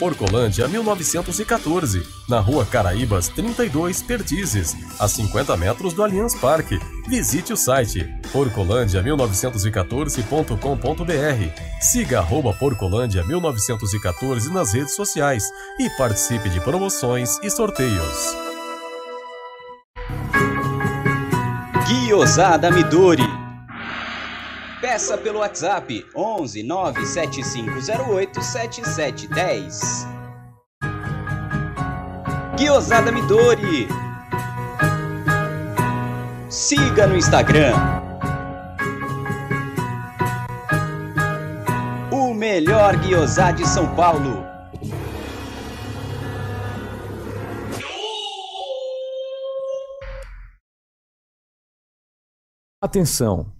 Porcolândia 1914, na Rua Caraíbas 32, Pertizes, a 50 metros do Allianz Parque. Visite o site porcolândia1914.com.br. Siga arroba Porcolândia 1914 nas redes sociais e participe de promoções e sorteios. Guiosada Midori Peça pelo WhatsApp 11 97508 7710. Guiosada Midori. Siga no Instagram. O melhor guiosá de São Paulo. Atenção!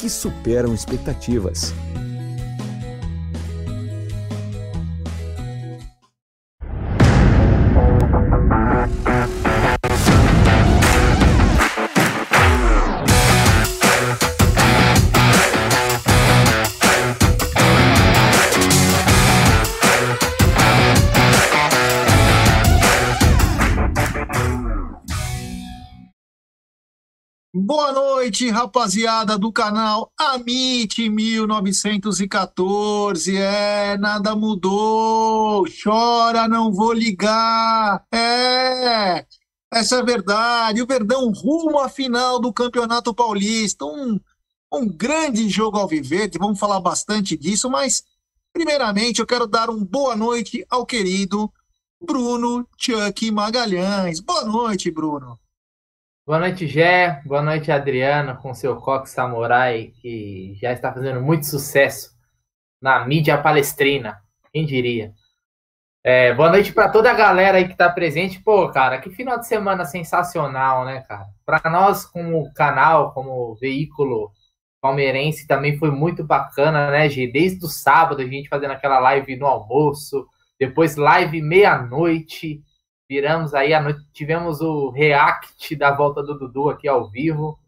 que superam expectativas. Noite, rapaziada do canal Amit 1914. É, nada mudou. Chora, não vou ligar. É, essa é a verdade. O Verdão rumo à final do Campeonato Paulista. Um, um grande jogo ao viver. Vamos falar bastante disso, mas primeiramente eu quero dar uma boa noite ao querido Bruno Chuck Magalhães. Boa noite, Bruno. Boa noite, Gé. Boa noite, Adriano, com seu coque samurai, que já está fazendo muito sucesso na mídia palestrina. Quem diria? É, boa noite para toda a galera aí que está presente. Pô, cara, que final de semana sensacional, né, cara? Para nós, como canal, como veículo palmeirense, também foi muito bacana, né, Gê? Desde o sábado, a gente fazendo aquela live no almoço, depois live meia-noite viramos aí a noite, tivemos o react da volta do Dudu aqui ao vivo,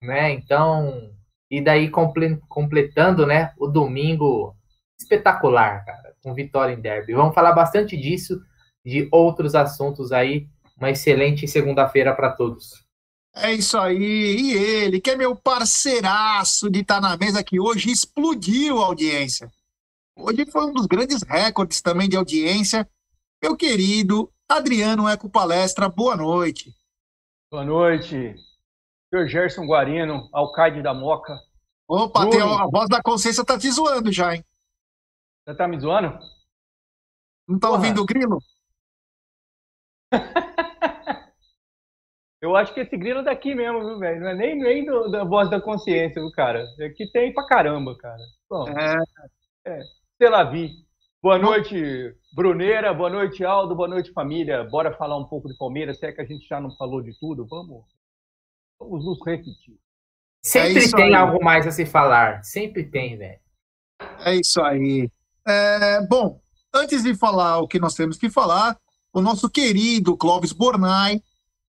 né? Então, e daí completando, né, o domingo espetacular, cara, com vitória em derby. Vamos falar bastante disso, de outros assuntos aí. Uma excelente segunda-feira para todos. É isso aí. E ele, que é meu parceiraço de estar tá na mesa que hoje explodiu a audiência. Hoje foi um dos grandes recordes também de audiência. Meu querido Adriano Eco Palestra, boa noite. Boa noite. Sr. Gerson Guarino, alcaide da Moca. Opa, tem, a voz da consciência tá te zoando já, hein? Você tá me zoando? Não tá Porra. ouvindo o grilo? Eu acho que esse grilo é daqui mesmo, viu, velho? Não é nem, nem do, da voz da consciência, viu, cara? Aqui tem pra caramba, cara. Bom, é. É, sei lá, vi. Boa noite, Bruneira. Boa noite, Aldo. Boa noite, família. Bora falar um pouco de Palmeiras. Se é que a gente já não falou de tudo, vamos, vamos nos repetir. Sempre é tem aí. algo mais a se falar. Sempre tem, velho. É isso aí. É, bom, antes de falar o que nós temos que falar, o nosso querido Clóvis Bornai,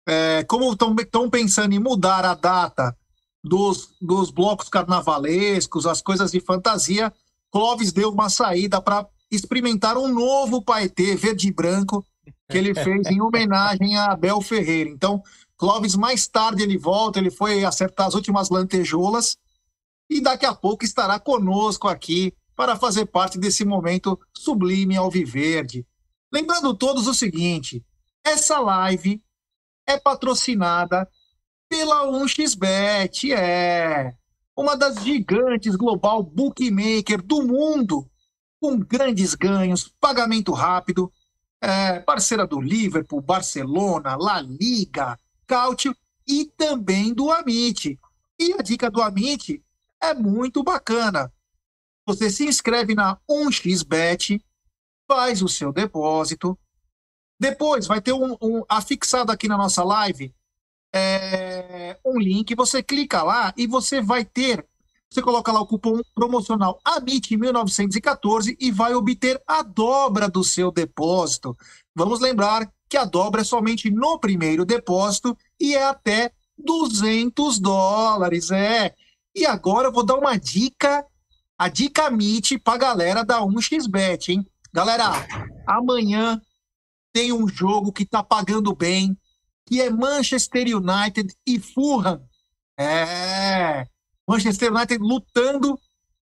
é, como estão pensando em mudar a data dos, dos blocos carnavalescos, as coisas de fantasia, Clóvis deu uma saída para experimentar um novo paetê verde e branco que ele fez em homenagem a Abel Ferreira. Então, Clóvis, mais tarde ele volta, ele foi acertar as últimas lantejoulas e daqui a pouco estará conosco aqui para fazer parte desse momento sublime ao Viverde. Lembrando todos o seguinte, essa live é patrocinada pela 1xBet, é uma das gigantes global bookmaker do mundo com grandes ganhos, pagamento rápido, é, parceira do Liverpool, Barcelona, La Liga, Cautio e também do Amit. E a dica do Amit é muito bacana. Você se inscreve na 1xBet, faz o seu depósito. Depois vai ter um, um afixado aqui na nossa live é, um link. Você clica lá e você vai ter. Você coloca lá o cupom promocional AMIT1914 e vai obter a dobra do seu depósito. Vamos lembrar que a dobra é somente no primeiro depósito e é até 200 dólares. É. E agora eu vou dar uma dica, a dica MIT para galera da 1xBet, hein? Galera, amanhã tem um jogo que tá pagando bem, que é Manchester United e Fulham. É, Manchester United lutando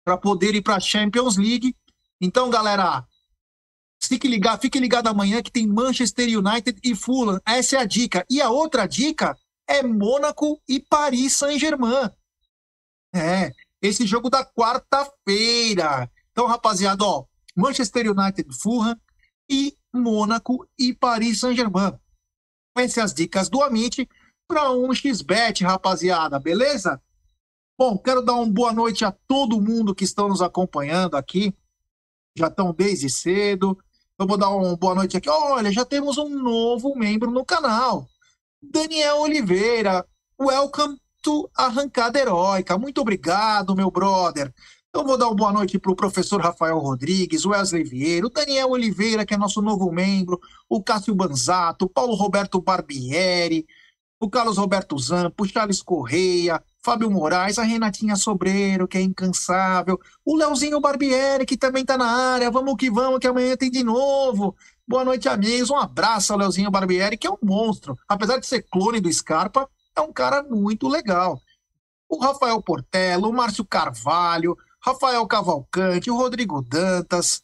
para poder ir para a Champions League. Então, galera, fique ligado, fique ligado amanhã que tem Manchester United e Fulham. Essa é a dica. E a outra dica é Mônaco e Paris Saint-Germain. É, esse jogo da quarta-feira. Então, rapaziada, ó, Manchester United, Fulham e Mônaco e Paris Saint-Germain. Essas as dicas do Amit para um xbet, rapaziada, beleza? Bom, quero dar uma boa noite a todo mundo que estão nos acompanhando aqui. Já estão desde cedo. Eu vou dar uma boa noite aqui. Olha, já temos um novo membro no canal. Daniel Oliveira. Welcome to Arrancada Heróica. Muito obrigado, meu brother. Então vou dar uma boa noite para o professor Rafael Rodrigues, Wesley Vieira, o Daniel Oliveira, que é nosso novo membro, o Cássio Banzato, Paulo Roberto Barbieri, o Carlos Roberto Zampo, Charles Correia, Fábio Moraes, a Renatinha Sobreiro, que é incansável, o Leozinho Barbieri, que também está na área, vamos que vamos, que amanhã tem de novo. Boa noite, amigos. Um abraço ao Leozinho Barbieri, que é um monstro. Apesar de ser clone do Scarpa, é um cara muito legal. O Rafael Portela, o Márcio Carvalho, Rafael Cavalcante, o Rodrigo Dantas,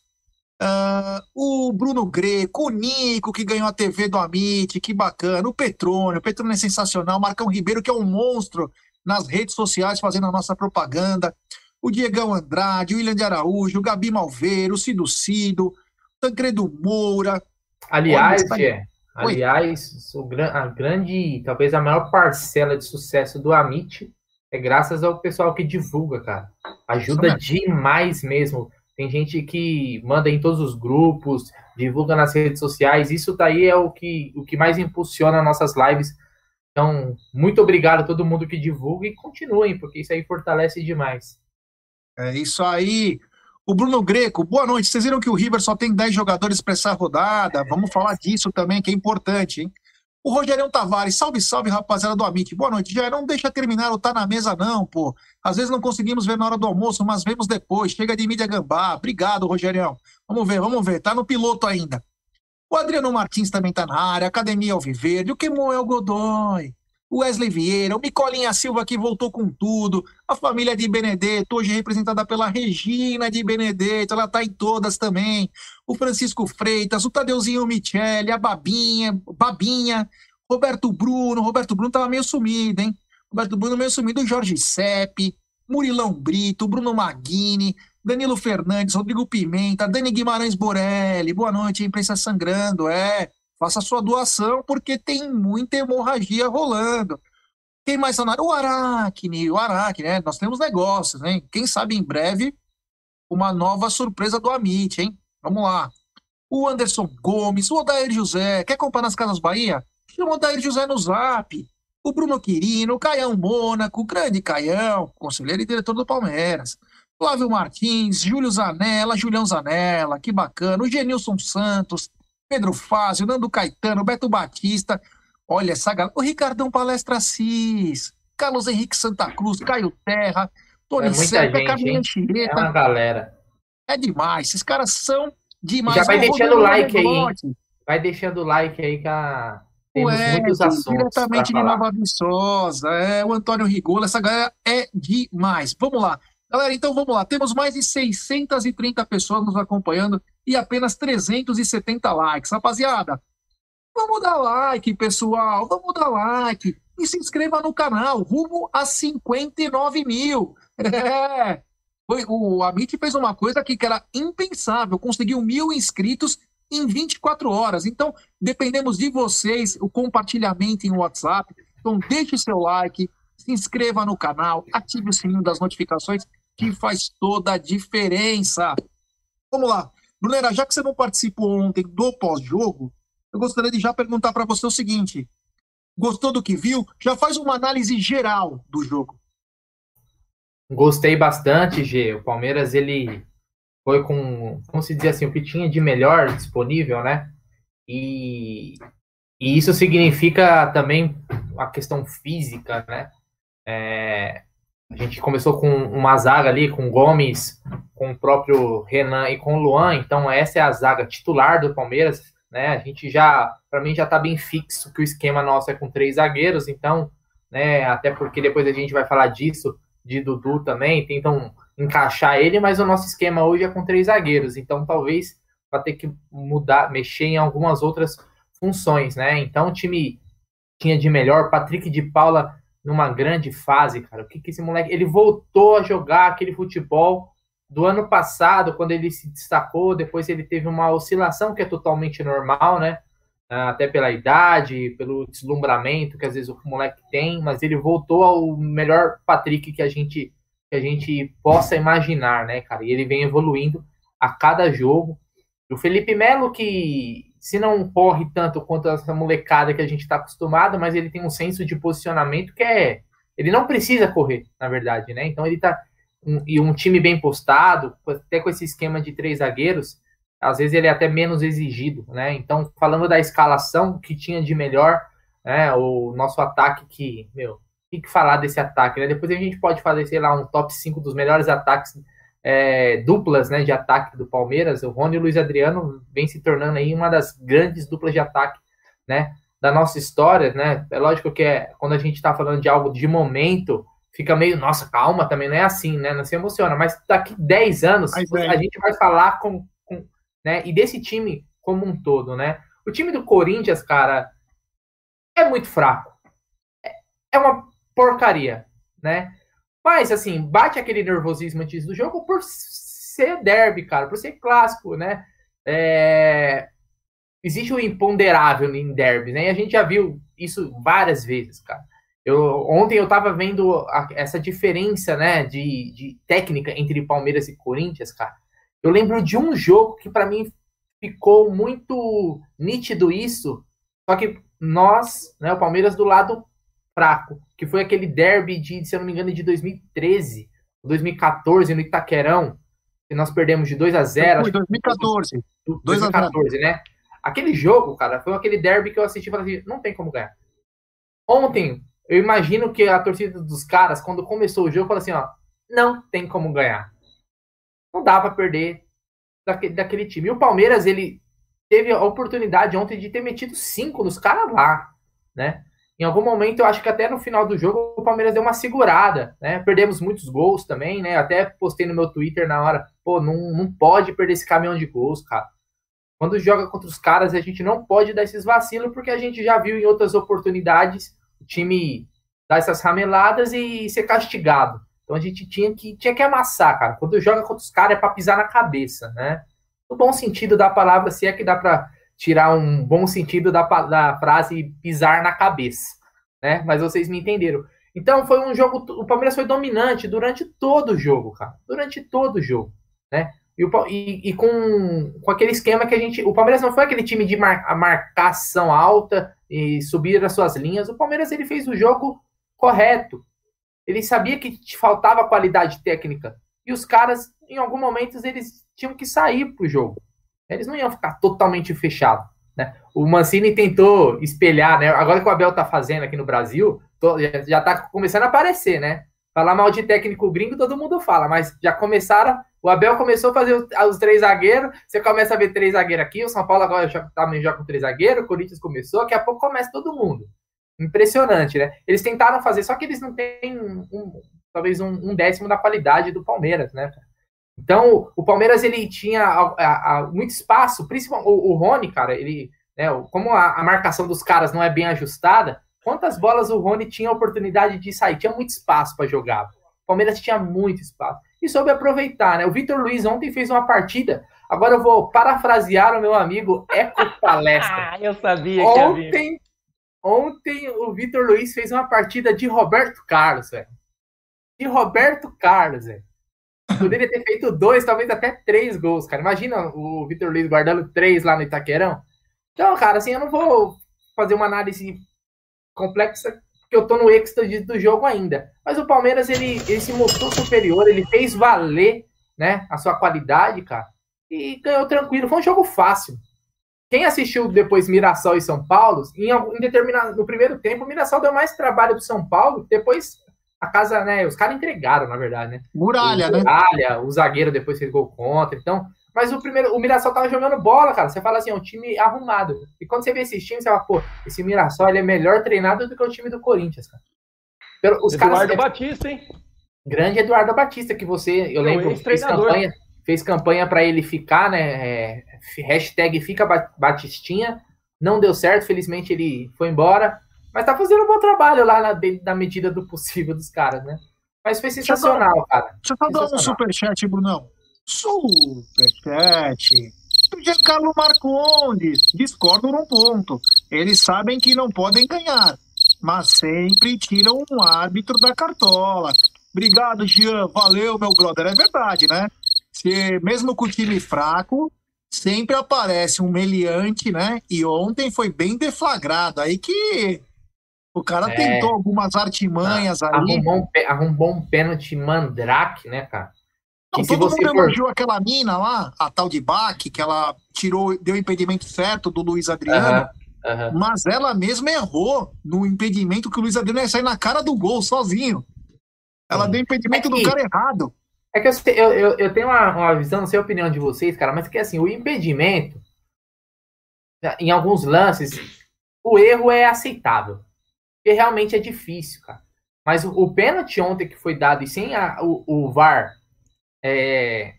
uh, o Bruno Greco, o Nico, que ganhou a TV do Amit, que bacana, o Petrônio, o Petrônio é sensacional, o Marcão Ribeiro, que é um monstro nas redes sociais fazendo a nossa propaganda, o Diegão Andrade, o William de Araújo, o Gabi Malveiro, o Cido Cido, Tancredo Moura. Aliás, Gê, aliás, a grande, talvez a maior parcela de sucesso do Amit é graças ao pessoal que divulga, cara. Ajuda demais mesmo. Tem gente que manda em todos os grupos, divulga nas redes sociais. Isso daí é o que, o que mais impulsiona nossas lives. Então, muito obrigado a todo mundo que divulga e continuem, porque isso aí fortalece demais. É isso aí. O Bruno Greco, boa noite. Vocês viram que o River só tem 10 jogadores para essa rodada? Vamos falar disso também, que é importante, hein? O Rogerião Tavares, salve, salve, rapaziada do Amit. Boa noite. Já não deixa terminar o Tá na Mesa, não, pô. Às vezes não conseguimos ver na hora do almoço, mas vemos depois. Chega de mídia gambá. Obrigado, Rogerião. Vamos ver, vamos ver. Tá no piloto ainda. O Adriano Martins também tá na área. Academia Alviverde. O Kemuel Godoy o Wesley Vieira, o Micolinha Silva que voltou com tudo, a família de Benedetto, hoje representada pela Regina de Benedetto, ela está em todas também, o Francisco Freitas, o Tadeuzinho Michele, a Babinha, Babinha, Roberto Bruno, Roberto Bruno estava meio sumido, hein? Roberto Bruno meio sumido, o Jorge Sepp, Murilão Brito, Bruno Maguini, Danilo Fernandes, Rodrigo Pimenta, Dani Guimarães Borelli, boa noite, imprensa sangrando, é, faça sua doação, porque tem muita hemorragia rolando. Quem mais está na O Aracne, o Aracne, né? Nós temos negócios, né? Quem sabe em breve uma nova surpresa do Amit, hein? Vamos lá. O Anderson Gomes, o Odair José, quer comprar nas Casas Bahia? Chama o Odair José no zap. O Bruno Quirino, o Caião Mônaco, o grande Caião, conselheiro e diretor do Palmeiras. Flávio Martins, Júlio Zanella, Julião Zanella, que bacana. O Genilson Santos, Pedro Fázio, Nando Caetano, Beto Batista. Olha essa galera. O Ricardão Palestra Assis, Carlos Henrique Santa Cruz, Caio Terra, Tony é Seca, Carminha Anchieta. É uma galera. É demais. Esses caras são demais. Já vai deixando o like aí. Vai deixando o like aí que a... temos Ué, muitos assuntos. Diretamente de Nova Viçosa. É, o Antônio Rigola. Essa galera é demais. Vamos lá. Galera, então vamos lá. Temos mais de 630 pessoas nos acompanhando e apenas 370 likes. Rapaziada, vamos dar like, pessoal. Vamos dar like. E se inscreva no canal. Rumo a 59 mil. É. O Amit fez uma coisa que era impensável. Conseguiu mil inscritos em 24 horas. Então, dependemos de vocês, o compartilhamento em WhatsApp. Então, deixe seu like, se inscreva no canal, ative o sininho das notificações que faz toda a diferença. Vamos lá. Brunera, já que você não participou ontem do pós-jogo, eu gostaria de já perguntar para você o seguinte: gostou do que viu? Já faz uma análise geral do jogo. Gostei bastante, G. O Palmeiras, ele foi com, como se diz assim, o que tinha de melhor disponível, né? E, e isso significa também a questão física, né? É, a gente começou com uma zaga ali, com Gomes, com o próprio Renan e com o Luan, então essa é a zaga titular do Palmeiras, né? A gente já, para mim, já tá bem fixo que o esquema nosso é com três zagueiros, então, né? Até porque depois a gente vai falar disso, de Dudu também, tentam encaixar ele, mas o nosso esquema hoje é com três zagueiros, então talvez vai ter que mudar, mexer em algumas outras funções, né? Então o time tinha de melhor, Patrick de Paula numa grande fase, cara. O que que esse moleque, ele voltou a jogar aquele futebol do ano passado, quando ele se destacou, depois ele teve uma oscilação que é totalmente normal, né? até pela idade, pelo deslumbramento que às vezes o moleque tem, mas ele voltou ao melhor Patrick que a gente que a gente possa imaginar, né, cara? E ele vem evoluindo a cada jogo. O Felipe Melo que se não corre tanto quanto essa molecada que a gente está acostumado, mas ele tem um senso de posicionamento que é ele não precisa correr, na verdade, né? Então ele tá um, e um time bem postado, até com esse esquema de três zagueiros, às vezes ele é até menos exigido, né? Então, falando da escalação que tinha de melhor, né? O nosso ataque que, meu, tem que falar desse ataque, né? Depois a gente pode fazer, sei lá, um top 5 dos melhores ataques é, duplas, né, de ataque do Palmeiras. O Rony e o Luiz Adriano vem se tornando aí uma das grandes duplas de ataque, né, da nossa história, né? É lógico que é, quando a gente está falando de algo de momento, fica meio, nossa, calma, também não é assim, né? Não se emociona, mas daqui 10 anos a gente vai falar com né? E desse time como um todo, né? O time do Corinthians, cara, é muito fraco. É, é uma porcaria, né? Mas, assim, bate aquele nervosismo antes do jogo por ser derby, cara, por ser clássico, né? É... Existe o um imponderável em derby, né? E a gente já viu isso várias vezes, cara. Eu, ontem eu tava vendo a, essa diferença, né, de, de técnica entre Palmeiras e Corinthians, cara. Eu lembro de um jogo que para mim ficou muito nítido isso, só que nós, né, o Palmeiras do lado fraco, que foi aquele derby de, se eu não me engano, de 2013, 2014 no Itaquerão, que nós perdemos de 2 a 0. Foi 2014. 2014, né? Aquele jogo, cara, foi aquele derby que eu assisti e falei assim, não tem como ganhar. Ontem, eu imagino que a torcida dos caras, quando começou o jogo, falou assim, ó, não tem como ganhar não dá para perder daquele, daquele time. E o Palmeiras, ele teve a oportunidade ontem de ter metido cinco nos caras lá, né? Em algum momento, eu acho que até no final do jogo, o Palmeiras deu uma segurada, né? Perdemos muitos gols também, né? Até postei no meu Twitter na hora, pô, não, não pode perder esse caminhão de gols, cara. Quando joga contra os caras, a gente não pode dar esses vacilos, porque a gente já viu em outras oportunidades o time dar essas rameladas e ser castigado. Então a gente tinha que, tinha que amassar, cara. Quando joga contra os caras é para pisar na cabeça, né? No bom sentido da palavra, se é que dá para tirar um bom sentido da, da frase pisar na cabeça, né? Mas vocês me entenderam. Então foi um jogo, o Palmeiras foi dominante durante todo o jogo, cara. Durante todo o jogo, né? E, e, e, com, com aquele esquema que a gente. O Palmeiras não foi aquele time de mar, marcação alta e subir as suas linhas. O Palmeiras ele fez o jogo correto. Ele sabia que faltava qualidade técnica. E os caras, em algum momento, eles tinham que sair pro jogo. Eles não iam ficar totalmente fechados. Né? O Mancini tentou espelhar, né? Agora que o Abel tá fazendo aqui no Brasil, tô, já tá começando a aparecer, né? Falar mal de técnico gringo, todo mundo fala, mas já começaram. O Abel começou a fazer os, os três zagueiros. Você começa a ver três zagueiros aqui. O São Paulo agora já também joga com três zagueiros. O Corinthians começou. Daqui a pouco começa todo mundo impressionante, né? Eles tentaram fazer, só que eles não têm um, talvez um, um, décimo da qualidade do Palmeiras, né? Então, o Palmeiras ele tinha a, a, a, muito espaço, principalmente o, o Rony, cara, ele, né, como a, marcação dos caras não é bem ajustada, quantas bolas o Rony tinha a oportunidade de sair? Tinha muito espaço para jogar. O Palmeiras tinha muito espaço. E soube aproveitar, né? O Vitor Luiz ontem fez uma partida. Agora eu vou parafrasear o meu amigo Eco Palestra. ah, eu sabia que Ontem Ontem o Vitor Luiz fez uma partida de Roberto Carlos, velho. De Roberto Carlos, velho. Poderia ter feito dois, talvez até três gols, cara. Imagina o Vitor Luiz guardando três lá no Itaquerão. Então, cara, assim, eu não vou fazer uma análise complexa, porque eu tô no êxtase do jogo ainda. Mas o Palmeiras, ele, ele se mostrou superior, ele fez valer né, a sua qualidade, cara, e ganhou tranquilo. Foi um jogo fácil. Quem assistiu depois Mirassol e São Paulo, em, em determinado, no primeiro tempo, o Mirassol deu mais trabalho do São Paulo, depois a casa, né? Os caras entregaram, na verdade, né? Muralha, o, né? Muralha, o zagueiro depois fez gol contra. Então, mas o primeiro, o Mirassol tava jogando bola, cara. Você fala assim, é um time arrumado. E quando você vê esses times, você fala, pô, esse Mirassol ele é melhor treinado do que o time do Corinthians, cara. Pelo, os Eduardo caras, Batista, hein? Grande Eduardo Batista, que você, eu lembro, fez campanha, fez campanha para ele ficar, né? É, hashtag fica Batistinha. Não deu certo, felizmente ele foi embora. Mas tá fazendo um bom trabalho lá na, na medida do possível dos caras, né? Mas foi sensacional, deixa cara. Deixa eu só dar um superchat, Brunão. Superchat. Giancarlo Marcondes. Discordo num ponto. Eles sabem que não podem ganhar, mas sempre tiram um árbitro da cartola. Obrigado, Jean. Valeu, meu brother. É verdade, né? Se, mesmo com o time fraco, sempre aparece um meliante, né? E ontem foi bem deflagrado. Aí que o cara é. tentou algumas artimanhas ah, ali. Arrumou um, arrumou um pênalti mandrake, né, cara? Não, todo mundo for... elogiou aquela mina lá, a tal de Bach, que ela tirou, deu o impedimento certo do Luiz Adriano. Mas ela mesma errou no impedimento que o Luiz Adriano ia sair na cara do gol sozinho. Ela deu impedimento é que, do cara errado. É que eu, eu, eu tenho uma, uma visão, não sei a opinião de vocês, cara, mas que assim, o impedimento, em alguns lances, o erro é aceitável. Porque realmente é difícil, cara. Mas o, o pênalti ontem que foi dado e sem a, o, o VAR é,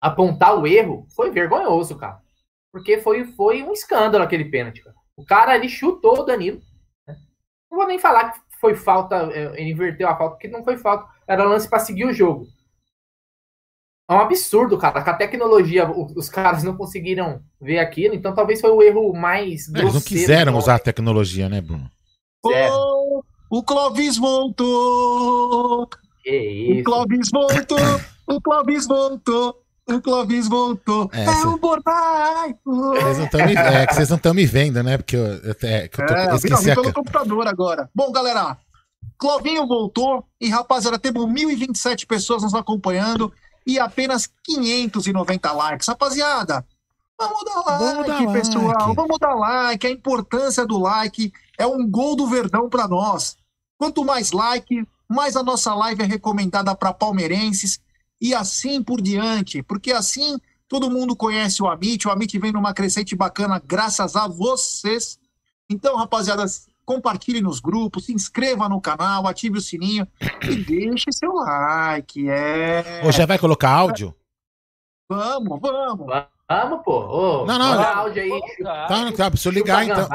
apontar o erro foi vergonhoso, cara. Porque foi, foi um escândalo aquele pênalti, cara. O cara ali chutou o Danilo. Né? Não vou nem falar que foi falta, é, ele inverteu a falta, porque não foi falta. Era lance para seguir o jogo. É um absurdo, cara. Com a tecnologia, os caras não conseguiram ver aquilo, então talvez foi o erro mais. Eles não quiseram usar a tecnologia, né, Bruno? Oh, o Clóvis voltou! Que isso? O Clóvis voltou! o Clóvis voltou! O Clóvis voltou. É, é o Bornai! Vocês não me, é que vocês não estão me vendo, né? Porque eu, eu, é, que eu, tô, é, eu esqueci pelo computador agora. Bom, galera, Clovinho voltou e, rapaziada, temos 1.027 pessoas nos acompanhando e apenas 590 likes. Rapaziada, vamos dar like, vamos dar pessoal. Like. Vamos dar like. A importância do like é um gol do Verdão para nós. Quanto mais like, mais a nossa live é recomendada para palmeirenses e assim por diante, porque assim todo mundo conhece o Amit, o Amit vem numa crescente bacana graças a vocês. Então, rapaziada, compartilhe nos grupos, se inscreva no canal, ative o sininho e deixe seu like. É... Ô, já vai colocar áudio? Vamos, vamos. Vamos, pô. Ô, não, não. áudio aí. Tá, não, tá, preciso ligar então.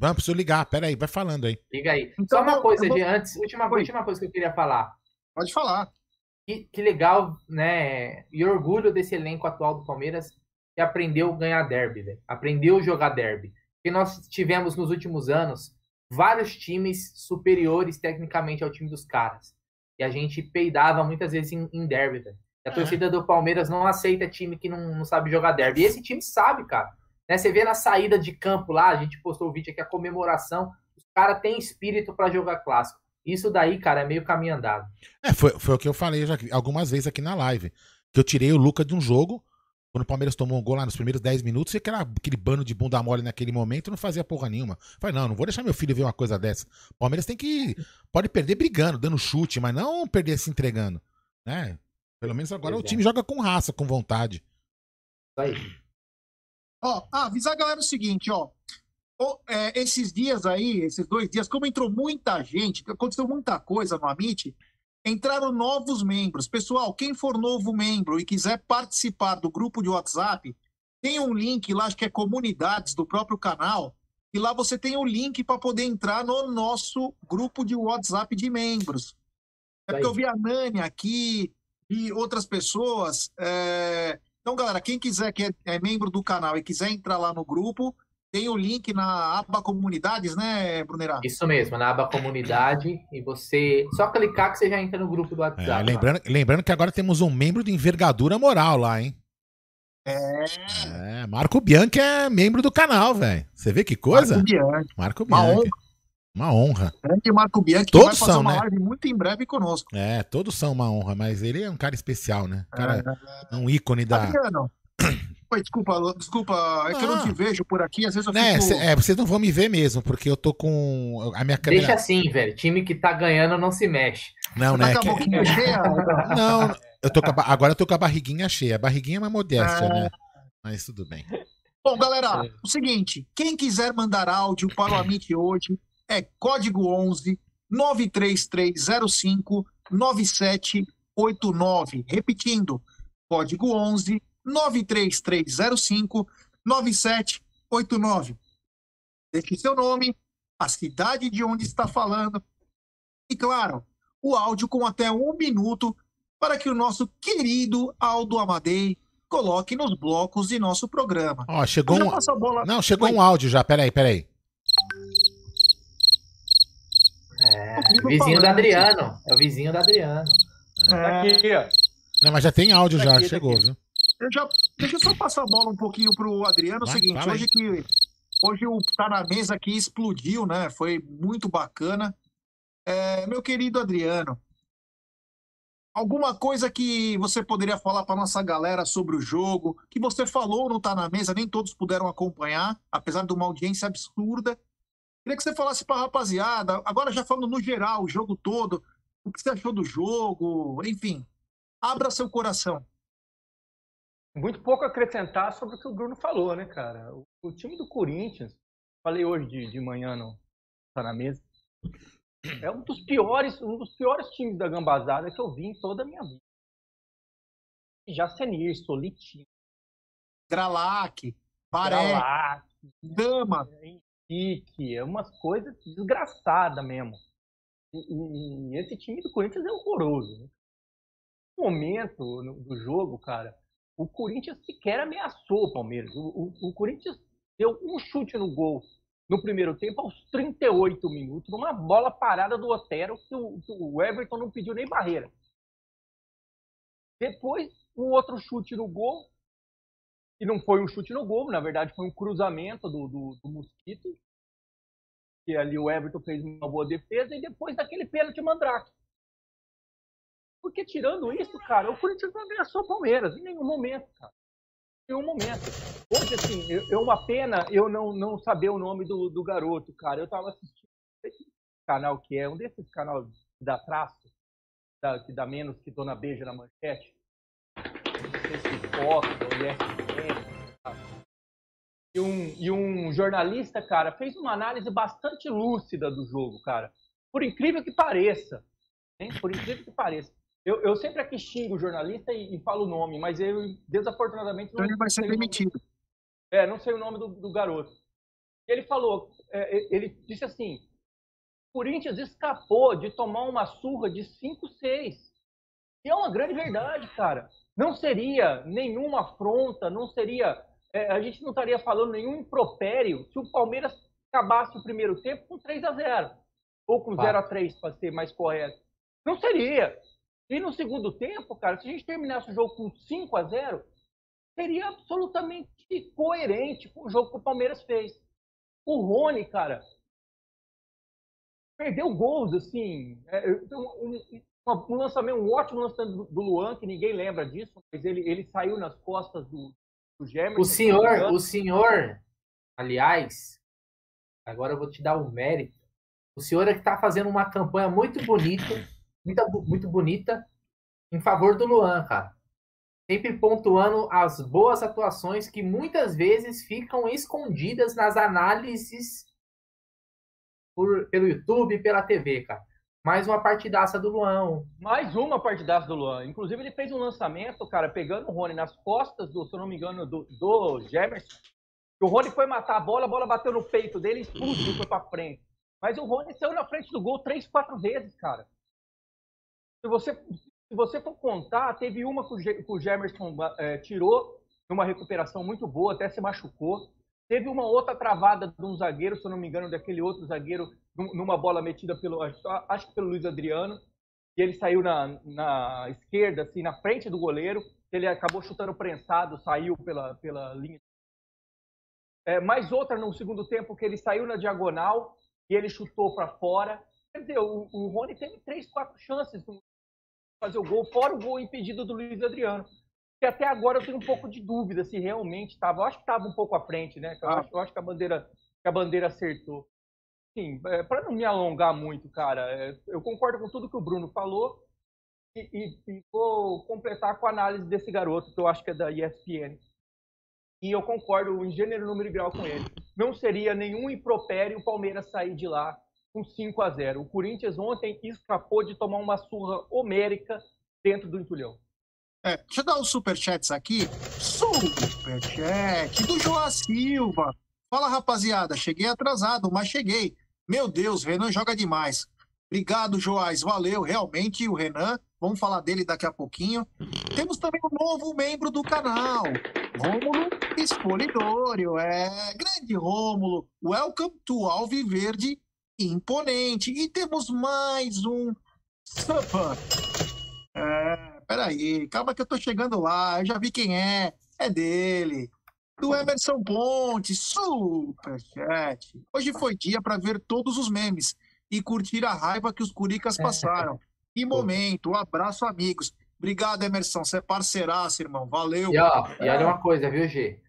Vamos, preciso ligar. Pera aí, vai falando aí. Liga aí. Então, Só uma coisa, vou... de antes, última, última coisa que eu queria falar. Pode falar. Que, que legal, né? E orgulho desse elenco atual do Palmeiras que aprendeu a ganhar derby, velho. Aprendeu a jogar derby. Porque nós tivemos nos últimos anos vários times superiores tecnicamente ao time dos caras. E a gente peidava muitas vezes em, em derby, velho. A torcida do Palmeiras não aceita time que não, não sabe jogar derby. E esse time sabe, cara. Né? Você vê na saída de campo lá, a gente postou o vídeo aqui, a comemoração. Os caras têm espírito para jogar clássico. Isso daí, cara, é meio caminho andado. É, foi, foi o que eu falei já algumas vezes aqui na live. Que eu tirei o Luca de um jogo, quando o Palmeiras tomou um gol lá nos primeiros 10 minutos, e aquela, aquele bando de bunda mole naquele momento não fazia porra nenhuma. Falei, não, não vou deixar meu filho ver uma coisa dessa. O Palmeiras tem que. Pode perder brigando, dando chute, mas não perder se entregando. Né? Pelo menos agora o time joga com raça, com vontade. Isso aí. Ó, ah, avisar a galera o seguinte, ó. é, esses dias aí, esses dois dias, como entrou muita gente, aconteceu muita coisa no Amit, entraram novos membros. Pessoal, quem for novo membro e quiser participar do grupo de WhatsApp, tem um link lá, acho que é comunidades do próprio canal, e lá você tem o link para poder entrar no nosso grupo de WhatsApp de membros. É porque eu vi a Nani aqui e outras pessoas. É então, galera, quem quiser que é, é membro do canal e quiser entrar lá no grupo, tem o link na aba comunidades, né, Brunerá? Isso mesmo, na aba comunidade. E você só clicar que você já entra no grupo do WhatsApp. É, lembrando, lembrando que agora temos um membro de envergadura moral lá, hein? É. É, Marco Bianchi é membro do canal, velho. Você vê que coisa? Marco Bianchi. Marco Uma Bianchi. Uma honra. Grande Marco Bianchi, que Todos vai fazer são, uma né? live muito em breve conosco. É, todos são uma honra, mas ele é um cara especial, né? É. Cara, um ícone da. Adriano. Oi, desculpa, desculpa, é que eu não Ah. te vejo por aqui, às vezes eu Né, fico... cê- é, vocês não vão me ver mesmo, porque eu tô com a minha câmera. Deixa assim, velho. Time que tá ganhando não se mexe. Não, Tá né? com a que- boquinha cheia? Não, eu tô com a agora eu tô com a barriguinha cheia. A barriguinha é uma modéstia, né? Mas tudo bem. Bom, galera, o seguinte, quem quiser mandar áudio para o Amit hoje é código 11 93305 9789. Repetindo, código 11 93305 9789. Deixe seu nome, a cidade de onde está falando e, claro, o áudio com até um minuto para que o nosso querido Aldo Amadei coloque nos blocos de nosso programa. Ó, chegou um. Não, chegou Oi. um áudio já. Peraí, peraí. É, O primo vizinho do Adriano. É o vizinho do Adriano. Tá É, aqui, ó. Não, mas já tem áudio Tá já, aqui, tá chegou, aqui. viu? eu já, deixa eu só passar a bola um pouquinho pro Adriano. É o Vai, seguinte, fala aí. hoje que hoje o Tá na Mesa aqui explodiu, né? Foi muito bacana. É, meu querido Adriano, alguma coisa que você poderia falar para nossa galera sobre o jogo, que você falou no Tá na Mesa, nem todos puderam acompanhar, apesar de uma audiência absurda. Queria que você falasse para a rapaziada, agora já falando no geral, o jogo todo, o que você achou do jogo, enfim, abra seu coração. Muito pouco acrescentar sobre o que o Bruno falou, né, cara? O, o time do Corinthians, falei hoje de, de manhã, não tá na mesa, é um dos piores, um dos piores times da gambazada que eu vi em toda a minha vida. Jacenir, Solitinho, Gralac, Baré, Gralac, Dama. Henrique, é umas coisas desgraçadas mesmo. E, e- esse time do Corinthians é horroroso. Né? No momento do jogo, cara, o Corinthians sequer ameaçou o Palmeiras. O, o- o Corinthians deu um chute no gol no primeiro tempo aos 38 minutos, numa bola parada do Otero que o, que o Everton não pediu nem barreira. Depois, um outro chute no gol, e não foi um chute no gol, na verdade foi um cruzamento do, do, do Mosquito, que ali o Everton fez uma boa defesa, e depois daquele pênalti mandrake. Porque tirando isso, cara, o Corinthians não ameaçou o Palmeiras em nenhum momento, cara. Em nenhum momento. Hoje, assim, é uma pena eu não, não saber o nome do, do garoto, cara. Eu tava assistindo esse canal que é, um desses canais que dá traço, que dá menos que Dona Beija na manchete. Não sei se Fox ou? E um, e um jornalista, cara, fez uma análise bastante lúcida do jogo, cara. Por incrível que pareça. Hein? Por incrível que pareça. Eu, eu sempre aqui xingo o jornalista e, e falo o nome, mas eu, desafortunadamente, Então não ele vai ser demitido. é, não sei o nome do, do garoto. Ele falou, é, ele disse assim: Corinthians escapou de tomar uma surra de 5-6. E é uma grande verdade, cara. Não seria nenhuma afronta, não seria. É, a gente não estaria falando nenhum impropério se o Palmeiras acabasse o primeiro tempo com 3 a 0 Ou com Fato. 0 a 3 para ser mais correto. Não seria. E no segundo tempo, cara, se a gente terminasse o jogo com 5 a 0 seria absolutamente coerente com o jogo que o Palmeiras fez. O Rony, cara, perdeu gols, assim. é, um, um- um lançamento, um ótimo lançamento do, do Luan, que ninguém lembra disso, mas ele, ele saiu nas costas do, Gemerson. O senhor, o senhor, aliás, agora eu vou te dar o mérito. O senhor é que está fazendo uma campanha muito bonita, muito, muito bonita, em favor do Luan, cara. Sempre pontuando as boas atuações que muitas vezes ficam escondidas nas análises por- pelo YouTube e pela TV, cara. Mais uma partidaça do Luan. Mais uma partidaça do Luan. Inclusive, ele fez um lançamento, cara, pegando o Rony nas costas, do, se eu não me engano, do, do Gemerson. O Rony foi matar a bola, a bola bateu no peito dele, explodiu, foi pra frente. Mas o Rony saiu na frente do gol três, quatro vezes, cara. Se você, se você for contar, teve uma que o, Gemerson eh, tirou numa recuperação muito boa, até se machucou. Teve uma outra travada de um zagueiro, se eu não me engano, daquele outro zagueiro, numa bola metida pelo, acho que pelo Luiz Adriano, e ele saiu na, na esquerda, assim, na frente do goleiro, ele acabou chutando prensado, saiu pela, pela linha. É, mais outra no segundo tempo, que ele saiu na diagonal e ele chutou para fora. Quer dizer, o, o Rony teve três, quatro chances de fazer o gol, fora o gol impedido do Luiz Adriano que até agora eu tenho um pouco de dúvida se realmente estava. Eu acho que estava um pouco à frente, né? Eu, ah. acho, eu acho, que a bandeira, que a bandeira acertou. Sim, é, para não me alongar muito, cara, é, eu concordo com tudo que o Bruno falou e, e, e, vou completar com a análise desse garoto, que eu acho que é da ESPN. E eu concordo em gênero, número e grau com ele. Não seria nenhum impropério o Palmeiras sair de lá com 5 a 0 O Corinthians ontem escapou de tomar uma surra homérica dentro do entulhão. É, deixa eu dar os superchats aqui. Superchat do João Silva. Fala, rapaziada. Cheguei atrasado, mas cheguei. Meu Deus, Renan joga demais. Obrigado, Joás. Valeu, realmente, o Renan. Vamos falar dele daqui a pouquinho. Temos também um novo membro do canal, Rômulo Espolidório. É, grande Rômulo. Welcome to Alviverde Imponente. E temos mais um. É, peraí, calma que eu tô chegando lá, eu já vi quem é, é dele. Do Emerson Ponte, superchat. Hoje foi dia para ver todos os memes e curtir a raiva que os curicas passaram. Que momento, um abraço, amigos. Obrigado, Emerson, você é parceiraço, irmão, valeu. E, ó, e olha uma coisa, viu, G?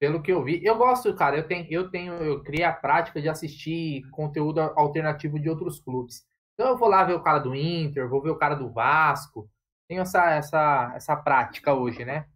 Pelo que eu vi, eu gosto, cara, eu tenho, eu tenho, eu criei a prática de assistir conteúdo alternativo de outros clubes. Então eu vou lá ver o cara do Inter, vou ver o cara do Vasco, tenho essa, essa, essa prática hoje, né?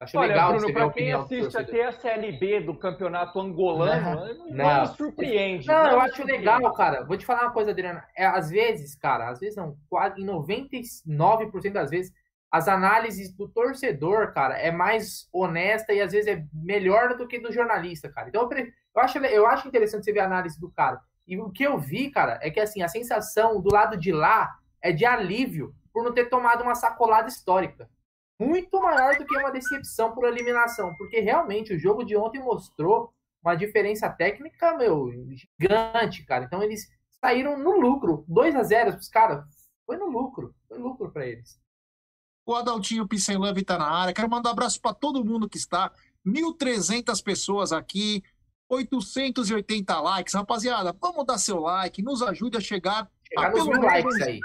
Acho Olha, legal Bruno, para quem assiste até a CLB do campeonato angolano, não, não, não me surpreende. Não, não eu acho legal, cara. Vou te falar uma coisa, Adriana. É, às vezes, cara, às vezes não, quase em 99% das vezes, as análises do torcedor, cara, é mais honesta e às vezes é melhor do que do jornalista, cara. Então eu, eu, acho, eu acho interessante você ver a análise do cara. E o que eu vi, cara, é que assim, a sensação do lado de lá é de alívio por não ter tomado uma sacolada histórica. Muito maior do que uma decepção por eliminação, porque realmente o jogo de ontem mostrou uma diferença técnica, meu, gigante, cara. Então eles saíram no lucro, 2 a 0 os caras. Foi no lucro, foi lucro para eles. O Adaltinho Love tá na área. Quero mandar um abraço para todo mundo que está. 1.300 pessoas aqui, 880 likes. Rapaziada, vamos dar seu like, nos ajude a chegar, chegar a nos mil likes aí.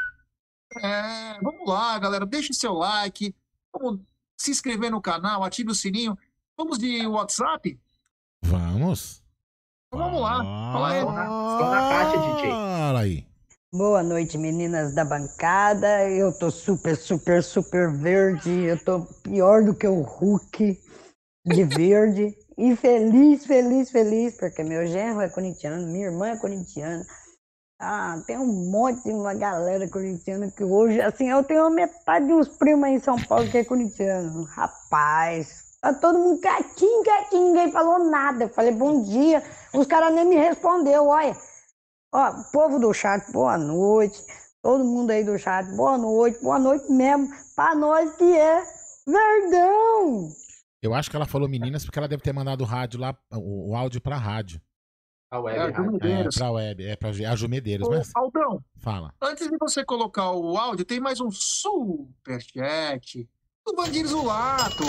É, vamos lá, galera. Deixe seu like. Vamos se inscrever no canal, ative o sininho. Vamos de WhatsApp? Vamos. Então, vamos lá. Fala aí. Estou na caixa, DJ. Fala aí. Boa noite, meninas da bancada. Eu tô super, super, super verde. Eu tô pior do que o Hulk de verde. E feliz, feliz, feliz, porque meu genro é corintiano, minha irmã é corintiana. Ah, tem um monte de uma galera corintiana que hoje, assim, eu tenho metade dos primos aí em São Paulo que é corintiano. Rapaz, tá todo mundo quietinho, quietinho, ninguém falou nada. Eu falei bom dia, os caras nem me respondeu, olha. Ó, povo do chat, boa noite. Todo mundo aí do chat, boa noite, boa noite mesmo. Pra nós que é Verdão. Eu acho que ela falou meninas porque ela deve ter mandado o rádio lá, o, o áudio pra rádio. A web. É, a Jumedeiros. É, pra web, é pra a Jumedeiros. Ô, mas... Aldão, fala. Antes de você colocar o áudio, tem mais um superchat do Vandir Zulato.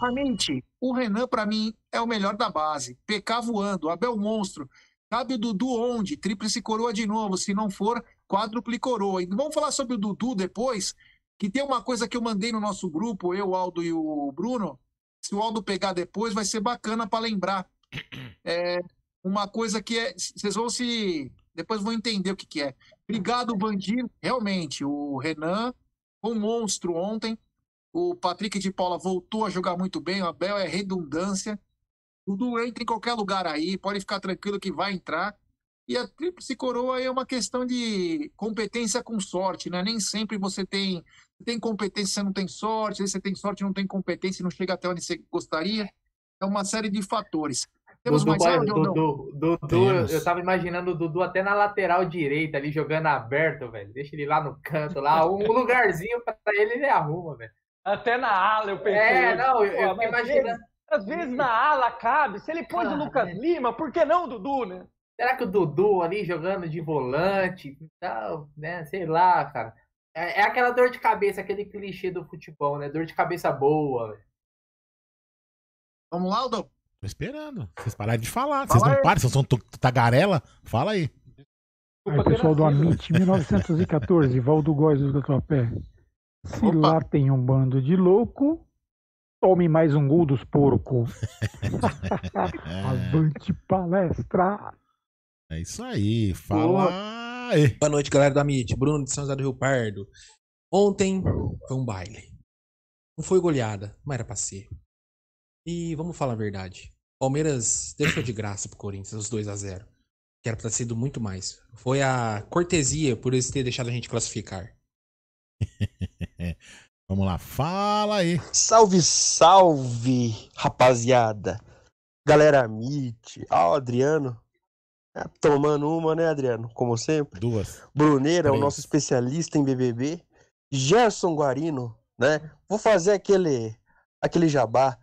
Realmente, o Renan, para mim, é o melhor da base. PK voando, Abel Monstro. Cabe o Dudu onde? Tríplice coroa de novo. Se não for, quádruple coroa. E vamos falar sobre o Dudu depois, que tem uma coisa que eu mandei no nosso grupo, eu, o Aldo e o Bruno. Se o Aldo pegar depois, vai ser bacana para lembrar. É, uma coisa que é. Vocês vão se. Depois vão entender o que, que é. Obrigado, Vandir. Realmente, o Renan foi um monstro ontem. O Patrick de Paula voltou a jogar muito bem. O Abel é redundância. Tudo entra em qualquer lugar aí. Pode ficar tranquilo que vai entrar. E a tríplice coroa é uma questão de competência com sorte, né? Nem sempre você tem, tem competência, você não tem sorte. Às vezes você tem sorte, não tem competência não chega até onde você gostaria. É uma série de fatores. Temos Dudu, mais Dudu, Dudu, Dudu eu tava imaginando o Dudu até na lateral direita ali jogando aberto, velho. Deixa ele lá no canto, lá, um lugarzinho pra ele ele arruma, velho. Até na ala eu pensei. É, não, eu, eu imaginando. Às vezes na ala cabe. Se ele pôs o Lucas Lima, por que não o Dudu, né? Será que o Dudu ali jogando de volante, tal, né? Sei lá, cara. É, é aquela dor de cabeça, aquele clichê do futebol, né? Dor de cabeça boa. velho. Vamos lá, Aldão? Tô esperando. Vocês pararam de falar. Fala Vocês não param, vocês são tagarela? Fala aí. Aí, pessoal do Amit 1914, Valdo Góes do Tatuapé. Se Opa. lá tem um bando de louco, tome mais um gol dos porcos. Avante palestra! É isso aí. Fala aí. Boa noite, galera do Amit. Bruno de São José do Rio Pardo. Ontem foi um baile. Não foi goleada, mas era pra ser. E vamos falar a verdade. Palmeiras deixou de graça pro Corinthians, os 2 a 0 Que era pra ter sido muito mais. Foi a cortesia por eles terem deixado a gente classificar. Vamos lá. Fala aí. Salve, salve, rapaziada. Galera Amit, ó, o Adriano. É, tomando uma, né, Adriano? Como sempre. Duas. Bruneira, o Três. nosso especialista em BBB. Gerson Guarino, né? Vou fazer aquele, aquele jabá.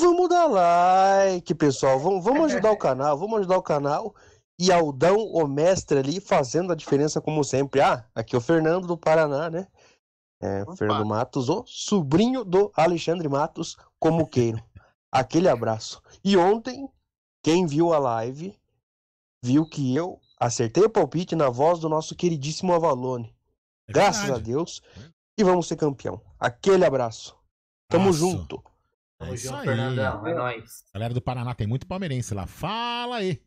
Vamos dar like, pessoal. Vamos, vamos ajudar o canal, vamos ajudar o canal. E Aldão, o mestre ali, fazendo a diferença como sempre. Ah, aqui é o Fernando do Paraná, né? É, Fernando Matos, o sobrinho do Alexandre Matos, como queiram. Aquele abraço. E ontem, quem viu a live, viu que eu acertei o palpite na voz do nosso queridíssimo Avalone. É Graças a. Deus. E vamos ser campeão. Aquele abraço. Tamo Nossa. junto. É Tamo isso junto. Fernandão. É nóis. Galera do Paraná, tem muito palmeirense lá. Fala aí.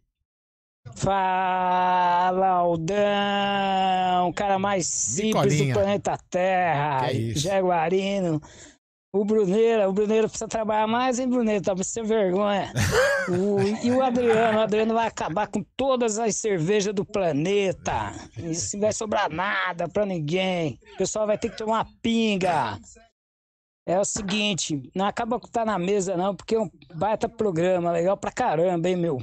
Fala, Aldão, o cara mais simples Nicolinha. do planeta Terra, Que é isso? Jaguarino. O Bruneira, o Bruneira precisa trabalhar mais, hein, Bruneira? Tá sem vergonha. O- e o Adriano, o Adriano vai acabar com todas as cervejas do planeta. Isso não vai sobrar nada pra ninguém. O pessoal vai ter que tomar pinga. É o seguinte, não acaba com tá na mesa, não, porque é um baita programa, legal pra caramba, hein, meu?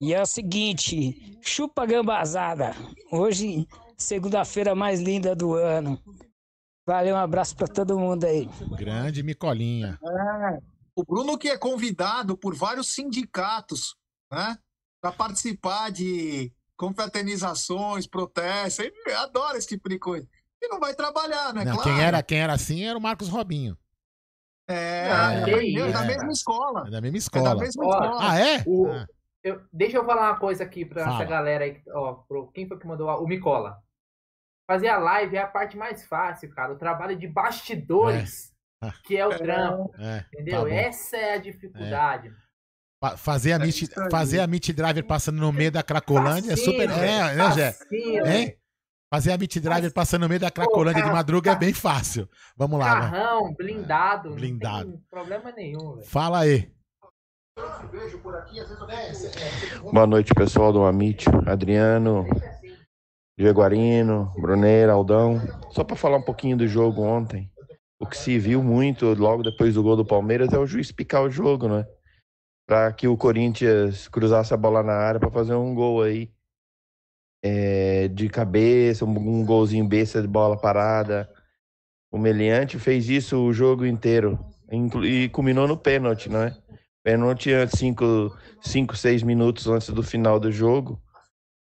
E é o seguinte, chupa gambazada. Hoje, segunda-feira mais linda do ano. Valeu, um abraço pra todo mundo aí. Grande Micolinha. É, o Bruno que é convidado por vários sindicatos, né? Para participar de confraternizações, protestos. Ele adora esse tipo de coisa. E não vai trabalhar, né? Não, claro. quem, era, quem era assim era o Marcos Robinho. É, Ah, que é, da mesma escola. É da mesma É escola. da mesma escola. Ah, é? O- Ah, Eu- deixa eu falar uma coisa aqui pra Fala. essa galera aí. Ó, pro, quem foi que mandou? O Micola. Fazer a live é a parte mais fácil, cara. O trabalho de bastidores, É. que é o trampo. é, Entendeu? tá. Essa é a dificuldade. Fa- Fazer a, É Meet, fazer a Meet Driver passando no meio da Cracolândia é super. É, né, Jé? Hein? Fazer a Meet Driver passando no meio da Cracolândia de cara, madruga é bem fácil. Vamos lá, vai. Carrão, blindado. Blindado. Não tem problema nenhum, velho. Fala aí. Boa noite, pessoal do Amit, Adriano, Jaguarino, Bruneira, Aldão. Só para falar um pouquinho do jogo ontem. O que se viu muito logo depois do gol do Palmeiras é o juiz picar o jogo, né? Para que o Corinthians cruzasse a bola na área para fazer um gol aí é, de cabeça, um, um golzinho besta de bola parada. O Meliante fez isso o jogo inteiro e culminou no pênalti, né? Pênalti antes cinco, cinco, seis minutos antes do final do jogo,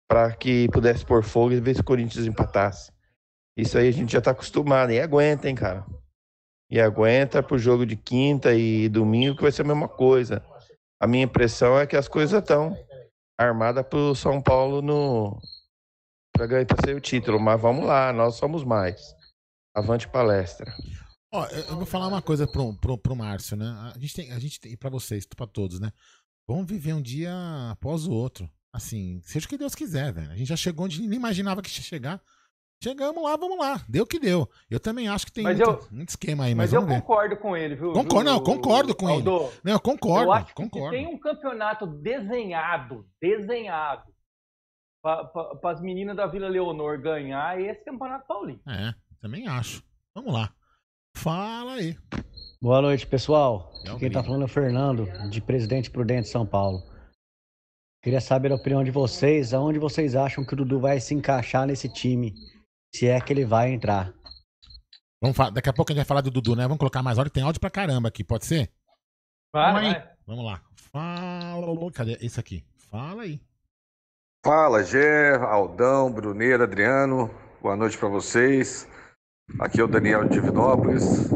para que pudesse pôr fogo e ver se o Corinthians empatasse. Isso aí a gente já tá acostumado. E aguenta, hein, cara? E aguenta pro jogo de quinta e domingo, que vai ser a mesma coisa. A minha impressão é que as coisas estão armadas pro São Paulo no ganhar o título. Mas vamos lá, nós somos mais. Avante palestra. Ó, eu vou falar uma coisa pro, pro, pro Márcio, né? A gente tem, a gente tem, pra vocês, pra todos, né? Vamos viver um dia após o outro. Assim, seja o que Deus quiser, velho. A gente já chegou onde nem imaginava que ia chegar. Chegamos lá, vamos lá. Deu o que deu. Eu também acho que tem Mas muito, eu- muito esquema aí, mas, Mas eu ver. concordo com ele, viu? Concordo, não, concordo com ele. Aldo? Não, eu concordo, Eu acho que concordo. se tem um campeonato desenhado, desenhado, para as meninas da Vila Leonor ganhar, esse campeonato paulista. É, também acho. Vamos lá. Fala aí. Boa noite, pessoal. É Quem tá gringo. falando é o Fernando, de Presidente Prudente, São Paulo. Queria saber a opinião de vocês, aonde vocês acham que o Dudu vai se encaixar nesse time, se é que ele vai entrar. Vamos falar, daqui a pouco a gente vai falar do Dudu, né? Vamos colocar mais áudio. Tem áudio pra caramba aqui, pode ser? Vai, Vamos aí. vai. Vamos lá. Fala. Cadê esse aqui? Fala aí. Fala, Gé, Aldão, Bruneira, Adriano. Boa noite pra vocês. Aqui é o Daniel de Divinópolis.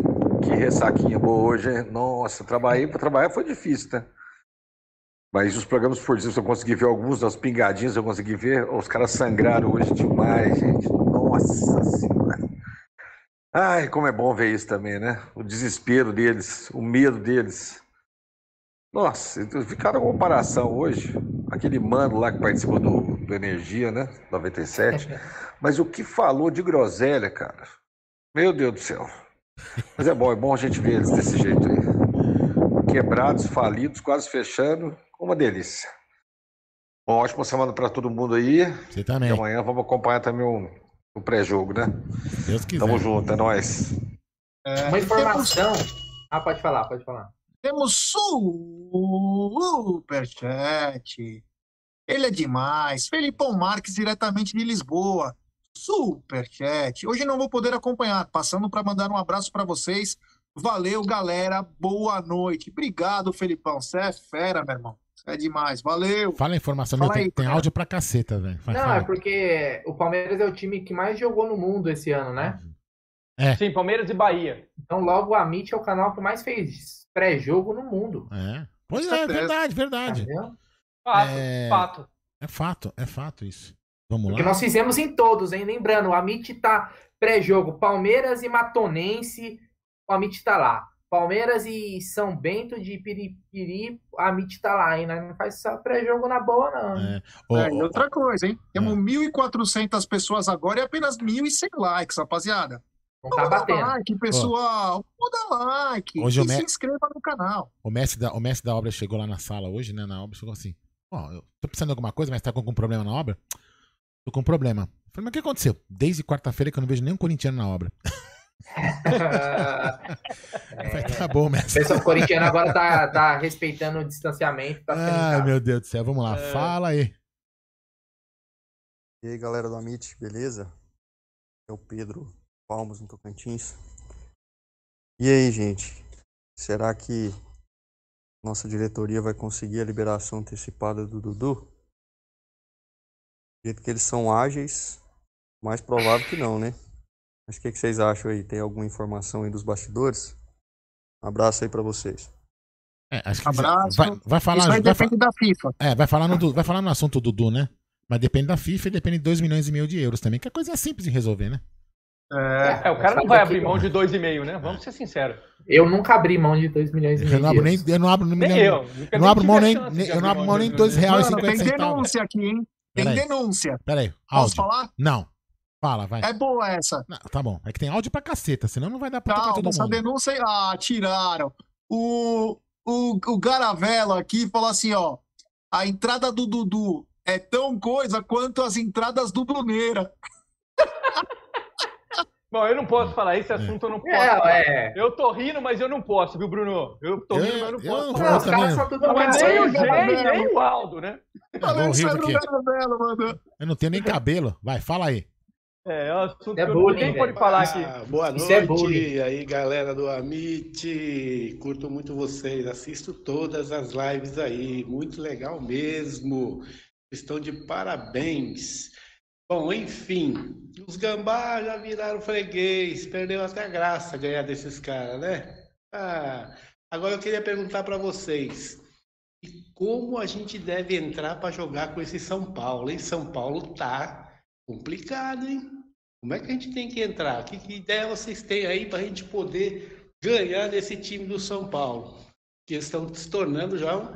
Que ressaquinha boa hoje, hein? Nossa, trabalhei para trabalhar foi difícil, né? Mas os programas esportivos eu consegui ver alguns das pingadinhas, eu consegui ver. Os caras sangraram hoje demais, gente. Nossa Senhora. Ai, como é bom ver isso também, né? O desespero deles, o medo deles. Nossa, ficaram uma comparação hoje. Aquele mano lá que participou do, do Energia, né? 97. Mas o que falou de groselha, cara? Meu Deus do céu. Mas é bom, é bom a gente ver eles desse jeito aí. Quebrados, falidos, quase fechando. Uma delícia. Bom, ótima semana para todo mundo aí. Você também. E amanhã vamos acompanhar também o, o pré-jogo, né? Deus quiser. Tamo junto, é nóis. É, Uma informação. Ah, pode falar, pode falar. Temos superchat. Ele é demais. Felipão Marques, diretamente de Lisboa. Superchat. Hoje não vou poder acompanhar. Passando para mandar um abraço para vocês. Valeu, galera. Boa noite. Obrigado, Felipão. Você é fera, meu irmão. É demais. Valeu. Fala a informação, Fala meu, tem, aí, tem cara. áudio pra caceta, velho. Não, fala. é porque o Palmeiras é o time que mais jogou no mundo esse ano, né? É. Sim, Palmeiras e Bahia. Então, logo, o Amit é o canal que mais fez pré-jogo no mundo. É. Pois é, certeza. verdade, verdade. Entendeu? Fato, É... fato. É fato, é fato isso. Vamos Porque lá. nós fizemos em todos, hein? Lembrando, o Amit tá pré-jogo Palmeiras e Matonense, o Amit tá lá. Palmeiras e São Bento de Piripiri, o Amit tá lá, hein? Nós Não faz só pré-jogo na boa, não. É. É, e outra coisa, hein? Temos 1.400 pessoas agora e apenas 1.100 likes, rapaziada. Não tá batendo. like, pessoal. Dá like. Hoje e Me- se inscreva no canal. O mestre, da, o mestre da obra chegou lá na sala hoje, né? Na obra, chegou assim: Ó, eu tô precisando de alguma coisa, mas tá com algum problema na obra? Tô com um problema. Falei, mas o que aconteceu? Desde quarta-feira que eu não vejo nenhum corintiano na obra. Falei, tá bom, mestre. pessoal corintiano agora tá, tá respeitando o distanciamento. Tá Ai, meu Deus do céu, vamos lá. É. Fala aí. E aí, galera do Amit, beleza? É o Pedro Palmos, no Tocantins. E aí, gente? Será que nossa diretoria vai conseguir a liberação antecipada do Dudu? Do jeito que eles são ágeis, mais provável que não, né? Mas o que, que vocês acham aí? Tem alguma informação aí dos bastidores? Um abraço aí pra vocês. É, acho que Abraço. Vai, vai falar. Isso aí vai fa- depende da FIFA. É, vai falar, no, vai falar no assunto do Dudu, né? Mas depende da FIFA e depende de 2 milhões e meio de euros também, que é coisa simples de resolver, né? É, o cara não vai abrir mão de 2,5, né? Vamos ser sinceros. Eu nunca abri mão de 2 milhões e Eu meio. não de abro nem. Eu não abro nem. Nem eu. Eu não abro mão nem. nem- de Eu não abro mão nem dois dois reais e Mano, tem cinquenta centavos. denúncia aqui, hein? Tem Peraí. denúncia. Pera aí, Posso áudio. falar? Não. Fala, vai. É boa essa. Não, tá bom. É que tem áudio pra caceta, senão não vai dar pra Calma, todo essa mundo. denúncia. Ah, tiraram. O, o, o Garavelo aqui falou assim: ó. A entrada do Dudu é tão coisa quanto as entradas do Bruneira. Bom, eu não posso falar esse assunto, eu não posso. É, falar. é. Eu tô rindo, mas eu não posso, viu, Bruno? Eu tô rindo, mas eu não posso. eu- falar. eu Não é cabeça, nem o Gê, Gabriel? nem o Aldo, né? Mandou. Eu não tenho nem cabelo. Vai, fala aí. É, é um assunto É que eu- bullying, ninguém pode falar aqui. Ah, boa Isso noite, é aí galera do Amit, curto muito vocês, assisto todas as lives aí, muito legal mesmo, estão de parabéns. Bom, enfim, os gambá já viraram freguês, perdeu até a graça ganhar desses caras, né? Ah, agora eu queria perguntar para vocês, e como a gente deve entrar para jogar com esse São Paulo, hein? São Paulo tá complicado, hein? Como é que a gente tem que entrar? Que, que ideia vocês têm aí para a gente poder ganhar desse time do São Paulo? Que estão se tornando já um-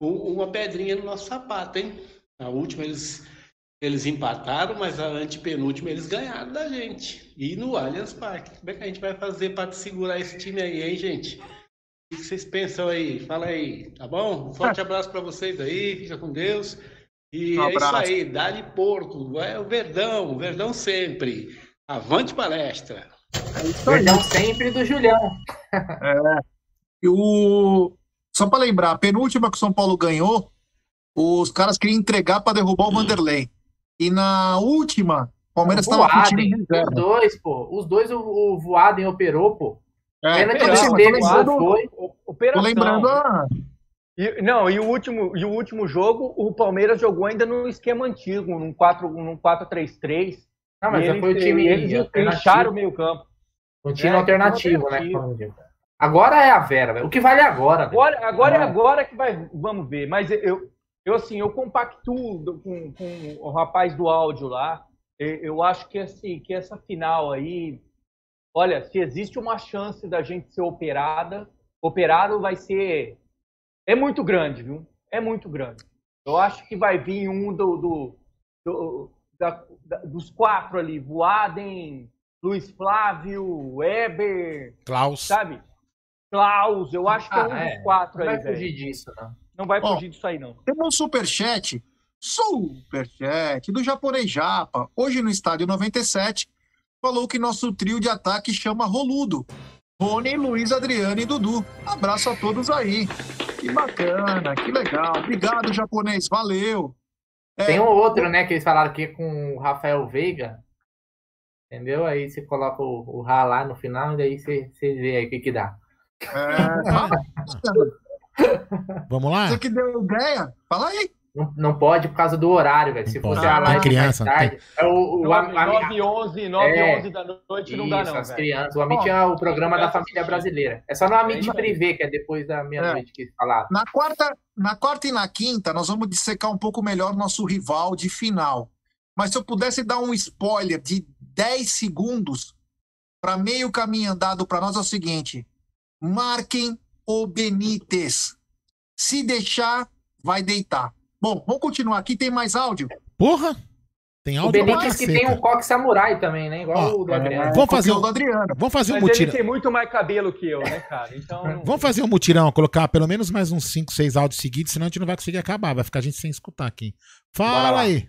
um- uma pedrinha no nosso sapato, hein? A última eles, eles empataram, mas a antepenúltima eles ganharam da gente. E no Allianz Parque. Como é que a gente vai fazer para segurar esse time aí, hein, gente? O que vocês pensam aí? Fala aí, tá bom? Um forte abraço para vocês aí, fica com Deus. E Um é isso aí, dá-lhe porco, é o Verdão, o Verdão sempre. Avante palestra. Verdão sempre do Julião. É. E o... Só para lembrar, a penúltima que o São Paulo ganhou, os caras queriam entregar para derrubar o Vanderlei. E na última, o Palmeiras estava com o time Voaden, os reserva. dois, pô. Os dois o, o Voaden operou, pô. É, Pena que não mundo- foi. Operação. Tô lembrando a... E, não, e o, último, e o último jogo, o Palmeiras jogou ainda no esquema antigo, num 4 num 4-3-3. Não, mas eles, foi o time eles incharam o meio campo. Um time É, alternativo, né? Agora é a Vera, velho. O que vale é agora. Agora, agora é Ah. agora que vai, vamos ver. Mas eu, eu assim, eu compactuo com, com o rapaz do áudio lá. Eu, eu acho que assim, que essa final aí, olha, se existe uma chance da gente ser operada, operado vai ser é muito grande, viu? É muito grande. Eu acho que vai vir um do, do, do- da- da- dos quatro ali, Voaden, Luiz Flávio, Weber, Klaus. sabe? Klaus, eu acho que é um Ah, é. dos quatro Não aí, vai velho. fugir disso, não. Não vai Ó, fugir disso aí, não. Temos um superchat, superchat do japonês Japa, hoje no estádio 97, falou que nosso trio de ataque chama Roludo. Rony, Luiz, Adriano e Dudu. Abraço a todos aí. Que bacana, que legal. Obrigado, japonês, valeu. É, Tem um outro, né, que eles falaram é com o Rafael Veiga. Entendeu? Aí você coloca o, o Rá lá no final e daí você, você vê aí o que que dá. Vamos lá? Você que deu ideia? Fala aí. Não, não pode por causa do horário, velho. Se fosse a Tem live criança, mais tarde. É o, o, a- a- 9 e 11, 9 e É. 11 da noite não dá, Isso, não, as velho. crianças. O Amit é o programa da família assistir. brasileira. É só no Amit isso aí. Privé, que é depois da meia-noite que falaram. Na quarta, na quarta e na quinta, nós vamos dissecar um pouco melhor nosso rival de final. Mas se eu pudesse dar um spoiler de 10 segundos para meio caminho andado para nós, é o seguinte: marquem o Benítez. Se deixar, vai deitar. Bom, vamos continuar aqui, tem mais áudio? Porra! Tem O áudio pra Benítez que tem um coque samurai também, né? Igual Ó, o do Adriano. Vamos fazer Copiou um, do Adriano. vamos fazer um Mas ele mutirão. tem muito mais cabelo que eu, né, cara? Então. Vamos fazer um mutirão, colocar pelo menos mais uns 5, 6 áudios seguidos, senão a gente não vai conseguir acabar, vai ficar a gente sem escutar aqui. Fala aí.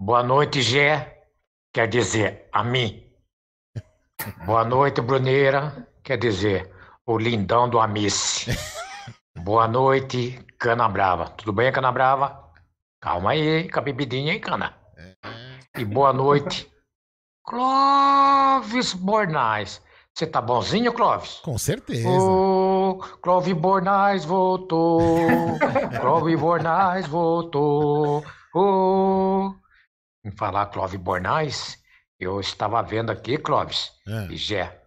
Boa noite, Gé. Quer dizer, a mim. Boa noite, Bruneira. Quer dizer, o lindão do Amice. Boa noite, Cana Brava. Tudo bem, Cana Brava? Calma aí, com a bebidinha aí, Cana. E boa noite, Clóvis Bornais. Você tá bonzinho, Clóvis? Com certeza. Ô, Clóvis Bornais voltou. Clóvis Bornais voltou. Ô. Em falar Clóvis Bornais, eu estava vendo aqui, Clóvis, É. e Gé,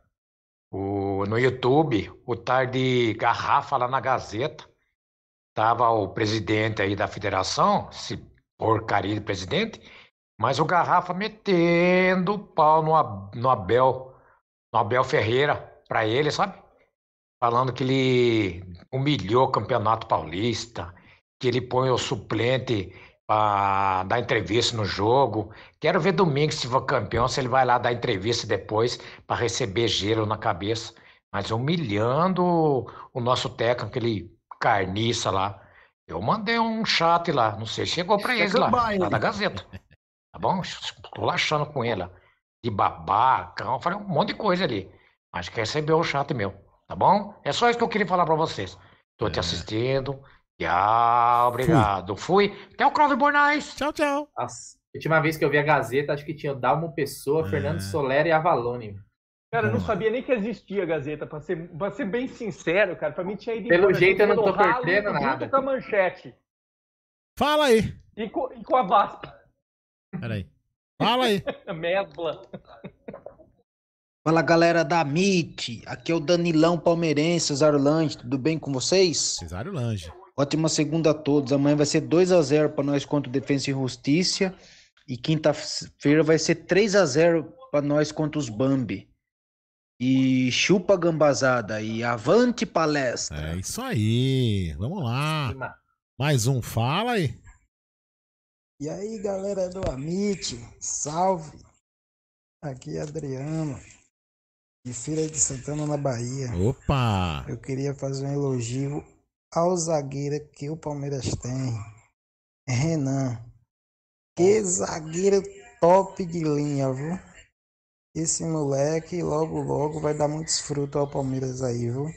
o, no YouTube, o tar de garrafa lá na Gazeta. Tava o presidente aí da federação, esse porcaria de presidente, mas o Garrafa metendo pau no, no Abel, no Abel Ferreira, pra ele, sabe? Falando que ele humilhou o Campeonato Paulista, que ele põe o suplente para dar entrevista no jogo. Quero ver domingo, se for campeão, se ele vai lá dar entrevista depois para receber gelo na cabeça. Mas humilhando o- nosso técnico, aquele carniça lá. Eu mandei um chat lá, não sei, chegou para eles lá, lá ele. da Gazeta. Tá bom? Tô laxando com ele lá. De babaca, eu falei um monte de coisa ali. Acho que recebeu o chat meu, tá bom? É só isso que eu queria falar para vocês. Tô te assistindo. Tchau, obrigado. Fui. Até o Clóvis Bornais. Tchau, tchau. Nossa, a última vez que eu vi a Gazeta, acho que tinha o Dalmo Pessoa, Fernando Solera e Avalone. Cara, eu não sabia nem que existia a Gazeta, pra ser, pra ser bem sincero, cara. Pra mim tinha ido Pelo embora jeito, eu não tô perdendo junto nada. com a manchete. Fala aí. E com, e com a Vaspa. Peraí. Fala aí. A mesbla. Fala galera da MIT, aqui é o Danilão Palmeirense, Cesário Lange, tudo bem com vocês? Cesário Lange. Ótima segunda a todos, amanhã vai ser 2 a 0 para nós contra o Defensa e Justiça e quinta-feira vai ser 3 a 0 para nós contra os Bambi. E chupa gambazada e avante palestra. É isso aí. Vamos lá. Mais um, fala aí. E aí, galera do Amit, salve! Aqui é Adriano, de Feira de Santana, na Bahia. Opa! Eu queria fazer um elogio ao zagueiro que o Palmeiras tem, Renan. Que zagueiro top de linha, viu? Esse moleque logo logo vai dar muitos frutos ao Palmeiras aí, viu?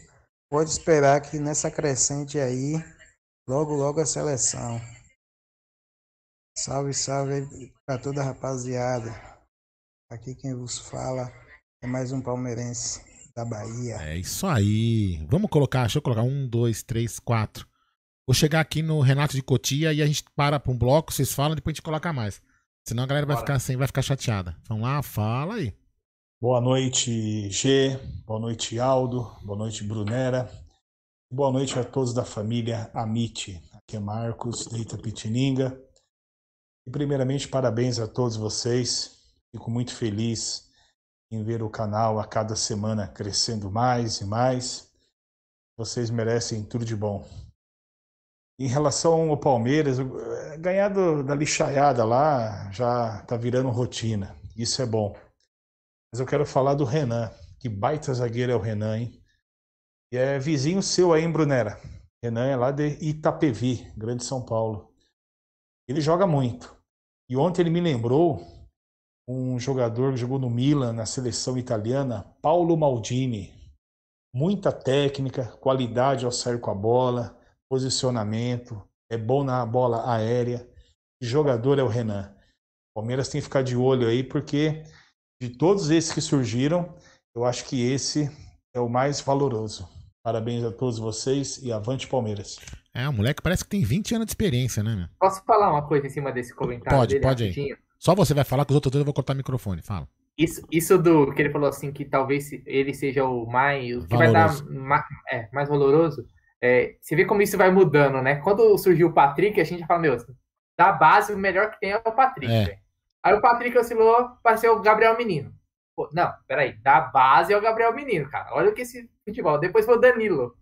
Pode esperar que nessa crescente aí, logo logo a seleção. Salve, salve pra toda a rapaziada. Aqui quem vos fala é mais um palmeirense. Da Bahia. É isso aí. Vamos colocar, deixa eu colocar um, dois, três, quatro. Vou chegar aqui no Renato de Cotia e a gente para pra um bloco, vocês falam, depois a gente coloca mais. Senão a galera vai Bora. ficar assim, vai ficar chateada. Vamos lá, fala aí. Boa noite, G. Boa noite, Aldo. Boa noite, Brunera. Boa noite a todos da família Amite. Aqui é Marcos, de Itapetininga. E primeiramente, parabéns a todos vocês. Fico muito feliz em ver o canal a cada semana crescendo mais e mais. Vocês merecem tudo de bom. Em relação ao Palmeiras, ganhar da lixaiada lá já tá virando rotina. Isso é bom. Mas eu quero falar do Renan. Que baita zagueiro é o Renan, hein? E é vizinho seu aí, Brunera? Renan é lá de Itapevi, Grande São Paulo. Ele joga muito. E ontem ele me lembrou um jogador que jogou no Milan, na seleção italiana, Paulo Maldini. Muita técnica, qualidade ao sair com a bola, posicionamento, é bom na bola aérea. Que jogador é o Renan. O Palmeiras tem que ficar de olho aí, porque de todos esses que surgiram, eu acho que esse é o mais valoroso. Parabéns a todos vocês e avante Palmeiras. É, o moleque parece que tem 20 anos de experiência, né, meu? Posso falar uma coisa em cima desse comentário Pode, dele? pode aí. Só você vai falar, que os outros dois eu vou cortar o microfone. Fala. Isso, isso do que ele falou assim, que talvez ele seja o mais. O que vai Valoroso. dar ma- é, mais valoroso. É, você vê como isso vai mudando, né? Quando surgiu o Patrick, a gente já fala, meu, da base, o melhor que tem é o Patrick, É. Aí o Patrick oscilou, apareceu o Gabriel Menino. Pô, não, peraí, da base é o Gabriel Menino, cara. Olha o que esse futebol. Depois foi o Danilo,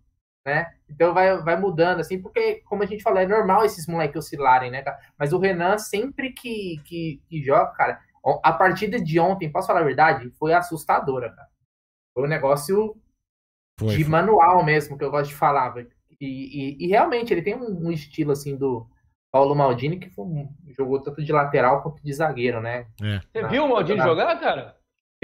né? Então vai, vai mudando, assim, porque, como a gente falou, é normal esses moleques oscilarem, né, cara? Mas o Renan, sempre que, que, que joga, cara, a partida de ontem, posso falar a verdade, foi assustadora, cara. Foi um negócio Foi, de foi. manual mesmo, que eu gosto de falar. velho. E, e, e realmente, ele tem um, um estilo, assim, do Paulo Maldini, que foi jogou tanto de lateral quanto de zagueiro, né? É. Você Na- viu o Maldini jogar, cara?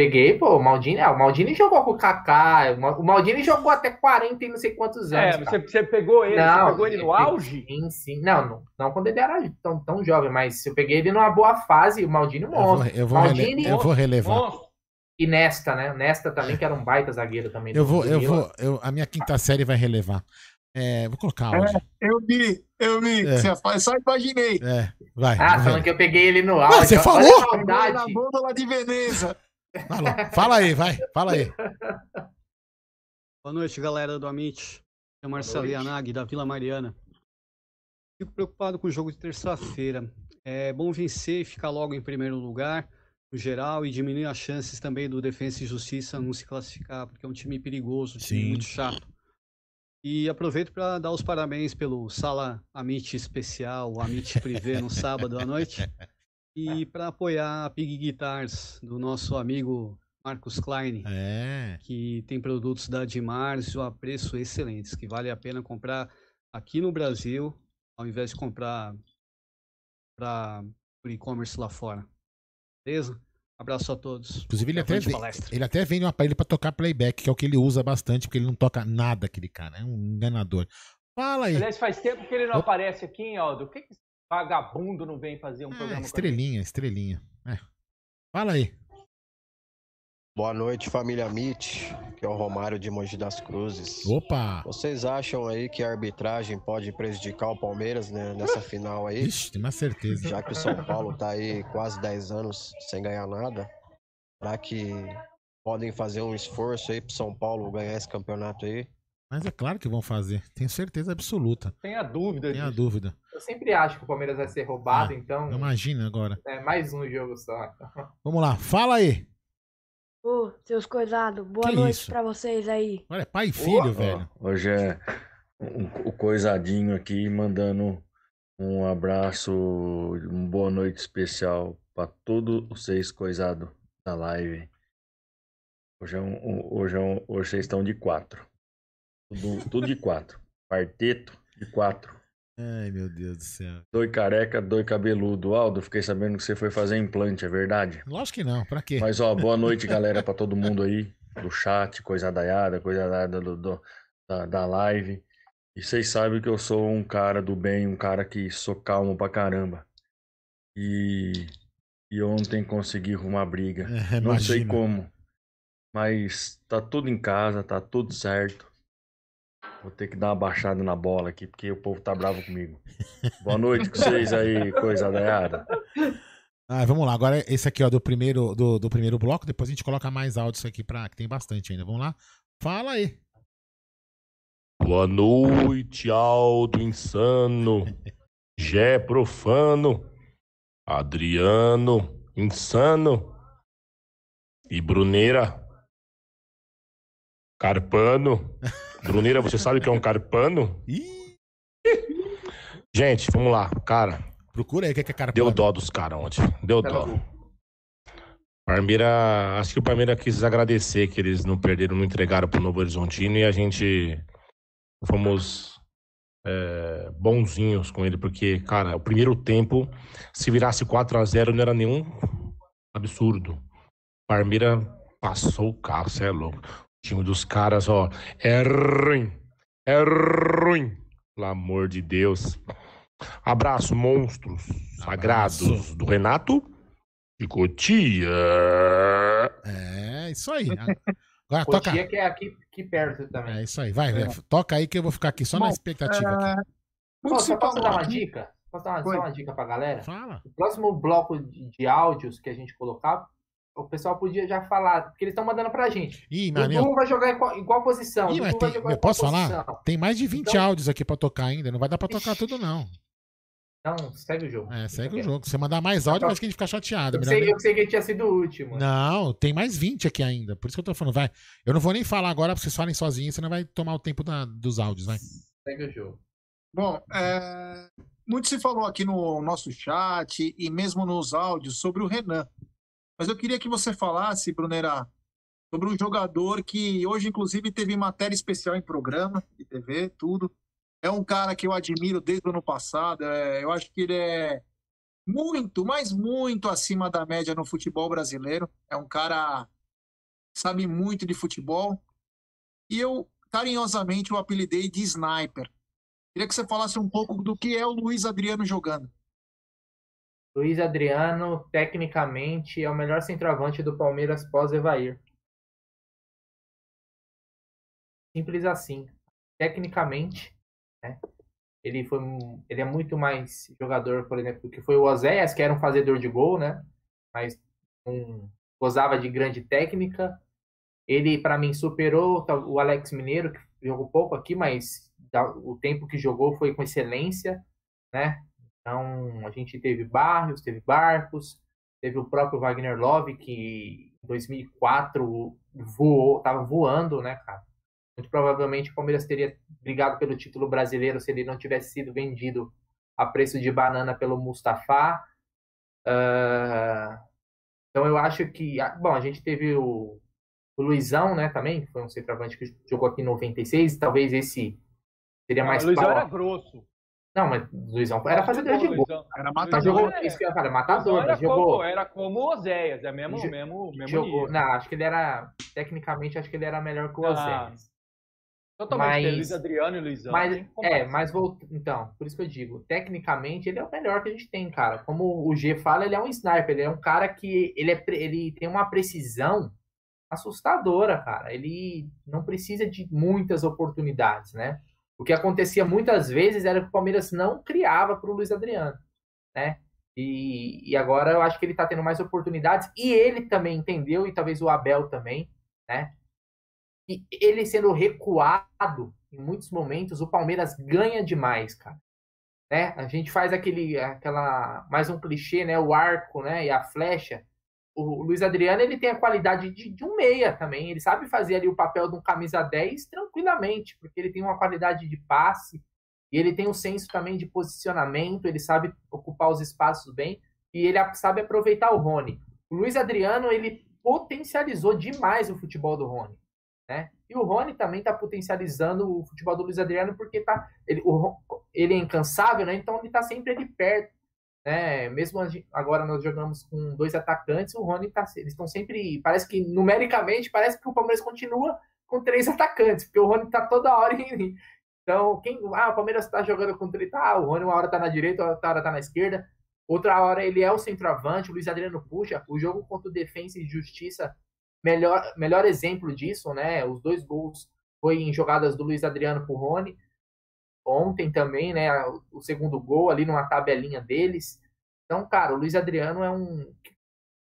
Peguei, pô, o Maldini, ah, o Maldini jogou com o Kaká, o Ma- o Maldini jogou até 40 e não sei quantos É, anos. você, cara. você pegou ele, Não, você pegou ele no auge? Sim, sim. Não, não, não quando ele era tão, tão jovem, mas eu peguei ele numa boa fase, o Maldini Eu vou, eu vou, rele- eu vou relevar. monstro. E Nesta, né? Nesta também, que era um baita zagueiro também. Eu vou, eu vou, eu, a minha quinta série vai relevar. É, vou colocar áudio. É, eu vi, eu vi. É. Você só imaginei. É, vai. Ah, falando que eu peguei ele no Ah, áudio. você falou? Na gôndola de Veneza. Fala, fala aí, vai, fala aí. Boa noite, galera do Amit. É Marcelo noite. Yanagi, da Vila Mariana. Fico preocupado com o jogo de terça-feira. É bom vencer e ficar logo em primeiro lugar, no geral, e diminuir as chances também do Defensa e Justiça não se classificar, porque é um time perigoso, um time Sim. muito chato. E aproveito para dar os parabéns pelo Sala Amit especial, o Amit Privé, no sábado à noite. E para apoiar a Pig Guitars, do nosso amigo Marcos Klein, É. que tem produtos da Dimarzio a preço excelentes, que vale a pena comprar aqui no Brasil, ao invés de comprar pra, por e-commerce lá fora. Beleza? Abraço a todos. Inclusive, ele até, palestra. ele até vende um aparelho pra tocar playback, que é o que ele usa bastante, porque ele não toca nada, aquele cara. É um enganador. Fala aí. Aliás, faz tempo que ele não aparece aqui, hein, Aldo? Por que, que vagabundo não vem fazer um É, programa com a gente? estrelinha, estrelinha. É. Fala aí. Boa noite, família Mit, que é o Romário de Mogi das Cruzes. Opa! Vocês acham aí que a arbitragem pode prejudicar o Palmeiras né, nessa final aí? Ixi, tem uma certeza. Já que o São Paulo tá aí quase 10 anos sem ganhar nada, será que podem fazer um esforço aí pro São Paulo ganhar esse campeonato aí? Mas é claro que vão fazer. Tenho certeza absoluta. Tem a dúvida Tem a disso. dúvida. Eu sempre acho que o Palmeiras vai ser roubado, Ah, então. Imagina agora. É mais um jogo só. Vamos lá, fala aí. Ô, seus coisados, boa Que noite isso? pra vocês aí. Olha, pai e filho, Ó. velho. Hoje é um- o coisadinho aqui mandando um abraço, uma boa noite especial para todos vocês coisados da live. Hoje, é um, um- hoje, é um- hoje vocês estão de quatro. Tudo, tudo de quatro. Quarteto de quatro. Ai, meu Deus do céu. Dois careca, dois cabeludo. Aldo, fiquei sabendo que você foi fazer implante, é verdade? Lógico que não, pra quê? Mas ó, boa noite, galera, pra todo mundo aí do chat, coisa daiada, coisa daiada do, do- da, da live. E vocês sabem que eu sou um cara do bem, um cara que sou calmo pra caramba. E, e ontem consegui arrumar briga. É, Não sei como. Mas tá tudo em casa, tá tudo certo. Vou ter que dar uma baixada na bola aqui, porque o povo tá bravo comigo. Boa noite com vocês aí, coisa daiada. Ah, vamos lá. Agora esse aqui, ó, do primeiro, do, do primeiro bloco. Depois a gente coloca mais áudios aqui, pra, que tem bastante ainda. Vamos lá? Fala aí. Boa noite, Aldo Insano. Gé Profano. Adriano Insano. E Bruneira. Carpano. Bruneira, você sabe o que é um carpano? Gente, vamos lá. Cara, Procura aí o que é carpano. Deu dó dos caras ontem. Deu dó. Parmeira, acho que o Palmeiras quis agradecer que eles não perderam, não entregaram pro Novo Horizontino e a gente fomos é, bonzinhos com ele, porque, cara, o primeiro tempo, se virasse 4 a 0 não era nenhum absurdo. Parmeira passou o carro, você é louco. Time dos caras, ó, é ruim, é ruim, pelo amor de Deus. Abraço, monstros sagrados do Renato de Cotia. É, isso aí. Agora O toca. que é aqui, aqui perto também. É isso aí, vai, vai. Toca aí que eu vou ficar aqui só na expectativa. aqui. Pô, só posso dar uma aqui- dica? Posso dar uma, só uma dica pra galera? Fala. O próximo bloco de, de áudios que a gente colocar, o pessoal podia já falar, porque eles estão mandando pra gente. Ih, o mas Dudu meu- vai jogar em qual, em qual posição? Ih, mas tem, jogar eu posso falar? posição? Tem mais de 20 Então- áudios aqui pra tocar ainda. Não vai dar pra tocar tudo, não. Então, segue o jogo. É, segue o jogo. Se você mandar mais áudio, acho que a gente fica chateado. Eu sei, eu sei que tinha sido o último. Não, tem mais 20 aqui ainda. Por isso que eu tô falando, vai. Eu não vou nem falar agora pra vocês falem sozinhos, senão vai tomar o tempo da- dos áudios, vai. Segue o jogo. Bom, é, muito se falou aqui no nosso chat e mesmo nos áudios sobre o Renan. Mas eu queria que você falasse, Brunera, sobre um jogador que hoje, inclusive, teve matéria especial em programa de TV, tudo. É um cara que eu admiro desde o ano passado. é, eu acho que ele é muito, mas muito acima da média no futebol brasileiro. É um cara que sabe muito de futebol. E eu, carinhosamente, o apelidei de Sniper. Queria que você falasse um pouco do que é o Luiz Adriano jogando. Luiz Adriano, tecnicamente, é o melhor centroavante do Palmeiras pós-Evair. Simples assim. Tecnicamente, né? Ele, foi, ele é muito mais jogador, por exemplo, que foi o Oséias, que era um fazedor de gol, né? Mas um, gozava de grande técnica. Ele, para mim, superou o Alex Mineiro, que jogou pouco aqui, mas o tempo que jogou foi com excelência, né? Então, a gente teve Barrios, teve Barcos, teve o próprio Wagner Love, que em 2004 voou, tava voando, né, cara? Muito provavelmente o Palmeiras teria brigado pelo título brasileiro se ele não tivesse sido vendido a preço de banana pelo Mustafa. Ah, então, eu acho que. ah, Bom, a gente teve o, o Luizão, né, também, que foi um centroavante que jogou aqui em 96, talvez esse seria mais o Luizão pau- era grosso. Não, mas Luizão era fazedor de gol. Luizão. Era Mas jogou, isso que eu falar, matador, era jogou. como, era como o Oséias, é mesmo, mesmo, mesmo jogou, não, acho que ele era, tecnicamente, acho que ele era melhor que o Ah, Oséias. Totalmente, Mas- Luiz Adriano e Luizão. Mas, é, mas vou, então, por isso que eu digo, tecnicamente ele é o melhor que a gente tem, cara. Como o G fala, ele é um sniper, ele é um cara que ele, é, ele tem uma precisão assustadora, cara. Ele não precisa de muitas oportunidades, né? O que acontecia muitas vezes era que o Palmeiras não criava para o Luiz Adriano, né? E, e agora eu acho que ele tá tendo mais oportunidades e ele também entendeu, e talvez o Abel também, né? E ele sendo recuado em muitos momentos, o Palmeiras ganha demais, cara. Né? A gente faz aquele, aquela, mais um clichê, né? O arco, né? E a flecha. O Luiz Adriano, ele tem a qualidade de, de um meia também. Ele sabe fazer ali o papel de um camisa 10 tranquilamente, porque ele tem uma qualidade de passe e ele tem um senso também de posicionamento, ele sabe ocupar os espaços bem e ele sabe aproveitar o Rony. O Luiz Adriano, ele potencializou demais o futebol do Rony né? E o Rony também está potencializando o futebol do Luiz Adriano porque tá, ele, o ele é incansável, né? Então ele está sempre ali perto, né? Mesmo agora nós jogamos com dois atacantes, o Rony tá, eles estão sempre, parece que numericamente parece que o Palmeiras continua com três atacantes, porque o Rony está toda hora em, então, quem, ah, o Palmeiras está jogando com três, ah, o Rony uma hora tá na direita, outra hora tá na esquerda, outra hora ele é o centroavante, o Luiz Adriano puxa, o jogo contra o Defensa e Justiça melhor, melhor exemplo disso, né? Os dois gols foi em jogadas do Luiz Adriano pro Rony. Ontem também, né? O segundo gol ali numa tabelinha deles. Então, cara, o Luiz Adriano é um.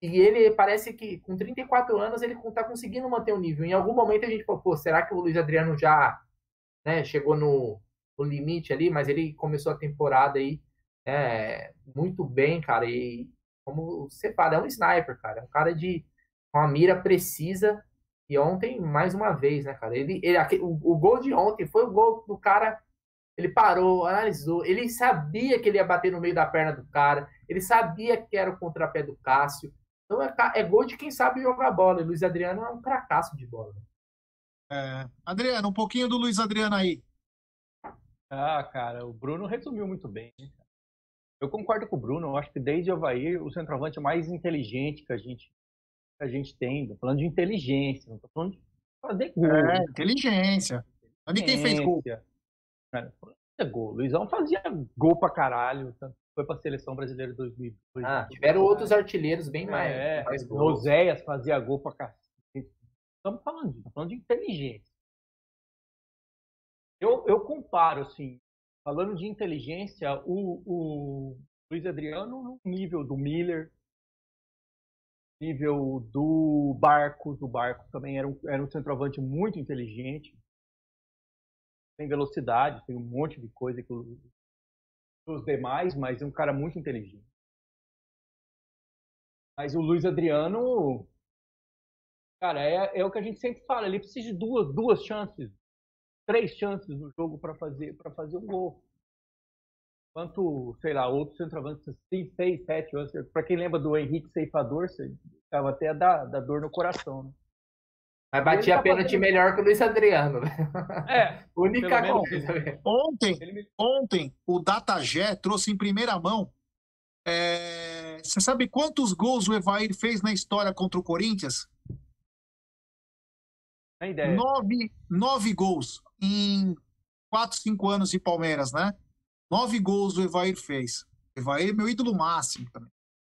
E ele parece que com 34 anos ele tá conseguindo manter o nível. Em algum momento a gente falou, pô, será que o Luiz Adriano já né, chegou no, no limite ali? Mas ele começou a temporada aí é, muito bem, cara. E como você fala, é um sniper, cara. É um cara de uma mira precisa. E ontem, mais uma vez, né, cara? Ele, ele, o, o gol de ontem foi o gol do cara. Ele parou, analisou. Ele sabia que ele ia bater no meio da perna do cara. Ele sabia que era o contrapé do Cássio. Então é, é gol de quem sabe jogar bola. E Luiz Adriano é um cracaço de bola. É, Adriano, um pouquinho do Luiz Adriano aí. Ah, cara, o Bruno resumiu muito bem. Né, eu concordo com o Bruno. Eu acho que desde o Havaí, o centroavante mais inteligente que a gente, que a gente tem. Tô falando de inteligência, não tô falando de fazer gol. É, né? inteligência. Onde quem fez gol? Cara, gol. Luizão fazia gol pra caralho. Foi pra seleção brasileira de 2002. Ah, tiveram outros artilheiros bem mais. É, mais Oséias fazia gol pra cacete. Estamos falando disso, falando de inteligência. Eu, eu comparo, assim, falando de inteligência, o, o Luiz Adriano no nível do Miller, nível do Barcos, o Barcos também era um, era um centroavante muito inteligente, tem velocidade, tem um monte de coisa que os demais, mas é um cara muito inteligente. Mas o Luiz Adriano, cara, é, é o que a gente sempre fala, ele precisa de duas, duas chances três chances no jogo para fazer para fazer um gol. Quanto, sei lá, outros centroavantes, cinco, seis, sete Para quem lembra do Henrique Ceifador, você tava até a dar, dar dor no coração, né? Mas batia tá pênalti fazendo... melhor que o Luiz Adriano. Né? É. Única coisa. Ontem, ontem, o Datagé trouxe em primeira mão. É... Você sabe quantos gols o Evair fez na história contra o Corinthians? Nove, nove gols em 4, 5 anos de Palmeiras, né? Nove gols o Evair fez. O Evair é meu ídolo máximo também.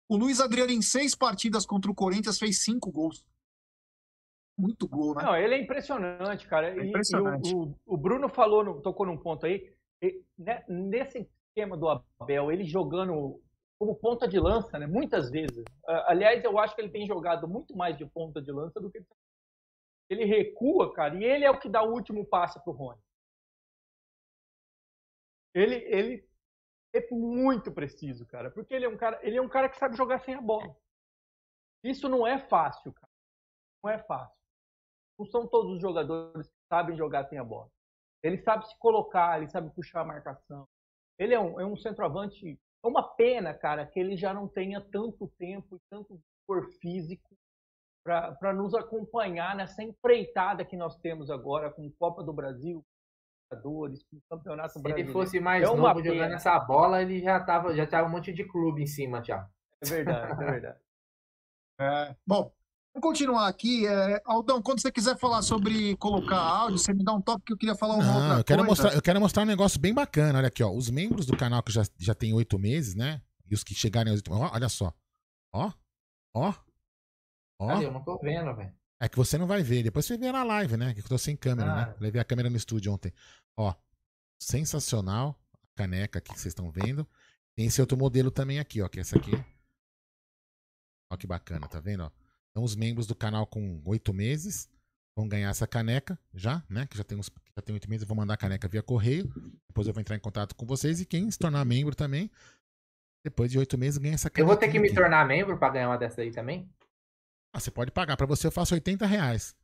O Luiz Adriano, em seis partidas contra o Corinthians, fez cinco gols. Muito gol, né? Não, ele é impressionante, cara. É impressionante. E, e o, o, o, Bruno falou, no, tocou num ponto aí. E, né, nesse esquema do Abel, ele jogando como ponta de lança, né? Muitas vezes. aliás, eu acho que ele tem jogado muito mais de ponta de lança do que ele recua, cara, e ele é o que dá o último passe pro Rony. Ele, ele é muito preciso, cara, porque ele é um cara, ele é um cara que sabe jogar sem a bola. Isso não é fácil, cara. Não é fácil. Não são todos os jogadores que sabem jogar sem a bola. Ele sabe se colocar, ele sabe puxar a marcação. Ele é um, é um centroavante. É uma pena, cara, que ele já não tenha tanto tempo e tanto por físico para nos acompanhar nessa empreitada que nós temos agora com Copa do Brasil, jogadores, com Campeonato Se Brasileiro. Se ele fosse mais é novo jogando essa bola, ele já tava, já tava um monte de clube em cima já. É verdade, é verdade. É, bom, vamos continuar aqui. É, Aldão, quando você quiser falar sobre colocar áudio, você me dá um toque que eu queria falar uma Não, outra eu quero coisa. Mostrar, eu quero mostrar um negócio bem bacana. Olha aqui, ó. Os membros do canal que já, já tem oito meses, né? E os que chegarem aos oito Olha só. Ó. Ó. Ó. Eu não tô vendo, velho. É que você não vai ver. Depois você vê na live, né? Que eu tô sem câmera, né? ah. né? Levei a câmera no estúdio ontem. Ó. Sensacional. A caneca aqui que vocês estão vendo. Tem esse outro modelo também aqui, ó. Que é essa aqui. Ó que bacana, tá vendo? Ó? Então os membros do canal com oito meses vão ganhar essa caneca já, né? Que já tem uns já tem oito meses, eu vou mandar a caneca via correio. Depois eu vou entrar em contato com vocês. E quem se tornar membro também, depois de oito meses ganha essa caneca. Eu vou ter que me tornar membro para ganhar uma dessa aí também? Ah, você pode pagar. Para você eu faço 80 reais.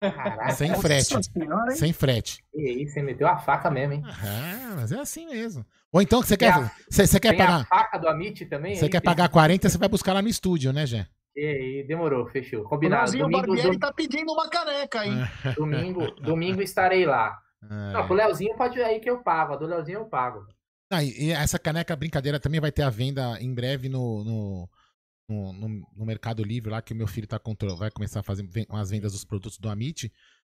Caraca, sem frete. Senhora, sem frete. E aí, você meteu a faca mesmo, hein? Ah, mas é assim mesmo. Ou então você quer, você, você quer pagar. a faca do Amit também? Você quer pagar 40, você vai buscar lá no estúdio, né, Jé? E aí, demorou, fechou. Combinado. O domingo, Barbieri tá pedindo uma caneca, hein? domingo, domingo estarei lá. É. Não, pro Leozinho pode ir aí que eu pago. A do Leozinho eu pago. Ah, e essa caneca brincadeira também vai ter a venda em breve no, no no, no, no, Mercado Livre lá que o meu filho tá controlando, vai começar a fazer umas vendas dos produtos do Amit.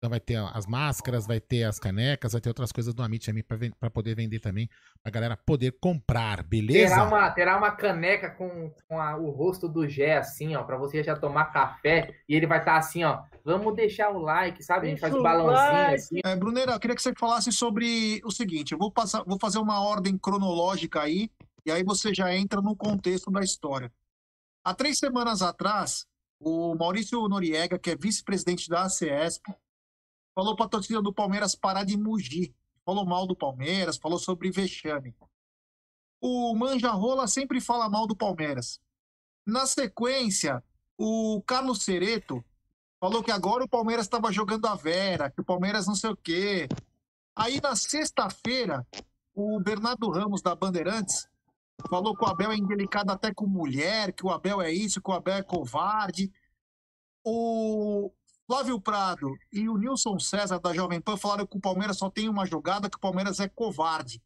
Então vai ter as máscaras, vai ter as canecas, vai ter outras coisas do Amit também para poder vender também, pra galera poder comprar, beleza? Terá uma, terá uma caneca com, com a- o rosto do Gé, assim, ó, pra você já tomar café. E ele vai estar assim, ó. Vamos deixar o like, sabe? A gente faz o balãozinho assim. É, Brunera, eu queria que você falasse sobre o seguinte: eu vou, passar, vou fazer uma ordem cronológica aí, e aí você já entra no contexto da história. Há três semanas atrás, o Maurício Noriega, que é vice-presidente da ACESP, falou para a torcida do Palmeiras parar de mugir. Falou mal do Palmeiras, falou sobre vexame. O Manja Rola sempre fala mal do Palmeiras. Na sequência, o Carlos Cereto falou que agora o Palmeiras estava jogando a Vera, que o Palmeiras não sei o quê. Aí na sexta-feira, o Bernardo Ramos da Bandeirantes falou que o Abel é indelicado até com mulher, que o Abel é isso, que o Abel é covarde. O Flávio Prado e o Nilson César da Jovem Pan falaram que o Palmeiras só tem uma jogada, que o Palmeiras é covarde.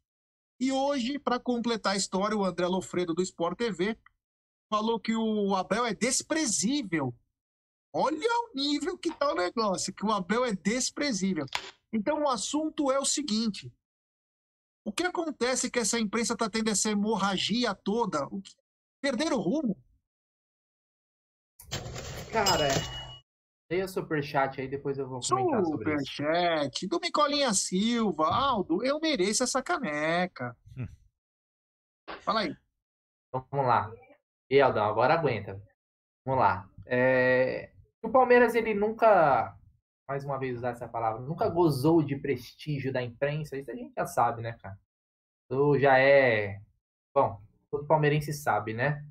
E hoje, para completar a história, o André Lofredo do Sport TV falou que o Abel é desprezível. Olha o nível que tá o negócio, que o Abel é desprezível. Então o assunto é o seguinte: o que acontece que essa imprensa está tendo essa hemorragia toda? O que... Perderam o rumo? Cara, leia o superchat aí, depois eu vou comentar sobre isso. Superchat do Micolinha Silva. Aldo, eu mereço essa caneca. Fala aí. Então, vamos lá. E Aldão, agora aguenta. Vamos lá. É, O Palmeiras, ele nunca, mais uma vez usar essa palavra, nunca gozou de prestígio da imprensa. Isso a gente já sabe, né, cara? Isso já é. Bom, todo palmeirense sabe, né?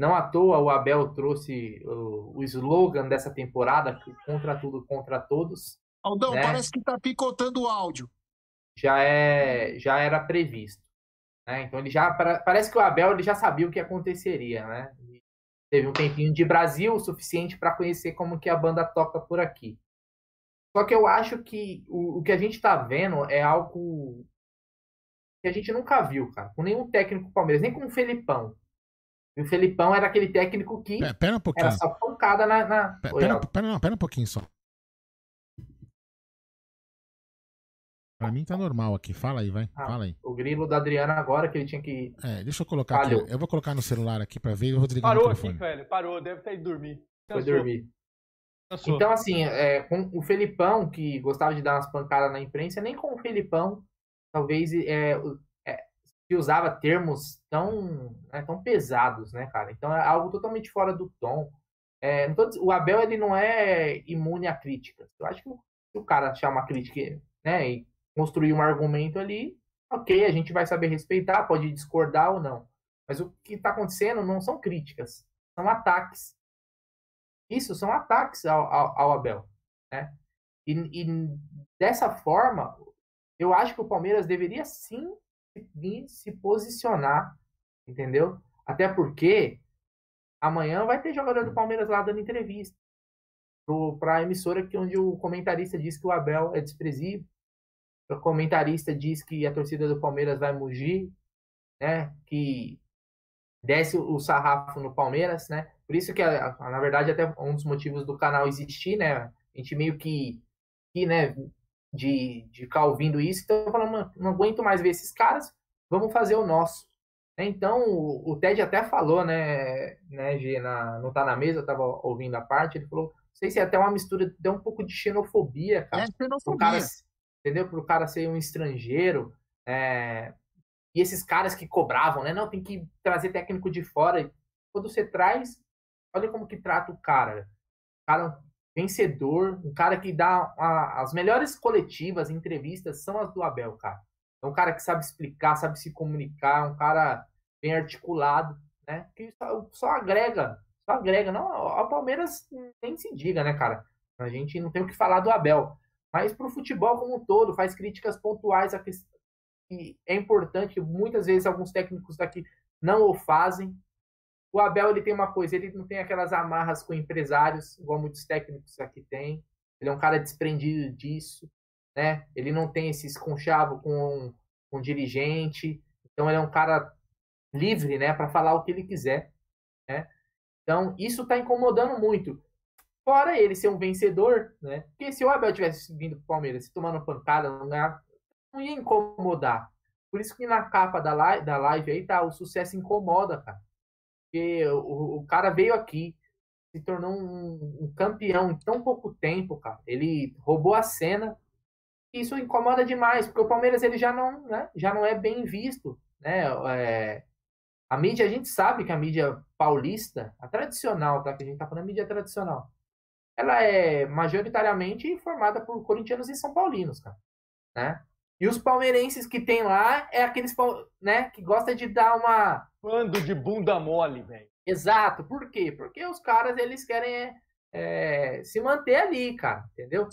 Não à toa o Abel trouxe o, o slogan dessa temporada, contra tudo, contra todos. Aldão, né? parece que tá picotando o áudio. já é já era previsto. Né? Então ele já parece que o Abel ele já sabia o que aconteceria, né? Ele teve um tempinho de Brasil o suficiente para conhecer como que a banda toca por aqui. Só que eu acho que o, o que a gente está vendo é algo que a gente nunca viu, cara, com nenhum técnico Palmeiras, nem com o Felipão. E o Felipão era aquele técnico que Pera, pera um pouquinho. era só pancada na. na... Pera, Oi, pera, pera, não, pera um pouquinho só. Pra mim tá normal aqui. Fala aí, vai. Ah, Fala aí. O grilo da Adriana agora, que ele tinha que. É, deixa eu colocar Falhou. aqui. Eu vou colocar no celular aqui pra ver e eu vou desligar o Parou aqui, velho. Parou. Deve ter ido dormir. Foi dormir. Cansou. Então, assim, é, com o Felipão, que gostava de dar umas pancadas na imprensa, nem com o Felipão, talvez é, se usava termos tão, né, tão pesados, né, cara? Então é algo totalmente fora do tom. É, o Abel, ele não é imune a críticas. Eu acho que se o cara achar uma crítica, né, e construir um argumento ali, ok, a gente vai saber respeitar, pode discordar ou não. Mas o que está acontecendo não são críticas, são ataques. Isso são ataques ao, ao, ao Abel, né? E, e dessa forma, eu acho que o Palmeiras deveria sim vir se posicionar, entendeu? Até porque amanhã vai ter jogador do Palmeiras lá dando entrevista para a emissora que onde o comentarista diz que o Abel é desprezível, o comentarista diz que a torcida do Palmeiras vai mugir, né? Que desce o sarrafo no Palmeiras, né? Por isso que, na verdade, até um dos motivos do canal existir, né? A gente meio que, que né, de, de ficar ouvindo isso, então eu falando, "Mano, não aguento mais ver esses caras, vamos fazer o nosso. né? Então, o, o Ted até falou, né, né G, na, não tá na mesa, eu tava ouvindo a parte, ele falou, não sei se é até uma mistura, deu um pouco de xenofobia, cara. É xenofobia. Pro cara, entendeu? Pro cara ser um estrangeiro, é, e esses caras que cobravam, né? Não, tem que trazer técnico de fora. Quando você traz, olha como que trata o cara. O cara vencedor, um cara que dá a- as melhores coletivas, entrevistas, são as do Abel, cara. É um cara que sabe explicar, sabe se comunicar, um cara bem articulado, né? Que só, só agrega, só agrega. Não, ao Palmeiras nem se diga, né, cara? A gente não tem o que falar do Abel. Mas pro futebol como um todo, faz críticas pontuais a questão que é importante, muitas vezes alguns técnicos daqui não o fazem. O Abel ele tem uma coisa, ele não tem aquelas amarras com empresários, igual muitos técnicos aqui têm. Ele é um cara desprendido disso, né? Ele não tem esse esconchavo com com dirigente. Então ele é um cara livre, né, para falar o que ele quiser, né? Então isso está incomodando muito. Fora ele ser um vencedor, né? Porque se o Abel tivesse vindo pro Palmeiras se tomando pancada, não, não ia incomodar. Por isso que na capa da live, da live aí tá, o sucesso incomoda, cara. Porque o, o cara veio aqui, se tornou um, um, campeão em tão pouco tempo, cara. Ele roubou a cena. Isso incomoda demais, porque o Palmeiras ele já não, né, já não é bem visto, né? É, a mídia, a gente sabe que a mídia paulista, a tradicional, tá? Que a gente tá falando mídia tradicional, ela é majoritariamente formada por corintianos e são paulinos, cara, né? E os palmeirenses que tem lá é aqueles, né, que gosta de dar uma bando de bunda mole, velho. Exato. Por quê? Porque os caras eles querem é, se manter ali, cara, entendeu?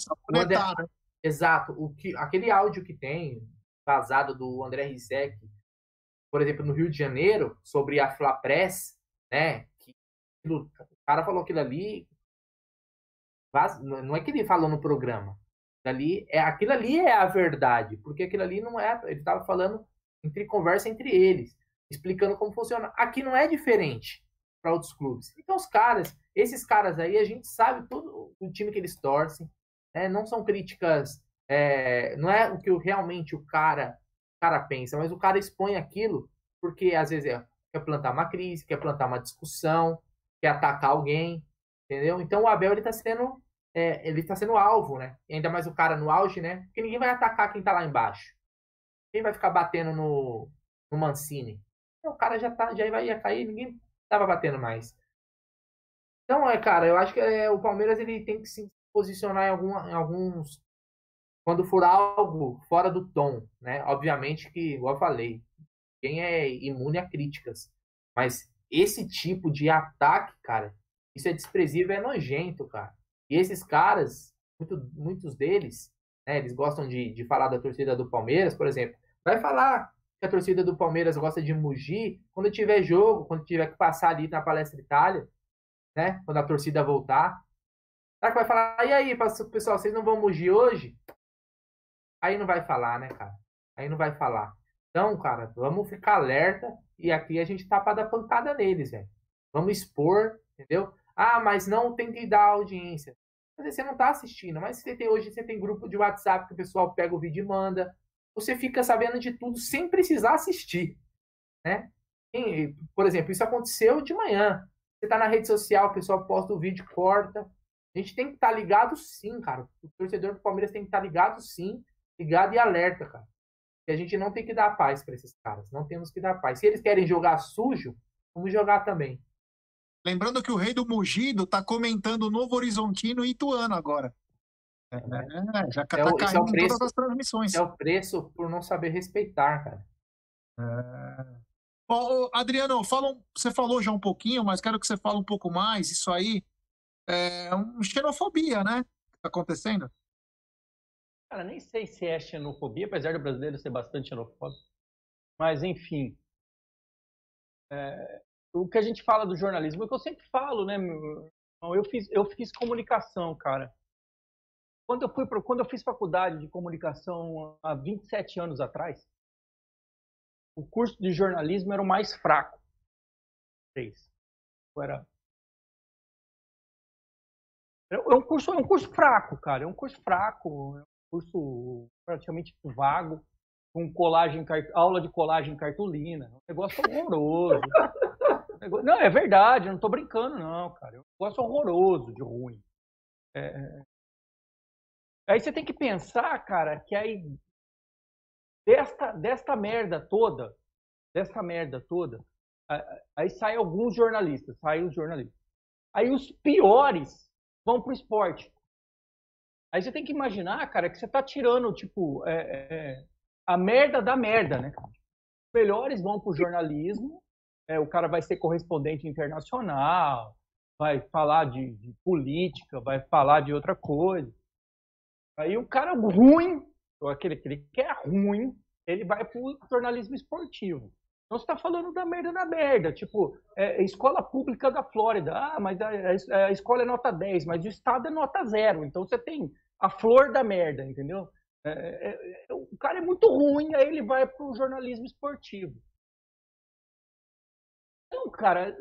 Né? Exato. O que, aquele áudio que tem vazado do André Rizek, por exemplo, no Rio de Janeiro, sobre a Flapress, né? Que o cara falou aquilo ali. Não é que ele falou no programa. Ali, é, aquilo ali é a verdade, porque aquilo ali não é. Ele estava falando entre conversa entre eles, explicando como funciona. Aqui não é diferente para outros clubes. Então, os caras, esses caras aí, a gente sabe todo o time que eles torcem. Né? Não são críticas, é, não é o que realmente o cara, o cara pensa, mas o cara expõe aquilo porque às vezes é, quer plantar uma crise, quer plantar uma discussão, quer atacar alguém, entendeu? Então o Abel ele está sendo é, ele está sendo alvo, né? E ainda mais o cara no auge, né? Porque ninguém vai atacar quem está lá embaixo. Quem vai ficar batendo no, no Mancini? O cara já tá, já ia cair, ninguém tava batendo mais. Então, é, cara, eu acho que é, o Palmeiras ele tem que se posicionar em, em alguns. Quando for algo fora do tom, né? Obviamente que, igual eu falei, quem é imune a críticas. Mas esse tipo de ataque, cara, isso é desprezível, é nojento, cara. E esses caras, muito, muitos deles, né, eles gostam de, de falar da torcida do Palmeiras, por exemplo. Vai falar que a torcida do Palmeiras gosta de mugir quando tiver jogo, quando tiver que passar ali na Palestra Itália, né? Quando a torcida voltar. Será que vai falar, e aí, pessoal, vocês não vão mugir hoje? Aí não vai falar, né, cara? Aí não vai falar. Então, cara, vamos ficar alerta e aqui a gente tá para dar pancada neles, velho. Vamos expor, entendeu? Ah, mas não que dar audiência. Você não tá assistindo, mas você tem, hoje você tem grupo de WhatsApp que o pessoal pega o vídeo e manda você fica sabendo de tudo sem precisar assistir. Né? E, por exemplo, isso aconteceu de manhã. Você está na rede social, o pessoal posta o vídeo, corta. A gente tem que estar tá ligado sim, cara. O torcedor do Palmeiras tem que estar tá ligado sim, ligado e alerta, cara. E a gente não tem que dar paz para esses caras. Não temos que dar paz. Se eles querem jogar sujo, vamos jogar também. Lembrando que o rei do Mugido está comentando o Novo Horizontino e Ituano agora. É, já tá é o, caindo é o preço, todas as transmissões. É o preço por não saber respeitar, cara. É. Oh, Adriano, fala, você falou já um pouquinho, mas quero que você fale um pouco mais. Isso aí é uma xenofobia, né? Que tá acontecendo. Cara, nem sei se é xenofobia, apesar do brasileiro ser bastante xenofóbico. Mas, enfim. É, o que a gente fala do jornalismo é o que eu sempre falo, né? Eu fiz, eu fiz comunicação, cara. Quando eu, fui, quando eu fiz faculdade de comunicação há 27 anos atrás, o curso de jornalismo era o mais fraco. Era é um curso, é um curso fraco, cara. É um curso fraco, é um curso praticamente vago, com colagem, aula de colagem cartolina. É um negócio horroroso. Não, é verdade, eu não estou brincando, não, cara. É um negócio horroroso de ruim. É, Aí você tem que pensar, cara, que aí desta, desta merda toda, desta merda toda, aí sai alguns jornalistas, sai os jornalistas. Aí os piores vão pro esporte. Aí você tem que imaginar, cara, que você tá tirando, tipo, é, é, a merda da merda, né? Os melhores vão pro jornalismo, é, o cara vai ser correspondente internacional, vai falar de, de política, vai falar de outra coisa. Aí o cara ruim, ou aquele, aquele que é ruim, ele vai pro jornalismo esportivo. Então você está falando da merda da merda, tipo, é, escola pública da Flórida, ah, mas a, a, a, escola é nota 10, mas o estado é nota zero, então você tem a flor da merda, entendeu? É, é, é o cara é muito ruim, aí ele vai pro jornalismo esportivo. Cara,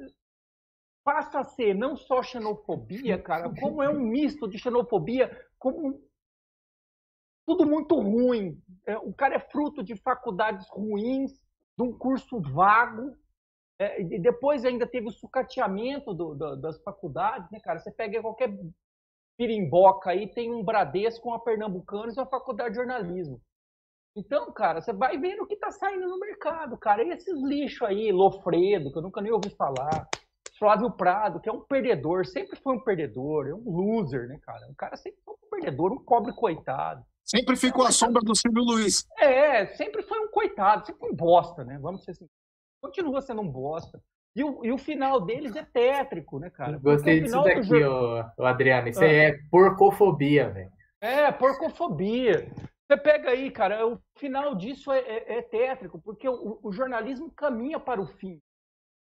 passa a ser não só xenofobia, cara, como é um misto de xenofobia, como tudo muito ruim. É, o cara é fruto de faculdades ruins, de um curso vago, é, e depois ainda teve o sucateamento do, do, das faculdades, né, cara? Você pega qualquer pirimboca aí, tem um Bradesco, uma Pernambucanos e uma faculdade de jornalismo. Então, cara, você vai vendo o que tá saindo no mercado, cara. E esses lixos aí, Lofredo, que eu nunca nem ouvi falar, Flávio Prado, que é um perdedor, sempre foi um perdedor, é um loser, né, cara? O cara sempre foi um perdedor, um pobre coitado. Sempre ficou à sombra do Silvio Luiz. É, sempre foi um coitado, sempre um bosta, né? Vamos ser assim. Continua sendo um bosta. E o, e o final deles é tétrico, né, cara? Gostei disso daqui, ô, Adriano. Isso ah. é porcofobia, velho. É, porcofobia. Você pega aí, cara, o final disso é, é, é tétrico, porque o, o, jornalismo caminha para o fim.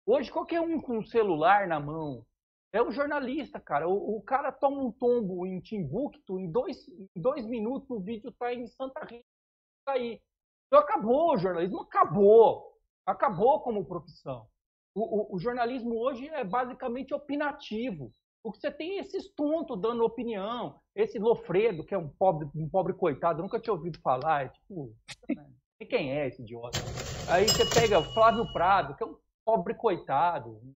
Hoje, qualquer um com um celular na mão é um jornalista, cara. O, o cara toma um tombo em Timbuktu, em dois, em dois minutos o vídeo está em Santa Rita. Tá aí. Então acabou o jornalismo, acabou. Acabou como profissão. O, o, o, jornalismo hoje é basicamente opinativo. Porque você tem esses tontos dando opinião, esse Lofredo, que é um pobre, um pobre coitado, nunca tinha ouvido falar, é tipo, né? quem é esse idiota? Aí você pega o Flávio Prado, que é um pobre coitado, um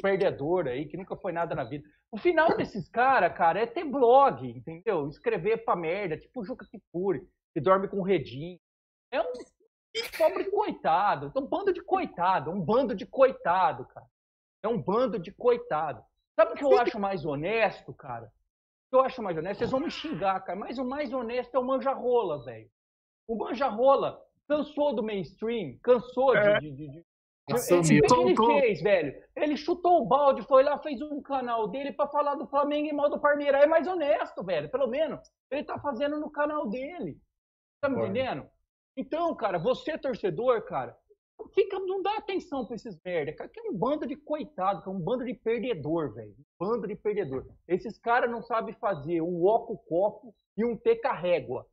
perdedor aí, que nunca foi nada na vida. O final desses caras, cara, é ter blog, entendeu? Escrever pra merda, tipo o Juca Kifuri, que dorme com o Redinho. É um pobre coitado, é um bando de coitado, é um bando de coitado, cara. É um bando de coitado. Sabe o que eu acho mais honesto, cara? O que eu acho mais honesto? Vocês vão me xingar, cara, mas o mais honesto é o Manjarrola, velho. O Manjarrola cansou do mainstream, cansou é. de, de, de... Ele, o que ele fez, velho? Ele chutou o balde, foi lá, fez um canal dele para falar do Flamengo e mal do Palmeiras. É mais honesto, velho. Pelo menos ele tá fazendo no canal dele. Tá me entendendo? Então, cara, você torcedor, cara, fica, não dá atenção pra esses merda, cara, que é um bando de coitado, que é um bando de perdedor, velho. Um bando de perdedor. Esses caras não sabem fazer um oco copo e um teca régua.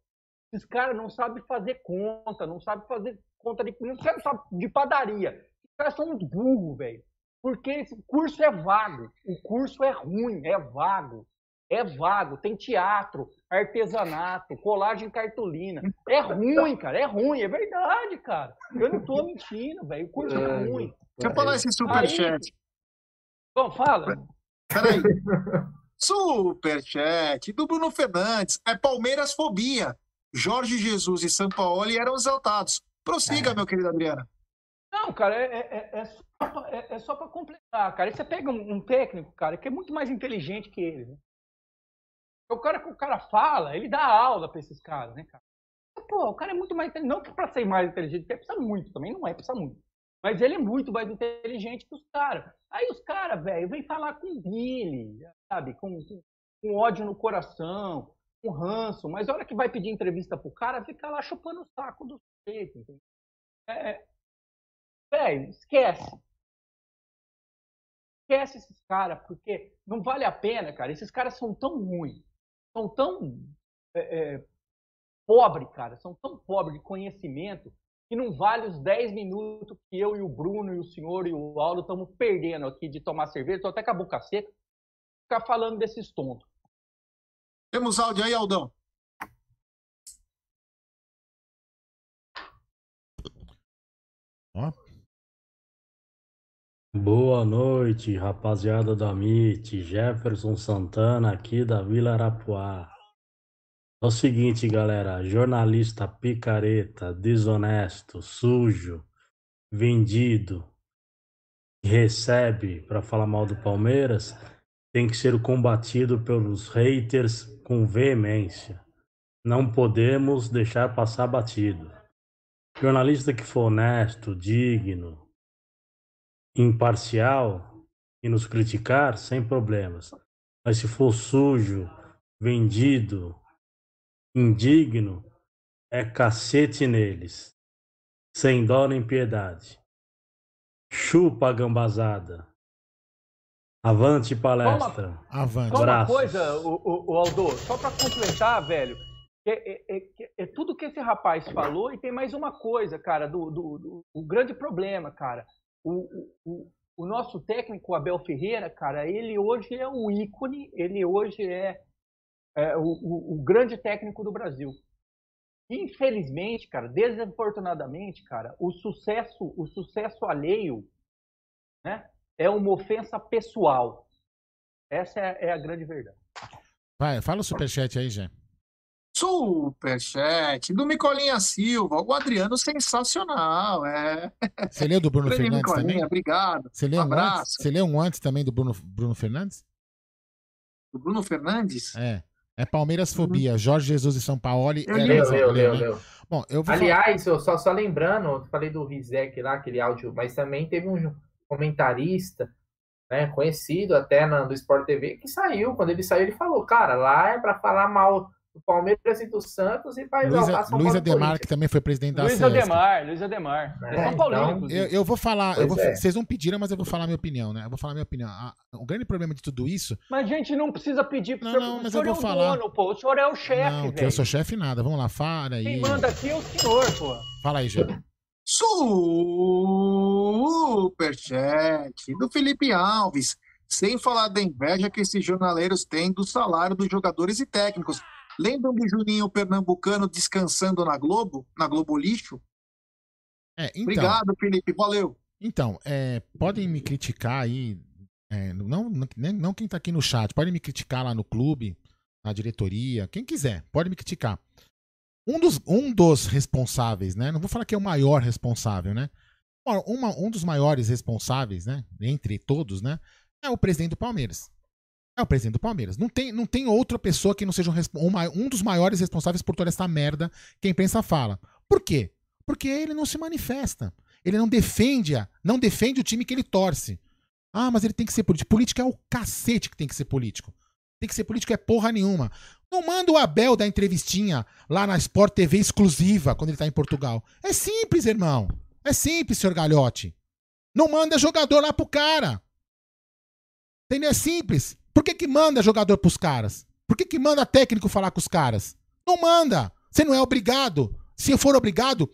Esses caras não sabem fazer conta, não sabem fazer conta de. Não sabem de padaria. Os caras são uns burros, velho. Porque esse curso é vago. O curso é ruim, é vago. É vago. Tem teatro, artesanato, colagem cartolina. É ruim, cara. É ruim. É verdade, cara. Eu não tô mentindo, velho. O curso é, é ruim. Deixa eu falar esse superchat. Bom, fala. Peraí. Superchat do Bruno Fernandes. É Palmeiras fobia. Jorge Jesus e São Paulo eram exaltados. Prossiga, é. meu querido Adriano. Não, cara, é, é, é só, é, é só para completar, cara. E você pega um, um, técnico, cara, que é muito mais inteligente que ele. Né? O cara que o cara fala, ele dá aula para esses caras, né, cara? Pô, o cara é muito mais inteligente. Não que para ser mais inteligente, porque precisa muito, também não é, precisa muito. Mas ele é muito mais inteligente que os caras. Aí os caras, velho, vem falar com Billy, sabe? Com, com, com, ódio no coração, com ranço. Mas a hora que vai pedir entrevista pro cara, fica lá chupando o saco do sujeito, entendeu? É, velho, esquece. Esquece esses caras, porque não vale a pena, cara. Esses caras são tão ruins são tão é, é, pobres, cara, são tão pobres de conhecimento que não vale os 10 minutos que eu e o Bruno e o senhor e o Aldo estamos perdendo aqui de tomar cerveja, estou até com a boca seca, ficar falando desses tontos. Temos áudio aí, Aldão. Boa noite, rapaziada da MIT, Jefferson Santana aqui da Vila Arapuá. É o seguinte, galera, jornalista picareta, desonesto, sujo, vendido, recebe para falar mal do Palmeiras, tem que ser combatido pelos haters com veemência. Não podemos deixar passar batido. Jornalista que for honesto, digno, imparcial e nos criticar, sem problemas. Mas se for sujo, vendido, indigno, é cacete neles, sem dó nem piedade. Chupa a gambazada. Avante palestra. Avante. Só uma coisa, o, o, o Aldo, só para completar, velho, é, é, é, é, tudo que esse rapaz falou e tem mais uma coisa, cara, do, do, do o grande problema, cara o, o, o nosso técnico Abel Ferreira, cara, ele hoje é um ícone, ele hoje é, é o, o, o, grande técnico do Brasil. Infelizmente, cara, desafortunadamente, cara, o sucesso, o sucesso alheio, né, é uma ofensa pessoal. Essa é, é a grande verdade. Vai, fala o superchat aí, Jé. Superchat do Micolinha Silva, o Adriano sensacional, é. Você leu do Bruno Fernandes Micolinha, também? Obrigado. Você leu, Um um antes, abraço. você leu um antes também do Bruno, Bruno Fernandes? Do Bruno Fernandes? É. É Palmeiras Fobia, Jorge Jesus e São Paulo. Eu li, leu, leu, leu, leu. Bom, eu vou Aliás, eu só, só lembrando, eu falei do Rizek lá, aquele áudio, mas também teve um comentarista, né, conhecido até na, do Sport TV, que saiu. Quando ele saiu, ele falou, cara, lá é pra falar mal do Palmeiras e do Santos e vai Luiz, exaltar São Luiz Paulo Ademar, que também foi presidente da Luiz. Ademar, Luiz Ademar. É, São Paulino, então. Eu, eu vou falar, eu vou- é. vocês não pediram, mas eu vou falar minha opinião, né? Eu vou falar minha opinião. Ah, o grande problema de tudo isso. Mas a gente não precisa pedir pro Não, senhor. não, o mas senhor eu é vou o falar. dono, pô. O senhor é o chefe, não, que eu sou chefe nada. Vamos lá, fala aí. Quem manda aqui é o senhor, pô. Fala aí, Gê. Superchat do Felipe Alves. Sem falar da inveja que esses jornaleiros têm do salário dos jogadores e técnicos. Lembram do Juninho Pernambucano descansando na Globo, na Globo Lixo? É, então, Obrigado, Felipe. Valeu. Então, é, podem me criticar aí. é, não, não, não quem tá aqui no chat, podem me criticar lá no clube, na diretoria, quem quiser, pode me criticar. Um dos, um dos responsáveis, né? Não vou falar que é o maior responsável, né? Uma- um dos maiores responsáveis, né? Entre todos, né? É o presidente do Palmeiras. É o presidente do Palmeiras. Não tem, não tem outra pessoa que não seja um, um, um dos maiores responsáveis por toda essa merda que a imprensa fala. Por quê? Porque ele não se manifesta. Ele não defende, a- não defende o time que ele torce. Ah, mas ele tem que ser político. Política é o cacete que tem que ser político. Tem que ser político é porra nenhuma. Não manda o Abel dar entrevistinha lá na Sport TV exclusiva quando ele tá em Portugal. É simples, irmão. É simples, senhor Galhote. Não manda jogador lá pro cara. Entendeu? É simples. Por que, que manda jogador pros caras? Por que, que manda técnico falar com os caras? Não manda. Você não é obrigado. Se for obrigado,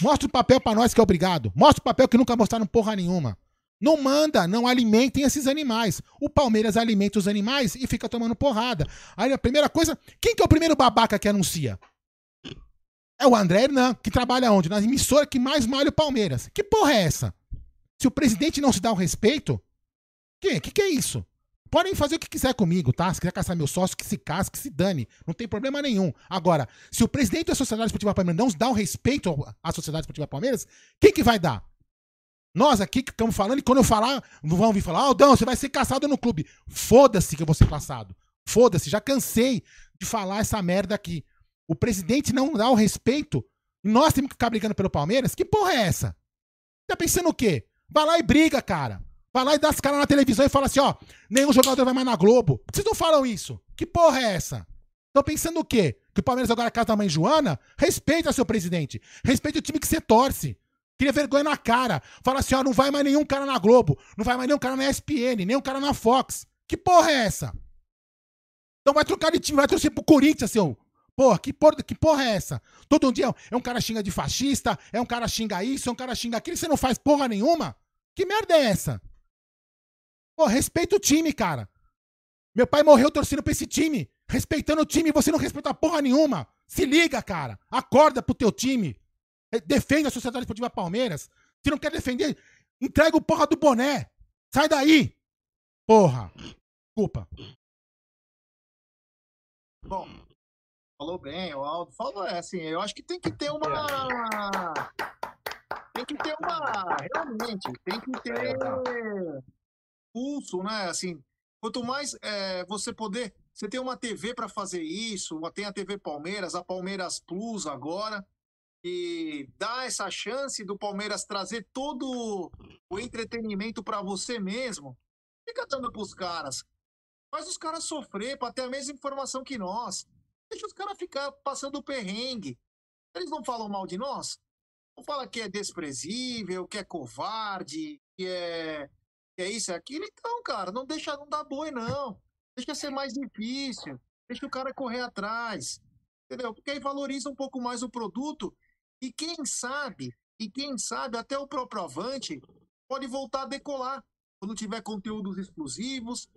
mostra o papel pra nós que é obrigado. Mostra o papel que nunca mostraram porra nenhuma. Não manda, não alimentem esses animais. O Palmeiras alimenta os animais e fica tomando porrada. Aí a primeira coisa, quem que é o primeiro babaca que anuncia? É o André Hernan, que trabalha onde? Na emissora que mais malha o Palmeiras. Que porra é essa? Se o presidente não se dá o respeito, que? Que que é isso? Podem fazer o que quiser comigo, tá? Se quiser caçar meu sócio, que se casse, que se dane. Não tem problema nenhum. Agora, se o presidente da Sociedade Esportiva Palmeiras não dá o respeito à Sociedade Esportiva Palmeiras, quem que vai dar? Nós aqui que estamos falando, e quando eu falar, vão vir falar, Aldão, você vai ser caçado no clube. Foda-se que eu vou ser caçado. Foda-se, já cansei de falar essa merda aqui. O presidente não dá o respeito e nós temos que ficar brigando pelo Palmeiras? Que porra é essa? Tá pensando o quê? Vai lá e briga, cara. Vai lá e dá as caras na televisão e fala assim, ó, nenhum jogador vai mais na Globo. Vocês não falam isso? Que porra é essa? Estão pensando o quê? Que o Palmeiras agora é a casa da mãe Joana? Respeita, seu presidente. Respeita o time que você torce. Cria vergonha na cara. Fala assim, ó, não vai mais nenhum cara na Globo. Não vai mais nenhum cara na ESPN, nenhum cara na Fox. Que porra é essa? Então vai trocar de time, vai torcer pro Corinthians, seu. Porra, que porra, que porra é essa? Todo dia é um cara xinga de fascista, é um cara xinga isso, é um cara xinga aquilo, você não faz porra nenhuma? Que merda é essa? Pô, respeita o time, cara. Meu pai morreu torcendo pra esse time, respeitando o time, você não respeita porra nenhuma. Se liga, cara. Acorda pro teu time. Eh, Defende a Sociedade Esportiva Palmeiras. Se não quer defender, entrega o porra do boné. Sai daí. Porra. Desculpa. Bom, falou bem, o Aldo falou, é assim, eu acho que tem que ter uma. Tem que ter uma. Realmente, tem que ter pulso, né? Assim, quanto mais é, você poder. Você tem uma TV para fazer isso, tem a TV Palmeiras, a Palmeiras Plus agora, e dá essa chance do Palmeiras trazer todo o entretenimento para você mesmo. Fica dando pros caras. Faz os caras sofrer para ter a mesma informação que nós. Deixa os caras ficar passando perrengue. Eles não falam mal de nós? Não fala que é desprezível, que é covarde, que é, é isso e aquilo. Então, cara, não deixa, não dá boi, não. Deixa ser mais difícil. Deixa o cara correr atrás. Entendeu? Porque aí valoriza um pouco mais o produto. E quem sabe, e quem sabe, até o próprio Avante pode voltar a decolar. Quando tiver conteúdos exclusivos,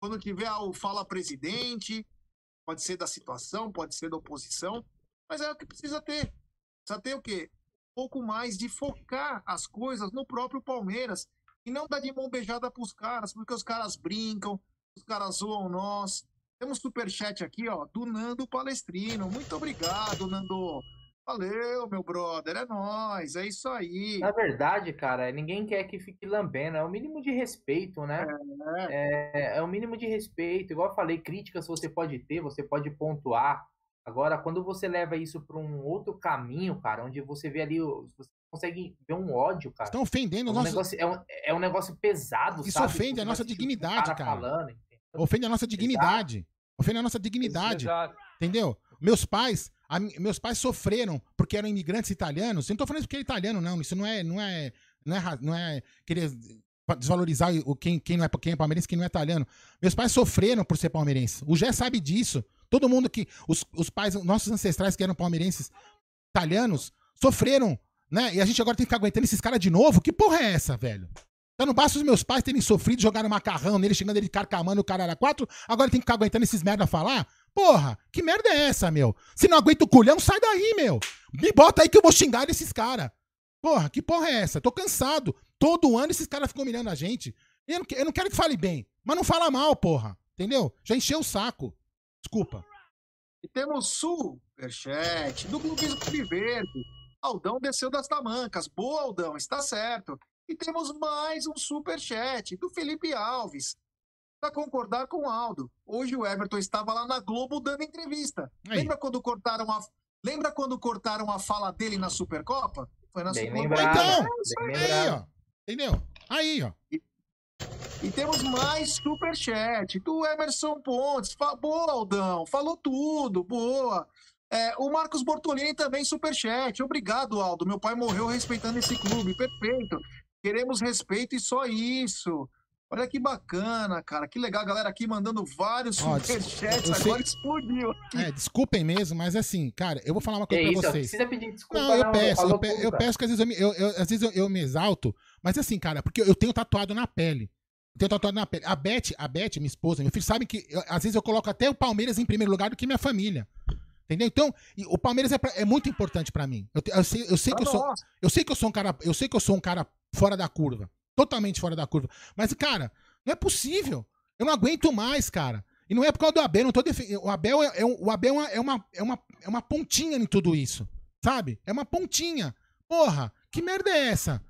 quando tiver o Fala Presidente, pode ser da situação, pode ser da oposição, mas é o que precisa ter. Precisa ter o quê? Um pouco mais de focar as coisas no próprio Palmeiras e não dar de mão beijada pros caras, porque os caras brincam, os caras zoam nós. Temos superchat aqui, ó, do Nando Palestrino. Muito obrigado, Nando. Valeu, meu brother, é nóis, é isso aí. Na verdade, cara, ninguém quer que fique lambendo, é o mínimo de respeito, né? É, é o mínimo de respeito. Igual eu falei, críticas você pode ter, você pode pontuar. Agora, quando você leva isso para um outro caminho, cara, onde você vê ali, você consegue ver um ódio, cara. Estão ofendendo é o um nosso. negócio, é, um, é um negócio pesado, Isso sabe? ofende Você a nossa dignidade, cara. falando, Ofende a nossa dignidade. Ofende a nossa dignidade. Exato. Entendeu? Meus pais, a meus pais sofreram porque eram imigrantes italianos. Eu não tô falando isso porque é italiano, não. Isso não é, não é, não é, ra- não é querer desvalorizar o quem, quem não é quem é palmeirense, quem não é italiano. Meus pais sofreram por ser palmeirense. O Gé sabe disso. Todo mundo que os, os pais, nossos ancestrais que eram palmeirenses italianos, sofreram, né? E a gente agora tem que ficar aguentando esses caras de novo. Que porra é essa, velho? Então não basta os meus pais terem sofrido, jogaram macarrão nele, xingando ele carcamando o cara era quatro, agora tem que ficar aguentando esses merda falar? Porra, que merda é essa, meu? Se não aguenta o culhão, sai daí, meu. Me bota aí que eu vou xingar esses caras. Porra, que porra é essa? Tô cansado. Todo ano esses caras ficam humilhando a gente. Eu não, eu não quero que fale bem, mas não fala mal, porra. Entendeu? Já encheu o saco. Desculpa. E temos superchat do Clubismo Verde. Aldão desceu das tamancas. Boa, Aldão, está certo. E temos mais um superchat do Felipe Alves. Para concordar com o Aldo. Hoje o Everton estava lá na Globo dando entrevista. Aí. Lembra quando cortaram a Lembra quando cortaram a fala dele na Supercopa? Foi na Bem Supercopa. lembrado, Então, bem aí. Aí, lembrado. ó. Entendeu? Aí, ó. E temos mais superchat do Emerson Pontes. Fa- Boa, Aldão. Falou tudo. Boa. É, o Marcos Bortolini também superchat. Obrigado, Aldo. Meu pai morreu respeitando esse clube. Perfeito. Queremos respeito e só isso. Olha que bacana, cara. Que legal, a galera aqui mandando vários Ó, superchats. eu sei- Agora explodiu. É, desculpem mesmo, mas assim, cara, eu vou falar uma coisa Que pra isso, vocês. precisa pedir desculpa, Não, eu não, peço, eu, pe- eu peço que às vezes eu, me, eu- eu- às vezes eu, eu me exalto, mas assim, cara, porque eu tenho tatuado na pele. Eu tenho tatuado na pele. A Beth, a Beth, minha esposa, meu filho, sabem que eu- às vezes eu coloco até o Palmeiras em primeiro lugar do que minha família. Entendeu? Então, o Palmeiras é, pra- é muito importante pra mim. Eu, eu sei, eu sei que eu sou, eu sei que eu sou um cara, eu sei que eu sou um cara fora da curva, totalmente fora da curva. Mas cara, não é possível. Eu não aguento mais, cara. E não é por causa do Abel, não tô defendendo. O Abel é, é o Abel é uma, é uma é uma pontinha em tudo isso, sabe? É uma pontinha. Porra, que merda é essa?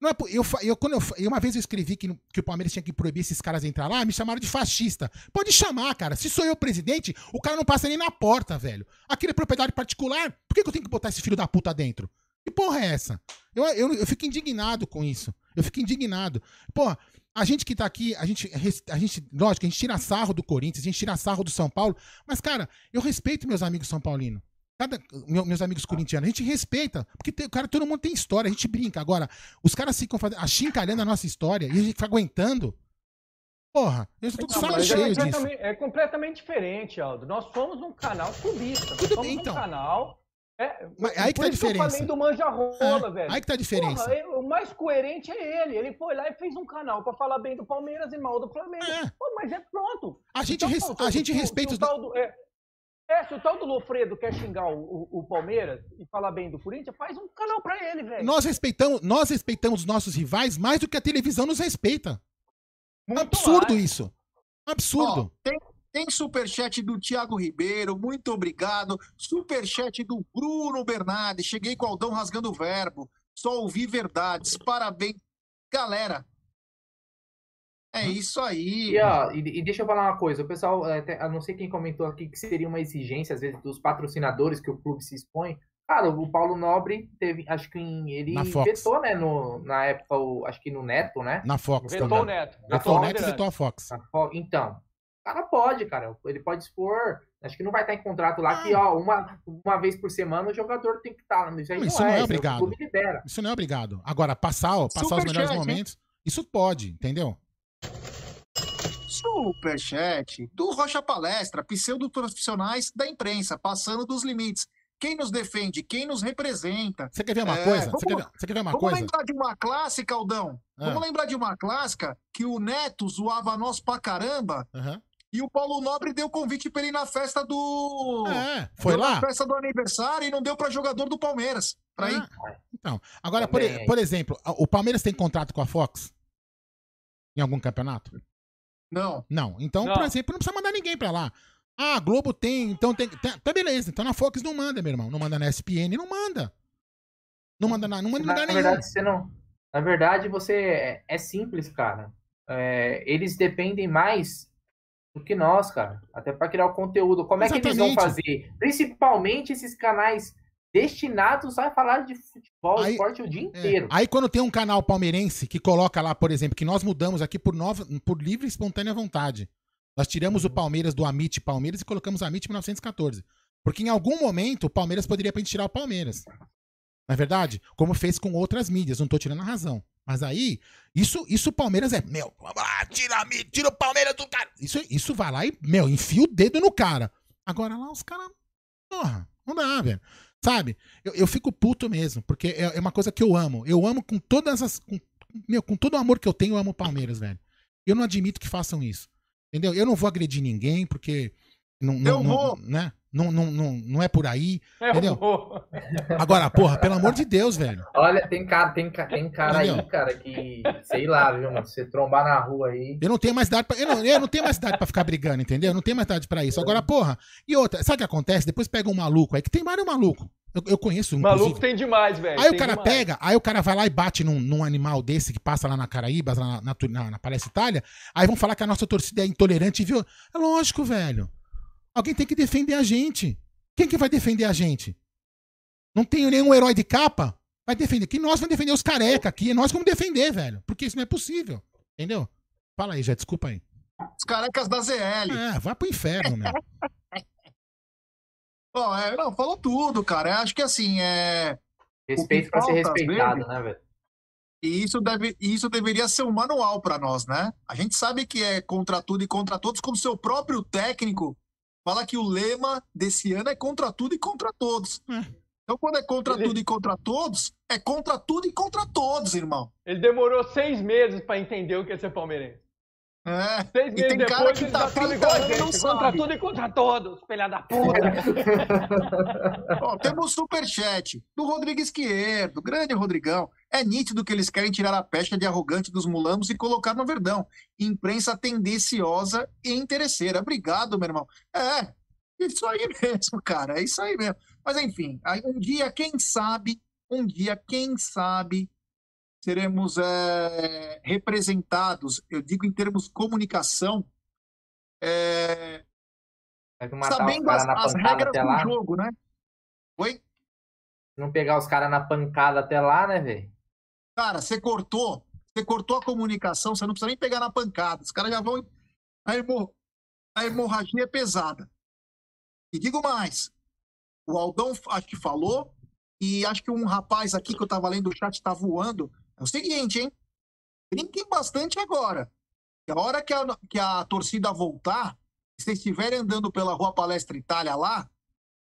Não é, eu, eu, quando eu, uma vez eu escrevi que, que o Palmeiras tinha que proibir esses caras de entrar lá, me chamaram de fascista. Pode chamar, cara. Se sou eu presidente, o cara não passa nem na porta, velho. Aquilo é propriedade particular. Por que, que eu tenho que botar esse filho da puta dentro? Que porra é essa? Eu, eu, eu fico indignado com isso. Eu fico indignado. Porra, a gente que tá aqui, a gente, a gente, lógico, a gente tira sarro do Corinthians, a gente tira sarro do São Paulo, mas, cara, eu respeito meus amigos São Paulinos. Cada, meu- meus amigos corintianos, a gente respeita, porque tem- cara, todo mundo tem história, a gente brinca. Agora, os caras ficam fazendo, achincalhando a nossa história e a gente fica aguentando. Porra, eu já tô com o Não, saco é cheio disso. completamente, é completamente diferente, Aldo. Nós somos um canal clubista. Nós Tudo somos bem, então. um canal. É, Mas aí que tá a que eu diferença. falei do manja rola, É, velho. aí que tá a diferença. Porra, é- o mais coerente é ele. Ele foi lá e fez um canal pra falar bem do Palmeiras e mal do Flamengo. Pô, mas é pronto. A gente Então, res- a gente respeita os do- é, é, se o tal do Lofredo quer xingar o, o- o Palmeiras e falar bem do Corinthians, faz um canal pra ele, velho. Nós respeitamos, nós respeitamos os nossos rivais mais do que a televisão nos respeita. Muito absurdo mais. isso. Absurdo. Ó, tem, tem superchat do Thiago Ribeiro, muito obrigado. Superchat do Bruno Bernardi. Cheguei com o Aldão rasgando o verbo. Só ouvi verdades. Parabéns. Galera, é isso aí. E, ó, e, e deixa eu falar uma coisa, o pessoal, é, até- eu não sei quem comentou aqui que seria uma exigência, às vezes, dos patrocinadores que o clube se expõe. Cara, o Paulo Nobre teve, acho que em- ele Na Fox. vetou, né, no, na época, o, acho que no Neto, né? Na Fox Vetou também. o Neto. Vetou Vetou o o Neto e vetou a Fox. Na Fo- Então, o cara pode, cara, ele pode expor, acho que não vai estar em contrato lá que, ó, uma, uma vez por semana o jogador tem que estar, isso aí Não, isso não não é, é isso obrigado. o clube libera. Isso não é obrigado. Agora, passar, ó, passar os Superchat, melhores hein? momentos, isso pode, entendeu? Superchat do Rocha Palestra, pseudo profissionais da imprensa, passando dos limites. quem nos defende, quem nos representa. Você quer ver uma É, coisa? vamos- Você quer ver, você quer ver uma Vamos coisa? lembrar de uma clássica, Aldão. Ah. Vamos lembrar de uma clássica que o Neto zoava nós pra caramba. E o Paulo Nobre deu convite pra ele ir na festa do. É, foi deu lá? Na festa do aniversário e não deu pra jogador do Palmeiras. Pra ir. Então, agora, por, por exemplo, o Palmeiras tem contrato com a Fox? Em algum campeonato? Não. Não. Então, Não. por exemplo, não precisa mandar ninguém pra lá. Ah, a Globo tem, então tem, tem. Tá beleza. Então na Fox não manda, meu irmão. Não manda na SPN, não manda. Não manda na, não manda Na, lugar na nenhum. verdade, você não. Na verdade, você é, é simples, cara. É, eles dependem mais do que nós, cara. Até para criar o conteúdo. Como é que eles vão Exatamente. fazer? Principalmente esses canais destinados a falar de futebol, Aí- esporte o dia É. inteiro. Aí quando tem um canal palmeirense que coloca lá, por exemplo, que nós mudamos aqui por, nova, por livre e espontânea vontade. Nós tiramos Uhum. o Palmeiras do Amit Palmeiras e colocamos Amit 1914. Porque em algum momento o Palmeiras poderia pra gente tirar o Palmeiras. Não é verdade? Como fez com outras mídias, não tô tirando a razão. Mas aí, isso, isso o Palmeiras é, meu, tira, tira o Palmeiras do cara. Isso, isso vai lá e, meu, enfia o dedo no cara. Agora lá os caras, porra, não dá, velho. Sabe? Eu, eu fico puto mesmo, porque é, é uma coisa que eu amo. Eu amo com todas as. Com, meu, com todo o amor que eu tenho, eu amo o Palmeiras, velho. Eu não admito que façam isso. Entendeu? Eu não vou agredir ninguém, porque. Não, não, Eu não- vou. né? Não, não, não, não é por aí. Eu entendeu? vou. Agora, porra, pelo amor de Deus, velho. Olha, tem cara, tem, tem cara aí, Entendeu? cara, que, sei lá, viu, mano? Se você trombar na rua aí. Eu não tenho mais idade pra, eu, não, eu não tenho mais idade pra ficar brigando, entendeu? Eu não tenho mais idade pra isso. Agora, porra, e outra, sabe o que acontece? Depois pega um maluco aí, que tem vários malucos. Eu, eu conheço um. Maluco inclusive. tem demais, velho. Aí o cara demais. pega, aí o cara vai lá e bate num, num animal desse que passa lá na Caraíbas, lá na, na, na, na Palestra Itália. Aí vão falar que a nossa torcida é intolerante, viu? É lógico, velho. Alguém tem que defender a gente. Quem que vai defender a gente? Não tem nenhum herói de capa? Vai defender. Que nós vamos defender os careca aqui. É nós vamos defender, velho. Porque isso não é possível. Entendeu? Fala aí, já, desculpa aí. Os carecas da ZL. É, vai pro inferno, meu. Bom, é, não, falou tudo, cara. Eu acho que assim, é. Respeito pra ser respeitado, vezes, né, velho? E isso, deve, isso deveria ser um manual para nós, né? A gente sabe que é contra tudo e contra todos, como seu próprio técnico fala que o lema desse ano é contra tudo e contra todos. Então, quando é contra tudo e contra todos, é contra tudo e contra todos, irmão. Ele demorou seis meses pra entender o que é ser palmeirense. É. Seis E tem cara depois que ele tá já tava 30 igual a anos não gente, contra sabe. tudo e contra todos, filha da puta. Ó, temos superchat do Rodrigo Esquerdo, grande Rodrigão. É nítido que eles querem tirar a pecha de arrogante dos mulambos e colocar no Verdão. Imprensa tendenciosa e interesseira. Obrigado, meu irmão. É, isso aí mesmo, cara. É isso aí mesmo. Mas enfim, um dia, quem sabe, um dia, quem sabe, seremos é, representados, eu digo em termos comunicação, é, sabendo as, as regras do lá. jogo, né? Oi? Não pegar os caras na pancada até lá, né, velho? Cara, você cortou, você cortou a comunicação, você não precisa nem pegar na pancada. Os caras já vão. A, hemo- a hemorragia é pesada. E digo mais: o Aldão acho que falou, e acho que um rapaz aqui que eu tava lendo o chat tá voando. É o seguinte, hein? Brinquem bastante agora. Que a hora que a, que a torcida voltar, se vocês estiverem andando pela rua Palestra Itália lá,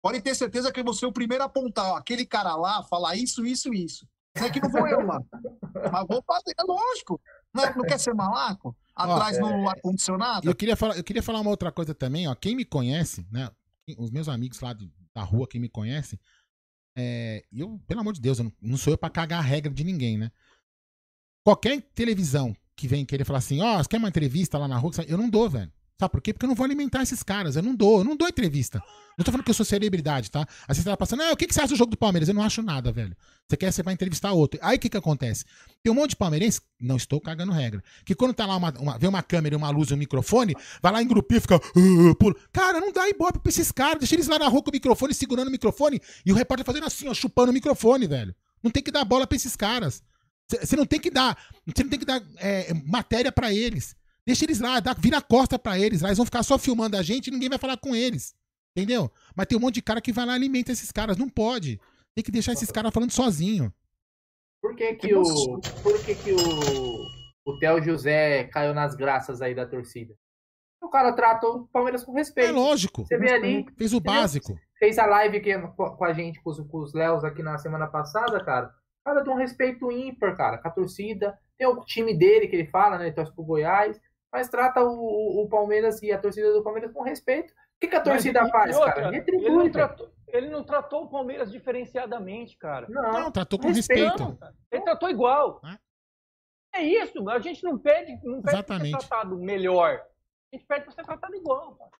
pode ter certeza que eu vou ser o primeiro a apontar. Ó, aquele cara lá falar isso, isso, isso. Isso aqui não vou eu lá. Mas vou fazer, é lógico. Não, é- não quer ser malaco? Atrás Ó, no ar-condicionado? E eu queria falar, eu queria falar uma outra coisa também, ó. Quem me conhece, né? Os meus amigos lá de- da rua, quem me conhece, é, eu, pelo amor de Deus, eu não, não sou eu pra cagar a regra de ninguém, né? Qualquer televisão que vem querer falar assim, ó, você quer uma entrevista lá na rua? Eu não dou, velho. Sabe por quê? Porque eu não vou alimentar esses caras. Eu não dou, eu não dou entrevista. Não tô falando que eu sou celebridade, tá? Vezes você tá passando, ah, o que, que você acha do jogo do Palmeiras? Eu não acho nada, velho. Você quer, você vai entrevistar outro. Aí o que que acontece? Tem um monte de palmeirense, não estou cagando regra, que quando tá lá, uma, uma, vê uma câmera, uma luz e um microfone, vai lá em grupinho e fica, "Ah", pula. Cara, não dá ibope pra esses caras. Deixa eles lá na rua com o microfone, segurando o microfone, e o repórter fazendo assim, ó, chupando o microfone, velho. Não tem que dar bola pra esses caras. Você não tem que dar, você não tem que dar é, matéria pra eles. Deixa eles lá, dá, vira a costa pra eles lá. Eles vão ficar só filmando a gente e ninguém vai falar com eles. Entendeu? Mas tem um monte de cara que vai lá e alimenta esses caras. Não pode. Tem que deixar esses caras falando sozinho. Por que que o, por que que o, o Theo José caiu nas graças aí da torcida? O cara tratou o Palmeiras com respeito. É lógico. Você vê ali. Fez o básico. fez a live aqui com a gente, com os, com os Léos aqui na semana passada, cara. Cara, de um respeito ímpar, cara, com a torcida. Tem o time dele que ele fala, né? Ele torce pro Goiás, mas trata o, o Palmeiras e a torcida do Palmeiras com respeito. O que, que a torcida Mas, faz, outra, cara? Ele Retribui, não, velho. tratou, ele não tratou o Palmeiras diferenciadamente, cara. Não, Não, tratou com respeito. Ele tratou igual. É isso, a gente não pede, não pede pra ser tratado melhor. A gente pede pra ser tratado igual, cara.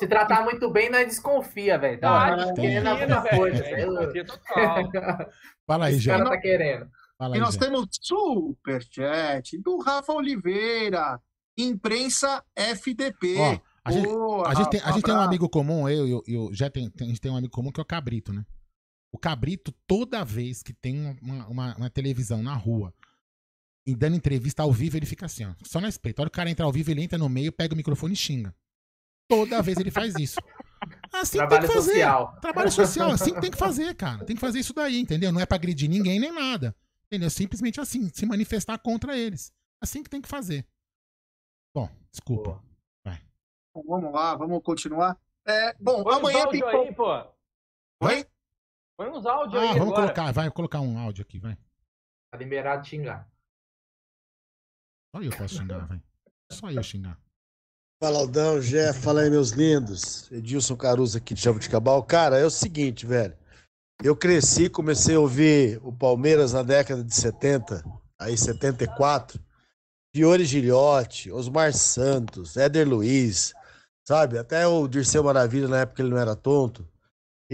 Se tratar muito bem, nós desconfia, velho. Ah, Tá desconfia, querendo alguma velho, coisa. desconfia total. Fala aí, Esse Jean. cara tá querendo. Fala E aí, nós Jean. temos superchat do Rafa Oliveira, imprensa FDP. Ó, a gente, Boa, a gente tem, a gente tem um amigo comum, eu e o- e o já tem, tem- a gente tem um amigo comum que é o Cabrito, né? O Cabrito, toda vez que tem uma, uma, uma televisão na rua e dando entrevista ao vivo, ele fica assim, ó. Só na espreita. A hora que o cara entra ao vivo, ele entra no meio, pega o microfone e xinga. Toda vez ele faz isso. Assim que tem Trabalho que fazer. social. Trabalho social, assim que tem que fazer, cara. Tem que fazer isso daí, entendeu? Não é pra agredir ninguém nem nada. Entendeu? Simplesmente assim, se manifestar contra eles. Assim que tem que fazer. Bom, desculpa. Bom, vamos lá, vamos continuar. É, bom, Põe amanhã tem. áudio aí, pô. Oi? Põe uns áudios Ah, aí vamos agora. colocar, vai colocar um áudio aqui, vai. Tá liberado de xingar. Só eu posso xingar, vai. Só eu xingar. Fala Aldão, Jeff, fala aí meus lindos. Edilson Caruso aqui de Jabuticabal. Cara, é o seguinte, velho. Eu cresci, comecei a ouvir o Palmeiras na década de 70, aí 74. Fiore Gilhote, Osmar Santos, Éder Luiz, sabe? Até o Dirceu Maravilha, na época ele não era tonto.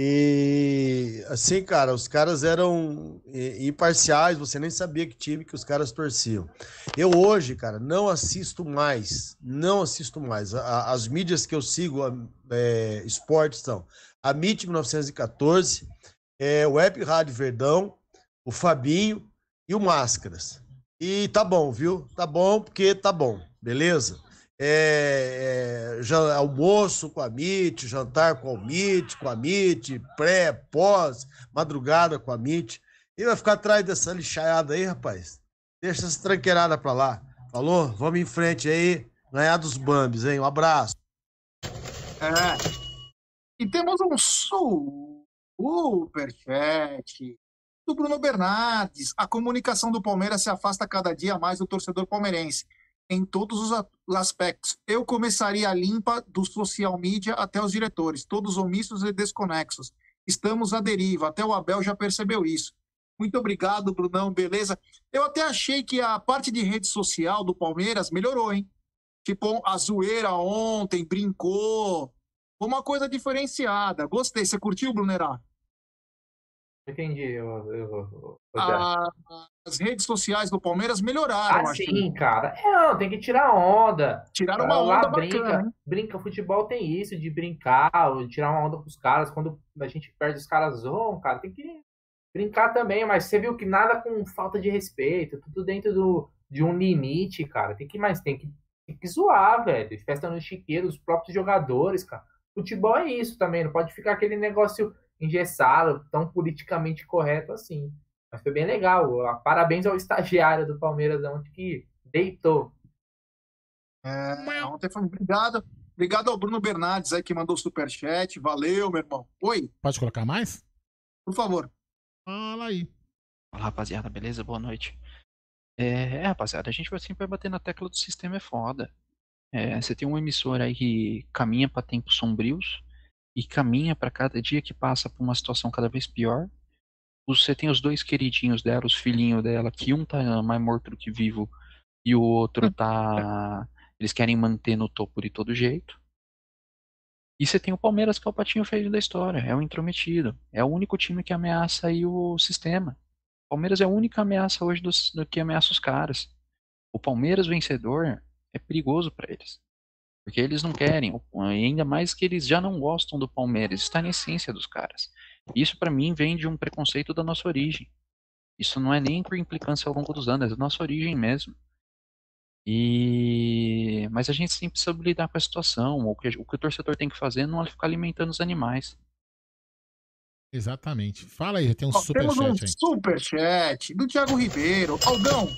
E assim, cara, os caras eram imparciais, você nem sabia que time que os caras torciam. Eu hoje, cara, não assisto mais, não assisto mais. A- as mídias que eu sigo, a- é, esportes são a MIT 1914, é, o Web Rádio Verdão, o Fabinho e o Máscaras. E tá bom, viu? Tá bom, porque tá bom, beleza? É, é, almoço com a MIT, jantar com a MIT, com a MIT, pré, pós, madrugada com a MIT. E vai ficar atrás dessa lixaiada aí, rapaz? Deixa essa tranqueirada pra lá. Falou? Vamos em frente aí. Ganhar dos Bambis, hein? Um abraço. É. E temos um superchat do Bruno Bernardes. A comunicação do Palmeiras se afasta cada dia mais do torcedor palmeirense, em todos os aspectos. Eu começaria a limpa do social media até os diretores, todos omissos e desconexos. Estamos à deriva, até o Abel já percebeu isso. Muito obrigado, Brunão, beleza? Eu até achei que a parte de rede social do Palmeiras melhorou, hein? Tipo, a zoeira ontem, brincou. Uma coisa diferenciada. Gostei. Você curtiu, Brunerá? Entendi. Eu, eu, eu- Ah, as redes sociais do Palmeiras melhoraram, Ah, acho. sim, cara. É, não, tem que tirar onda. Tiraram uma Lá onda brinca, bacana, hein? brinca, futebol tem isso, de brincar, tirar uma onda com os caras. Quando a gente perde, os caras zoam, cara. Tem que brincar também, mas você viu que nada com falta de respeito, tudo dentro do, de um limite, cara. Tem que mais, tem que, tem que zoar, velho. Festa no chiqueiro, os próprios jogadores, cara. Futebol é isso também, não pode ficar aquele negócio engessado, tão politicamente correto assim. Mas foi bem legal. Ah, Parabéns ao estagiário do Palmeiras ontem que deitou. É, ontem foi obrigado. Obrigado ao Bruno Bernardes aí que mandou o superchat. Valeu, meu irmão. Oi, Pode colocar mais? por favor. Fala aí. Fala rapaziada, beleza? Boa noite. É, é, rapaziada, a gente vai sempre vai bater na tecla do sistema é foda. É, você tem um emissor aí que caminha para tempos sombrios e caminha para cada dia que passa por uma situação cada vez pior. Você tem os dois queridinhos dela, os filhinhos dela, que um tá mais morto do que vivo e o outro tá. Eles querem manter no topo de todo jeito. E você tem o Palmeiras, que é o patinho feio da história, é o intrometido. É o único time que ameaça aí o sistema. O Palmeiras é a única ameaça hoje dos, do que ameaça os caras. O Palmeiras vencedor é perigoso para eles. Porque eles não querem, ainda mais que eles já não gostam do Palmeiras, está na essência dos caras. Isso para mim vem de um preconceito da nossa origem. Isso não é nem por implicância ao longo dos anos, é da nossa origem mesmo. E mas a gente sempre sabe lidar com a situação. O que, o que o torcedor tem que fazer não é ficar alimentando os animais. Exatamente. Fala aí, tem um Ó, temos um superchat aí. superchat do Thiago Ribeiro. Aldão,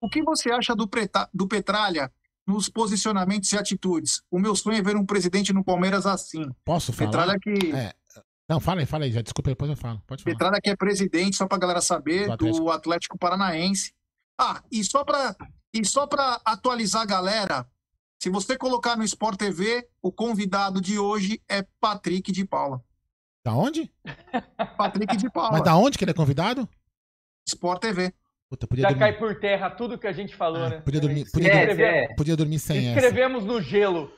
o que você acha do, Preta- do Petralha nos posicionamentos e atitudes? O meu sonho é ver um presidente no Palmeiras assim. Posso falar? Petralha que É, Não, fala aí, fala aí, já desculpa, depois eu falo. Pode falar. Petralha que é presidente, só pra galera saber, Do Atlético. do Atlético Paranaense. Ah, e só pra, e só pra atualizar a galera, se você colocar no Sport TV, o convidado de hoje é Patrick de Paula. Da onde? Patrick de Paula. Mas da onde que ele é convidado? Sport TV. Puta, Já dormir, cai por terra tudo que a gente falou, né? podia dormir, podia, inscrever- dormir, podia dormir sem essa. Escrevemos no gelo.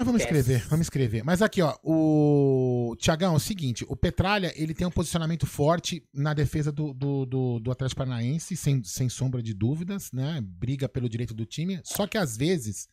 Mas vamos escrever, vamos escrever. Mas aqui, ó, o Tiagão, é o seguinte, o Petralha, ele tem um posicionamento forte na defesa do, do, do, do Atlético Paranaense, sem, sem sombra de dúvidas, né? Briga pelo direito do time. Só que às vezes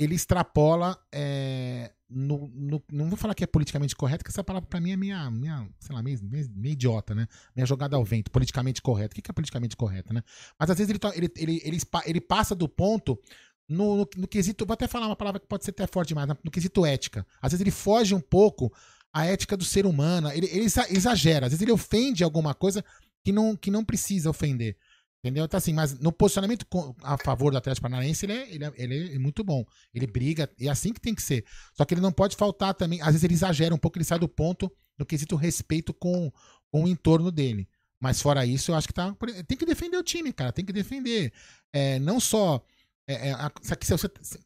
ele extrapola é, no, no- Não vou falar que é politicamente correto, porque essa palavra pra mim é minha, minha sei lá, meio, idiota, né? Minha jogada ao vento, politicamente correto. O que que é politicamente correto, né? Mas às vezes ele, ele, ele, ele, ele passa do ponto no, no, no quesito, vou até falar uma palavra que pode ser até forte demais, né? no quesito ética. Às vezes ele foge um pouco à ética do ser humano, ele, ele exa- exagera, às vezes ele ofende alguma coisa que não, que não precisa ofender. Entendeu? Então, assim, mas no posicionamento a favor do Atlético Paranaense, ele é, ele, é, ele é muito bom. Ele briga, e é assim que tem que ser. Só que ele não pode faltar também. Às vezes ele exagera um pouco, ele sai do ponto no quesito respeito com, com o entorno dele. Mas fora isso, eu acho que tá. Tem que defender o time, cara. Tem que defender. É, não só. É, é, a- se você- se-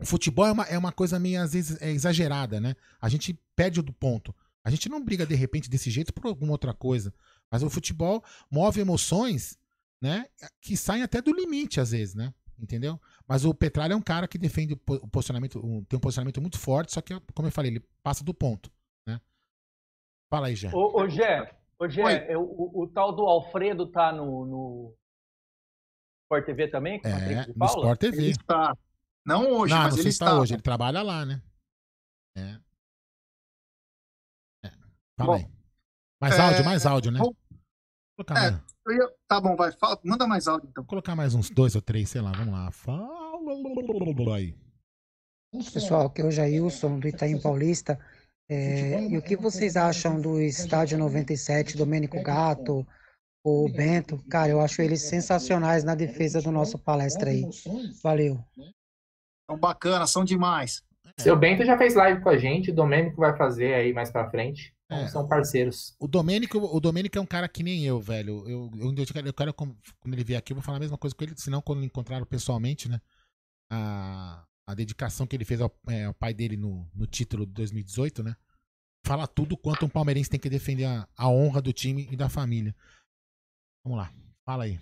o futebol é uma, é uma coisa meio, às vezes, é exagerada, né? A gente perde o do ponto. A gente não briga de repente desse jeito por alguma outra coisa. Mas o futebol move emoções, né? Que saem até do limite, às vezes, né? Entendeu? Mas o Petralha é um cara que defende o po- o posicionamento, um- tem um posicionamento muito forte, só que, como eu falei, ele passa do ponto, né? Fala aí, já. Ô, ô Gé, ô eu- o, o tal do Alfredo tá no, no Sport TV também? Com É, no? Sport TV. Ele está. Não hoje, não, mas não ele sei se tá está. hoje, ele trabalha lá, né? É. É. Fala Bom, aí. Mais é, áudio, mais áudio, né? Vou É, ia- Tá bom, vai. fala- manda mais áudio então. vou colocar mais uns dois ou três, sei lá, vamos lá. Fala aí. Pessoal, aqui é o Jailson, do Itaim Paulista. É, e o que vocês acham do Estádio 97, Domênico Gato, o Bento? Cara, eu acho eles sensacionais na defesa do nosso palestra aí. Valeu. São bacanas, são demais. Seu Bento já fez live com a gente, o Domênico vai fazer aí mais pra frente. É. São parceiros. O Domênico, o Domênico é um cara que nem eu, velho. Eu, eu, eu quero, eu quero, quando ele vier aqui, eu vou falar a mesma coisa com ele, senão quando encontraram pessoalmente, né? A, a dedicação que ele fez ao, é, ao pai dele no, no título de 2018, né? Fala tudo quanto um palmeirense tem que defender a, a honra do time e da família. Vamos lá, fala aí.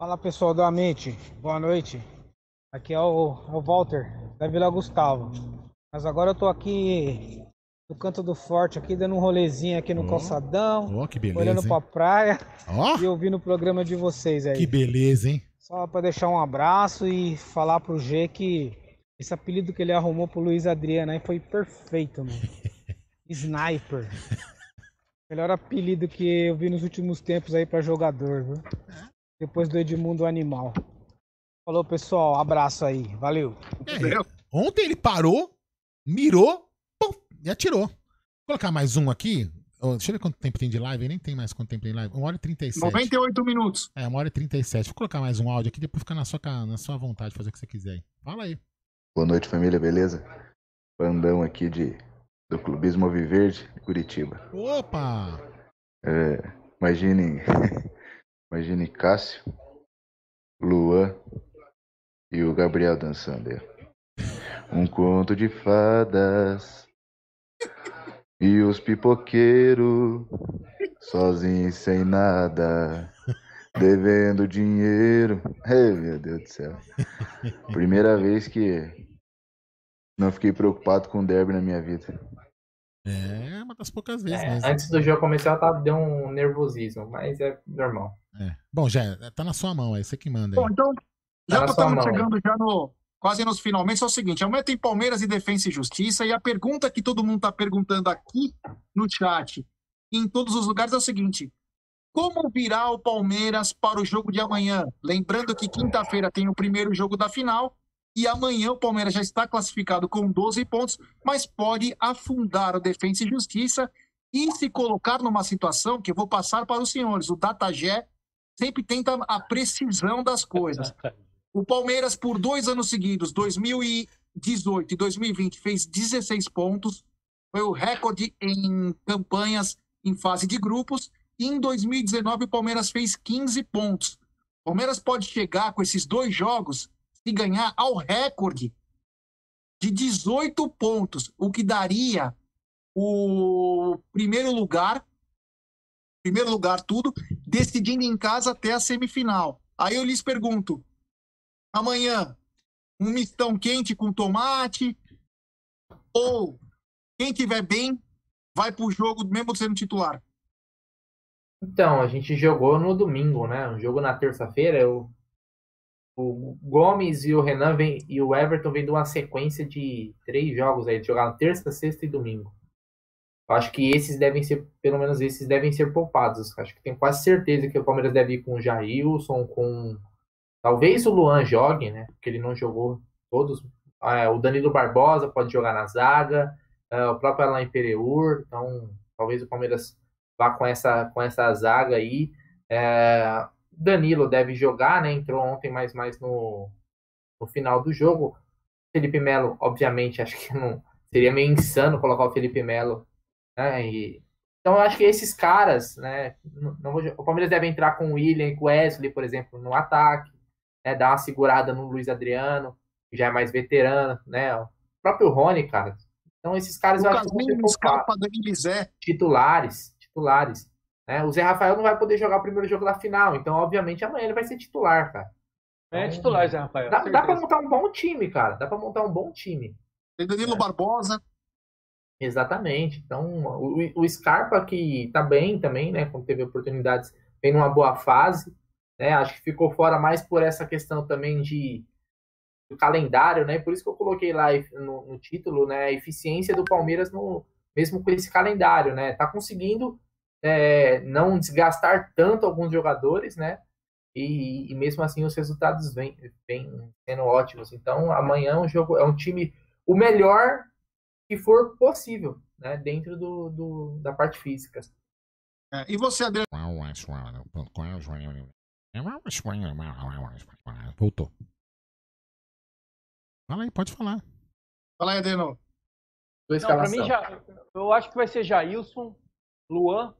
Fala pessoal do Amite, boa noite. Aqui é o, é o Walter, da Vila Gustavo. Mas agora eu tô aqui no canto do forte, aqui dando um rolezinho aqui no Ó, calçadão, Ó, que beleza. olhando hein? pra praia Ó, e ouvindo o programa de vocês aí. que beleza, hein? Só pra deixar um abraço e falar pro G que esse apelido que ele arrumou pro Luiz Adriano aí foi perfeito, mano. Sniper. Melhor apelido que eu vi nos últimos tempos aí pra jogador, viu? Depois do Edmundo Animal. Falou, pessoal. Abraço aí. Valeu. É, ontem ele parou, mirou, pum, e atirou. Vou colocar mais um aqui. Deixa eu ver quanto tempo tem de live. Nem tem mais quanto tempo tem de live. 1 hora e 37. 98 minutos. É, 1 hora e 37. Vou colocar mais um áudio aqui, depois fica na sua, na sua vontade de fazer o que você quiser aí. Fala aí. Boa noite, família, beleza? Bandão aqui de, do Clubismo Alviverde, Curitiba. Opa! É, imagine, imagine Cássio, Luan e o Gabriel dançando. Um conto de fadas e os pipoqueiros sozinhos sem nada, devendo dinheiro. Ai, meu Deus do céu. Primeira vez que não fiquei preocupado com derby na minha vida. É, uma das poucas vezes É, mesmo. antes do jogo começar, tá, deu um nervosismo, mas é normal. É. Bom, já tá na sua mão, é você que manda aí. Bom, então, Tá já sua estamos mão, chegando já no quase nos finalmente, é o seguinte, amanhã tem Palmeiras e Defensa e Justiça, e a pergunta que todo mundo está perguntando aqui no chat, em todos os lugares, é o seguinte, como virá o Palmeiras para o jogo de amanhã? Lembrando que quinta-feira tem o primeiro jogo da final, e amanhã o Palmeiras já está classificado com 12 pontos, mas pode afundar o Defensa e Justiça e se colocar numa situação que eu vou passar para os senhores. O Datagé sempre tenta a precisão das coisas. O Palmeiras, por dois anos seguidos, 18 e 2020 fez 16 pontos, foi o recorde em campanhas em fase de grupos, e em 2019 o Palmeiras fez 15 pontos. O Palmeiras pode chegar com esses dois jogos e ganhar ao recorde de 18 pontos, o que daria o primeiro lugar, primeiro lugar tudo, decidindo em casa até a semifinal. Aí eu lhes pergunto, amanhã, um mistão quente com tomate, ou quem tiver bem, vai pro jogo mesmo sendo titular? Então, a gente jogou no domingo, né? Um jogo na terça-feira. O, o Gomes e o Renan vem, e o Everton vêm de uma sequência de três jogos aí. De jogar terça, sexta e domingo. Eu acho que esses devem ser, pelo menos esses devem ser poupados. Acho que tenho quase certeza que o Palmeiras deve ir com o Jailson, com. Talvez o Luan jogue, né? Porque ele não jogou todos. É, o Danilo Barbosa pode jogar na zaga. É, o próprio Alain Pereur. Então, talvez o Palmeiras vá com essa, com essa zaga aí. É, Danilo deve jogar, né? Entrou ontem, mas mais no, no final do jogo. Felipe Melo, obviamente, acho que não seria meio insano colocar o Felipe Melo. Né? E, então, eu acho que esses caras, né? Não, não o Palmeiras deve entrar com o William com o Wesley, por exemplo, no ataque, né, dar uma segurada no Luiz Adriano, que já é mais veterano, né? O próprio Rony, cara. Então, esses caras o eu acho que vão ser titulares titulares. Né? O Zé Rafael não vai poder jogar o primeiro jogo da final, então, obviamente, amanhã ele vai ser titular, cara. É titular, Zé Rafael. Dá, dá pra montar um bom time, cara. Dá pra montar um bom time. Tem Danilo é. Barbosa. Exatamente. Então, o, o Scarpa, que tá bem também, né? Quando teve oportunidades, vem numa boa fase. Né? Acho que ficou fora mais por essa questão também de do calendário, né? Por isso que eu coloquei lá no, no título, né? A eficiência do Palmeiras no, mesmo com esse calendário, né? Tá conseguindo é, não desgastar tanto alguns jogadores, né? E, e, mesmo assim os resultados vêm, vêm sendo ótimos. Então amanhã o jogo é um time o melhor que for possível, né? Dentro do, do da parte física. É, e você, Adriano? Voltou. Fala aí, pode falar. Fala aí. Não, pra mim já, eu acho que vai ser Jailson, Luan,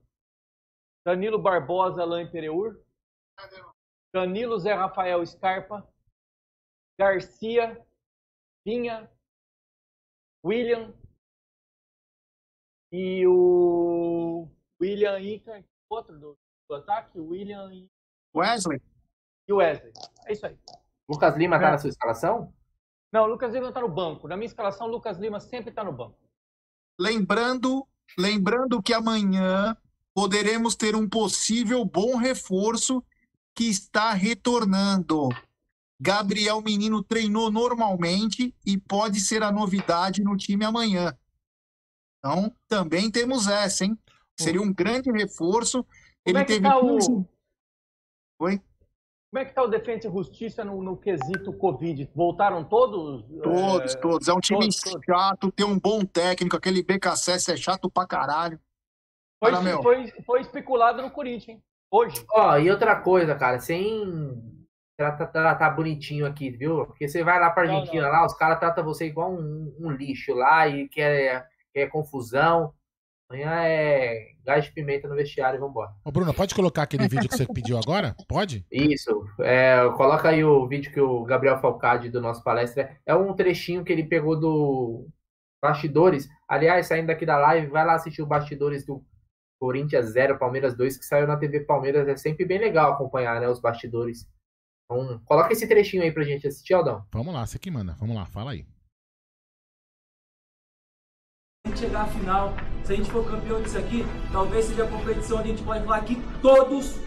Danilo Barbosa, Alain Pereur, Danilo Zé Rafael Scarpa, Garcia, Vinha, William e o William Inca, outro do, do ataque, William e Wesley. E Wesley. É isso aí. Lucas Lima tá é. na sua escalação? Não, Lucas Lima está no banco. Na minha escalação, Lucas Lima sempre está no banco. Lembrando, lembrando que amanhã poderemos ter um possível bom reforço que está retornando. Gabriel Menino treinou normalmente e pode ser a novidade no time amanhã. Então, também temos essa, hein? Seria um grande reforço. Como Ele é teve tá 15... o... Oi? Como é que está o Defensa e Justiça no, no, quesito Covid? Voltaram todos? Todos, é... todos. É um time todos, chato, todos. tem um bom técnico, aquele BKSS é chato pra caralho. Foi, Para, foi, foi especulado no Corinthians, hoje. Ó, e outra coisa, cara, sem tratar tá, tá bonitinho aqui, viu? Porque você vai lá pra Argentina, não, não. lá, os caras tratam você igual um, um, lixo lá e quer, quer confusão. Amanhã é gás de pimenta no vestiário e vambora. Ô, Bruno, pode colocar aquele vídeo que você pediu agora? Pode? Isso. É, coloca aí o vídeo que o Gabriel Falcade do nosso palestra. É um trechinho que ele pegou do Bastidores. Aliás, saindo daqui da live, vai lá assistir o Bastidores do Corinthians 0, Palmeiras 2, que saiu na TV Palmeiras. É sempre bem legal acompanhar né, os bastidores. Então, coloca esse trechinho aí pra gente assistir, Aldão. Vamos lá, você que manda. Vamos lá, fala aí chegar à final, se a gente for campeão disso aqui, talvez seja a competição onde a gente pode falar que todos,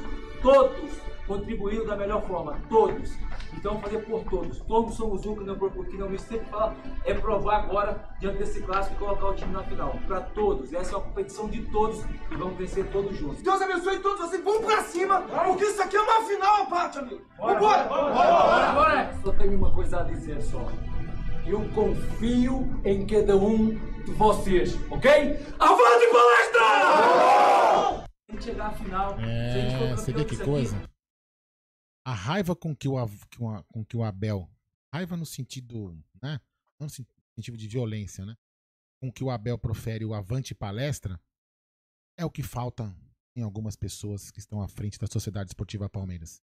todos contribuíram da melhor forma, todos. Então fazer por todos. Todos somos um, que não por que não me sempre fala, é provar agora diante desse clássico e colocar o time na final. Para todos. Essa é uma competição de todos e vamos vencer todos juntos. Deus abençoe todos vocês. Vamos pra cima, porque isso aqui é uma final, parte, amigo. Bora, bora, bora, bora, bora. Só tenho uma coisa a dizer só. Eu confio em cada um de vocês, ok? Avante palestra! Tem que chegar à final. É, você vê que coisa? Aqui. A raiva com que o, com, que o Abel. Raiva no sentido, né? não no sentido de violência, né? Com que o Abel profere o avante palestra, é o que falta em algumas pessoas que estão à frente da Sociedade Esportiva Palmeiras.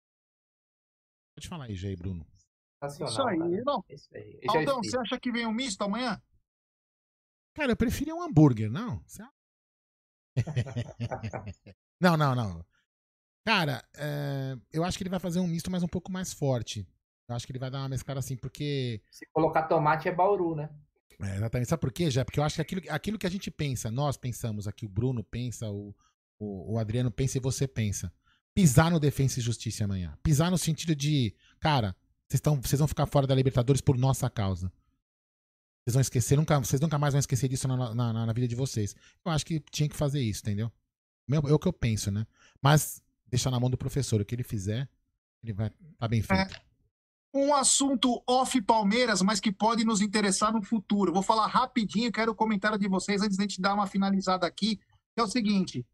Pode falar aí, Jay, Bruno. Isso aí, não. Isso aí. Aldão, você acha que vem um misto amanhã? Cara, eu preferia um hambúrguer, não? Não, não, não. Cara, é, eu acho que ele vai fazer um misto, mas um pouco mais forte. Eu acho que ele vai dar uma mesclada assim, porque. Se colocar tomate é Bauru, né? É, exatamente. Sabe por quê, Jé? Porque eu acho que aquilo, aquilo que a gente pensa, nós pensamos aqui, o Bruno pensa, o, o, o Adriano pensa e você pensa. Pisar no Defensa e Justiça amanhã. Pisar no sentido de, cara, vocês estão- vocês vão ficar fora da Libertadores por nossa causa. Vocês vão esquecer, nunca, vocês nunca mais vão esquecer disso na, na, na- vida de vocês. Eu acho que tinha que fazer isso, entendeu? É o que eu penso, né? Mas deixar na mão do professor. O que ele fizer, ele vai tá bem feito. Um assunto off Palmeiras, mas que pode nos interessar no futuro. Vou falar rapidinho, quero o comentário de vocês antes de a gente dar uma finalizada aqui. É o seguinte: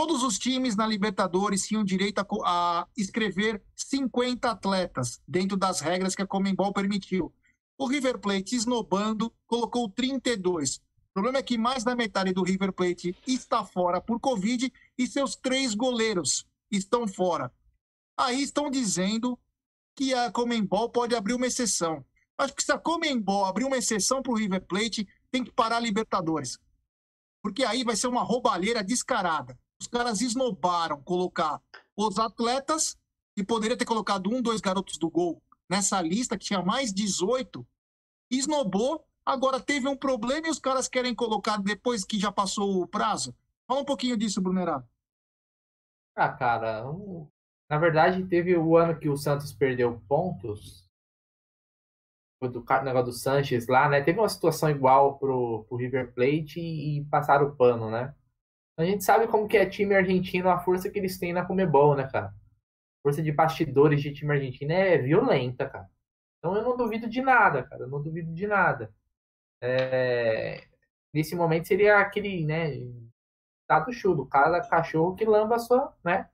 todos os times na Libertadores tinham direito a, a escrever 50 atletas dentro das regras que a Comembol permitiu. O River Plate, esnobando, colocou 32. O problema é que mais da metade do River Plate está fora por Covid e seus três goleiros estão fora. Aí estão dizendo que a Comembol pode abrir uma exceção. Acho que se a Comembol abrir uma exceção para o River Plate, tem que parar a Libertadores. Porque aí vai ser uma roubalheira descarada. Os caras esnobaram colocar os atletas, que poderia ter colocado um, dois garotos do gol nessa lista, que tinha mais 18, esnobou, agora teve um problema e os caras querem colocar depois que já passou o prazo. Fala um pouquinho disso, Brunerá. Ah, cara, na verdade teve o ano que o Santos perdeu pontos. Do negócio do Sanches lá, né? Teve uma situação igual pro, pro River Plate e, e passaram o pano, né? A gente sabe como que é time argentino, a força que eles têm na Comebol, né, cara? A força de bastidores de time argentino é violenta, cara. Então eu não duvido de nada, cara. Eu não duvido de nada. É, Nesse momento seria aquele, né? Dado chulo, cada cachorro que lamba a sua, né?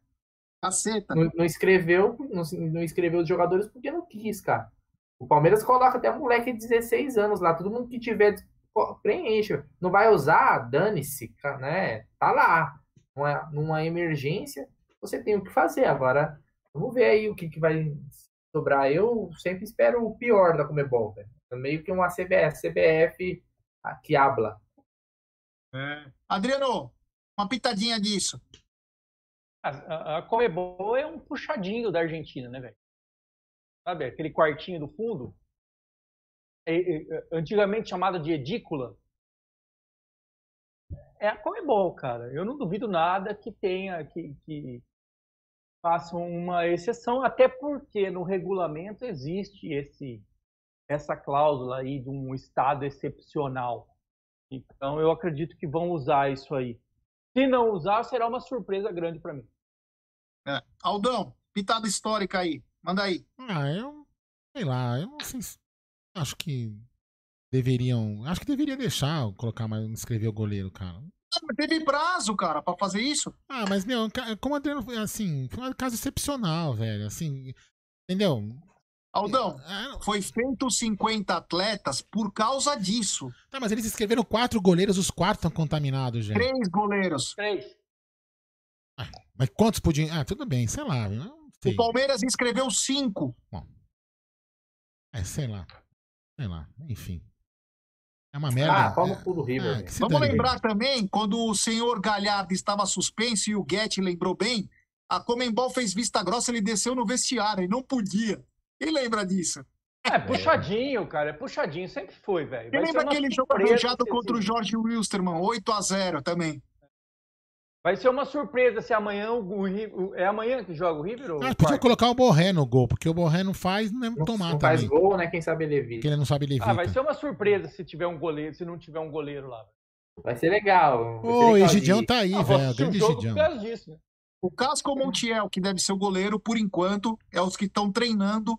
Caceta. Não, não escreveu, não, não escreveu os jogadores porque não quis, cara. O Palmeiras coloca até moleque de 16 anos lá, todo mundo que tiver preenche. Não vai usar, dane-se, né? Tá lá. Numa, numa emergência, você tem o que fazer. Agora, vamos ver aí o que, que vai sobrar. Eu sempre espero o pior da Comebol, velho. É meio que uma CBF, CBF ah, que habla. Adriano, uma pitadinha disso. A, a, a Comebol é um puxadinho da Argentina, né, velho? Sabe, aquele quartinho do fundo, é, é, é, antigamente chamado de edícula, é a Comebol, cara. Eu não duvido nada que tenha, que, que façam uma exceção, até porque no regulamento existe esse essa cláusula aí de um estado excepcional. Então eu acredito que vão usar isso aí. Se não usar, será uma surpresa grande para mim. É. Aldão, pitada histórica aí. Manda aí. Ah, eu. Sei lá, eu não sei se. Acho que deveriam. Acho que deveria deixar colocar mais. escrever o goleiro, cara. Ah, mas Teve prazo, cara, pra fazer isso? Ah, mas, meu, como o Adriano foi assim, foi um caso excepcional, velho. Assim, entendeu? Aldão, foi feito 50 atletas por causa disso. Tá, mas eles escreveram quatro goleiros, os quatro estão contaminados, gente. Três goleiros. Três. Mas quantos podiam. Ah, tudo bem, sei lá. não sei. O Palmeiras inscreveu cinco. É, sei lá. Sei lá, enfim. É uma merda. Ah, pau no cu do River. Ah, que se Vamos dane. lembrar também, quando o senhor Galhardo estava suspenso e o Guedes lembrou bem, a Comembol fez vista grossa, ele desceu no vestiário e não podia. Quem lembra disso? É puxadinho, cara. É puxadinho. Sempre foi, velho. Lembra aquele jogo arranjado contra o Jorge Wilstermann, 8 a 0 também. Vai ser uma surpresa se amanhã o, o, É amanhã que joga o River? Ou Ah, podia colocar o Borré no gol, porque o Borré não faz, não deve tomar Não faz também. gol, né? Quem sabe ele evita. Porque ele não sabe levitar. Ah, vai ser uma surpresa se tiver um goleiro, se não tiver um goleiro lá. Vai ser legal. vai Ô, o legal Egidião tá aí, Ah, velho. Grande Egidião. por causa disso, né? O Casco Montiel, que deve ser o goleiro, por enquanto, é os que estão treinando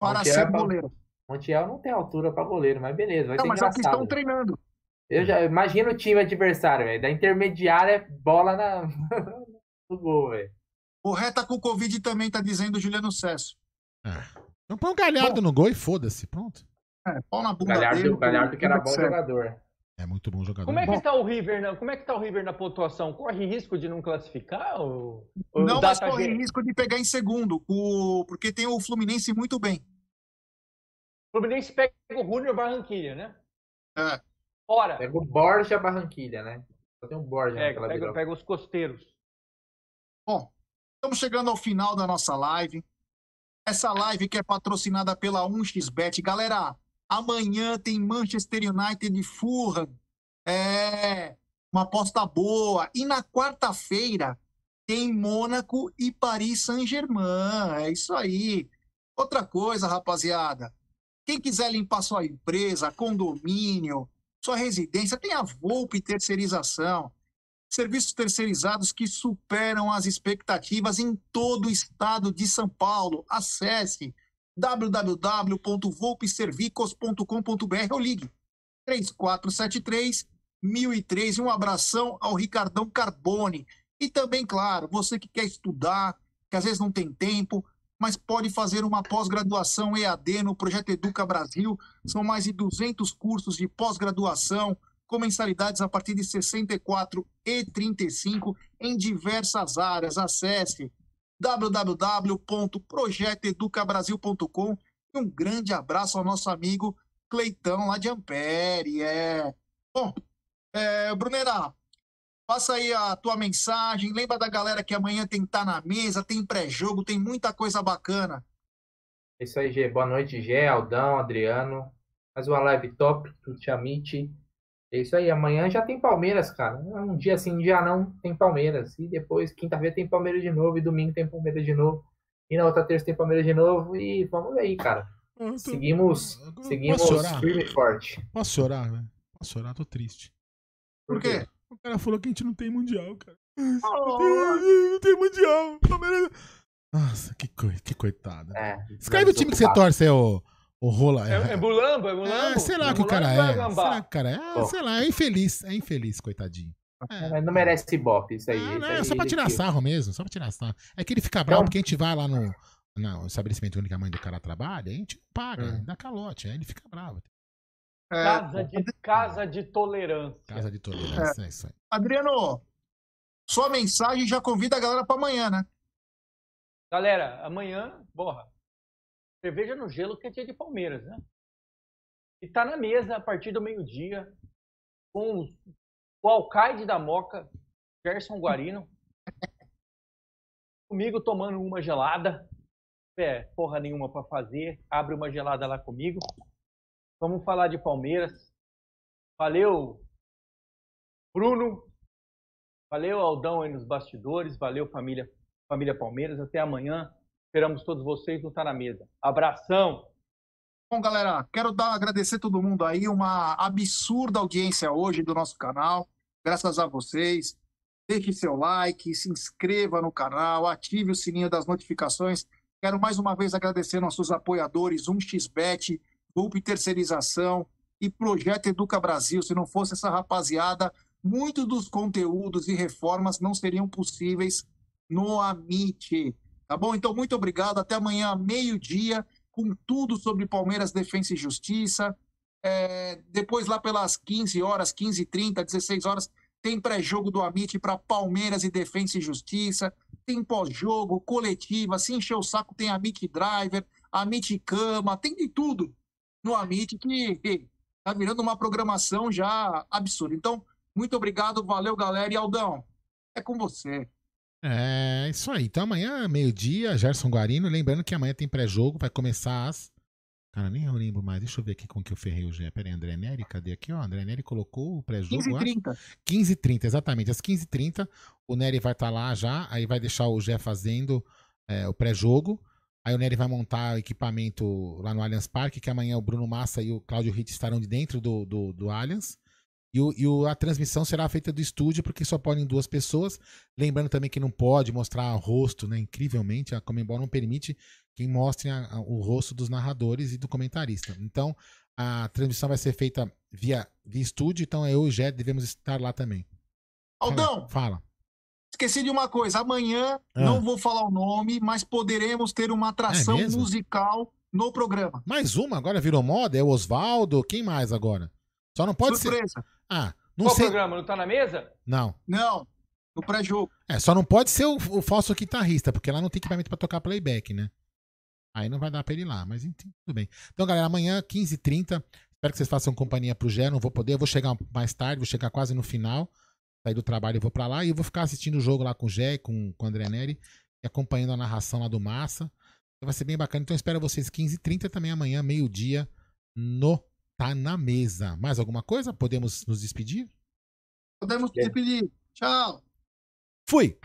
para Montiel ser é pra- goleiro. Montiel não tem altura pra goleiro, mas beleza, vai Não, ser mas é o que engraçado. estão treinando. Eu já imagino o time adversário, velho. Da intermediária, bola na no gol, velho. O Ré tá com Covid também, tá dizendo o Juliano Cesso. Então põe o Galhardo no gol e foda-se, pronto. É, pau na bunda Galhardo, dele. Galhardo que era bom certo. jogador. É muito bom jogador. Como é que tá o River, na, como é que tá o River na pontuação? Corre risco de não classificar? Ou, ou Não, mas corre G- risco de pegar em segundo, o- porque tem o Fluminense muito bem. O Fluminense pega o Júnior Barranquilha, né? É. Fora. Pega o Borja Barranquilha, né? Só tem um Borja Pega, naquela pega, pega os costeiros. Bom, estamos chegando ao final da nossa live. Essa live que é patrocinada pela 1xBet. Galera, amanhã tem Manchester United e Fulham. É uma aposta boa. E na quarta-feira tem Mônaco e Paris Saint-Germain. É isso aí. Outra coisa, rapaziada. Quem quiser limpar sua empresa, condomínio, sua residência, tem a Volpe Terceirização. Serviços terceirizados que superam as expectativas em todo o estado de São Paulo. Acesse www.volpeservicos.com.br ou ligue 3473 1003 e um abração ao Ricardão Carbone. E também, claro, você que quer estudar, que às vezes não tem tempo, mas pode fazer uma pós-graduação EAD no Projeto Educa Brasil. São mais de 200 cursos de pós-graduação com mensalidades a partir de R$ 64 e 35 em diversas áreas. Acesse www.projetoeducabrasil.com e um grande abraço ao nosso amigo Cleitão lá de Ampere. É. Bom, é, Brunera, passa aí a tua mensagem. Lembra da galera que amanhã tem que estar na mesa, tem pré-jogo, tem muita coisa bacana. É isso aí, Gê. Boa noite, Gê, Aldão, Adriano. Mais uma live top do Tiamite. É isso aí. Amanhã já tem Palmeiras, cara. Um dia sim, um dia não, tem Palmeiras. E depois, quinta-feira, tem Palmeiras de novo. E domingo tem Palmeiras de novo. E na outra terça tem Palmeiras de novo. E vamos aí, cara. Seguimos, seguimos firme e forte. Posso chorar, velho? Posso chorar, tô triste. Por quê? O cara falou que a gente não tem mundial, cara. Não tem mundial. Palmeiras- Nossa, que, coi que coitada. Escreve o time que você torce, é o, o Rola. É, é é Mulambo? É, sei lá É que o cara Mulambo ou é. Gambá? Será que o cara é? Ah, Ó. sei lá, é infeliz. É infeliz, coitadinho. Mas não merece ibope isso aí. Ah, isso não, aí é só pra tirar definido. sarro mesmo, só pra tirar sarro. É que ele fica bravo porque a gente vai lá no, no estabelecimento onde a mãe do cara trabalha, a gente paga, dá calote, aí ele fica bravo. Casa, de, casa de tolerância. Casa de tolerância, é, isso aí. Adriano, sua mensagem já convida a galera para amanhã, né? Galera, amanhã, porra, cerveja no gelo que é dia de Palmeiras, né? E tá na mesa a partir do meio-dia com o alcaide da Moca, Gerson Guarino, comigo tomando uma gelada. É, porra nenhuma pra fazer. Abre uma gelada lá comigo. Vamos falar de Palmeiras. Valeu, Bruno. Valeu, Aldão aí nos bastidores. Valeu, família, família Palmeiras. Até amanhã. Esperamos todos vocês no Tá na Mesa. Abração! Bom, galera, quero dar, agradecer todo mundo aí, uma absurda audiência hoje do nosso canal, graças a vocês. Deixe seu like, se inscreva no canal, ative o sininho das notificações. Quero mais uma vez agradecer nossos apoiadores, 1xBet, Vulp Terceirização e Projeto Educa Brasil. Se não fosse essa rapaziada, muitos dos conteúdos e reformas não seriam possíveis no Amit. Tá bom? Então, muito obrigado. Até amanhã, meio-dia, com tudo sobre Palmeiras, Defensa e Justiça. É, depois, lá pelas 15 horas, 15h30, 16 horas, tem pré-jogo do Amit para Palmeiras e Defensa e Justiça. Tem pós-jogo, coletiva. Se encher o saco, tem Amit Driver, Amit Cama, tem de tudo no Amit que tá virando uma programação já absurda. Então, muito obrigado, valeu, galera. E Aldão, é com você. É, isso aí. Então amanhã, meio-dia, Gerson Guarino. Lembrando que amanhã tem pré-jogo, vai começar às. Cara, nem eu lembro mais. Deixa eu ver aqui com que eu ferrei o Gé. Pera aí, André Neri, cadê aqui? Ó, André Neri colocou o pré-jogo. eu acho. 15h30. 15h30, exatamente. Às 15h30, o Nery vai estar lá já, aí vai deixar o Gé fazendo é, o pré-jogo. Aí o Nery vai montar equipamento lá no Allianz Parque, que amanhã o Bruno Massa e o Claudio Ritt estarão de dentro do, do, do Allianz. E, o, e o- a transmissão será feita do estúdio, porque só podem duas pessoas. Lembrando também que não pode mostrar rosto, né? Incrivelmente, a Comembol não permite que mostre a- a- o rosto dos narradores e do comentarista. Então, a transmissão vai ser feita via, via estúdio, então eu e o Jé devemos estar lá também. Aldão, Fala. Esqueci de uma coisa. Amanhã, Ah. não vou falar o nome, mas poderemos ter uma atração É musical no programa. Mais uma, agora virou moda? É o Oswaldo? Quem mais agora? Só não pode Surpresa. ser. Ah, não Qual sei. programa? Não tá na mesa? Não. Não, no pré-jogo. É, só não pode ser o, o falso guitarrista, porque lá não tem equipamento pra tocar playback, né? Aí não vai dar pra ele ir lá, mas enfim, tudo bem. Então, galera, amanhã, 15h30. Espero que vocês façam companhia pro Gé. Não vou poder, eu vou chegar mais tarde, vou chegar quase no final sair do trabalho e vou para lá. E eu vou ficar assistindo o jogo lá com o Jé, com, com o André Neri, e acompanhando a narração lá do Massa. Então vai ser bem bacana. Então espero vocês 15h30 também amanhã, meio-dia, no Tá Na Mesa. Mais alguma coisa? Podemos nos despedir? Podemos nos despedir. Tchau. Fui.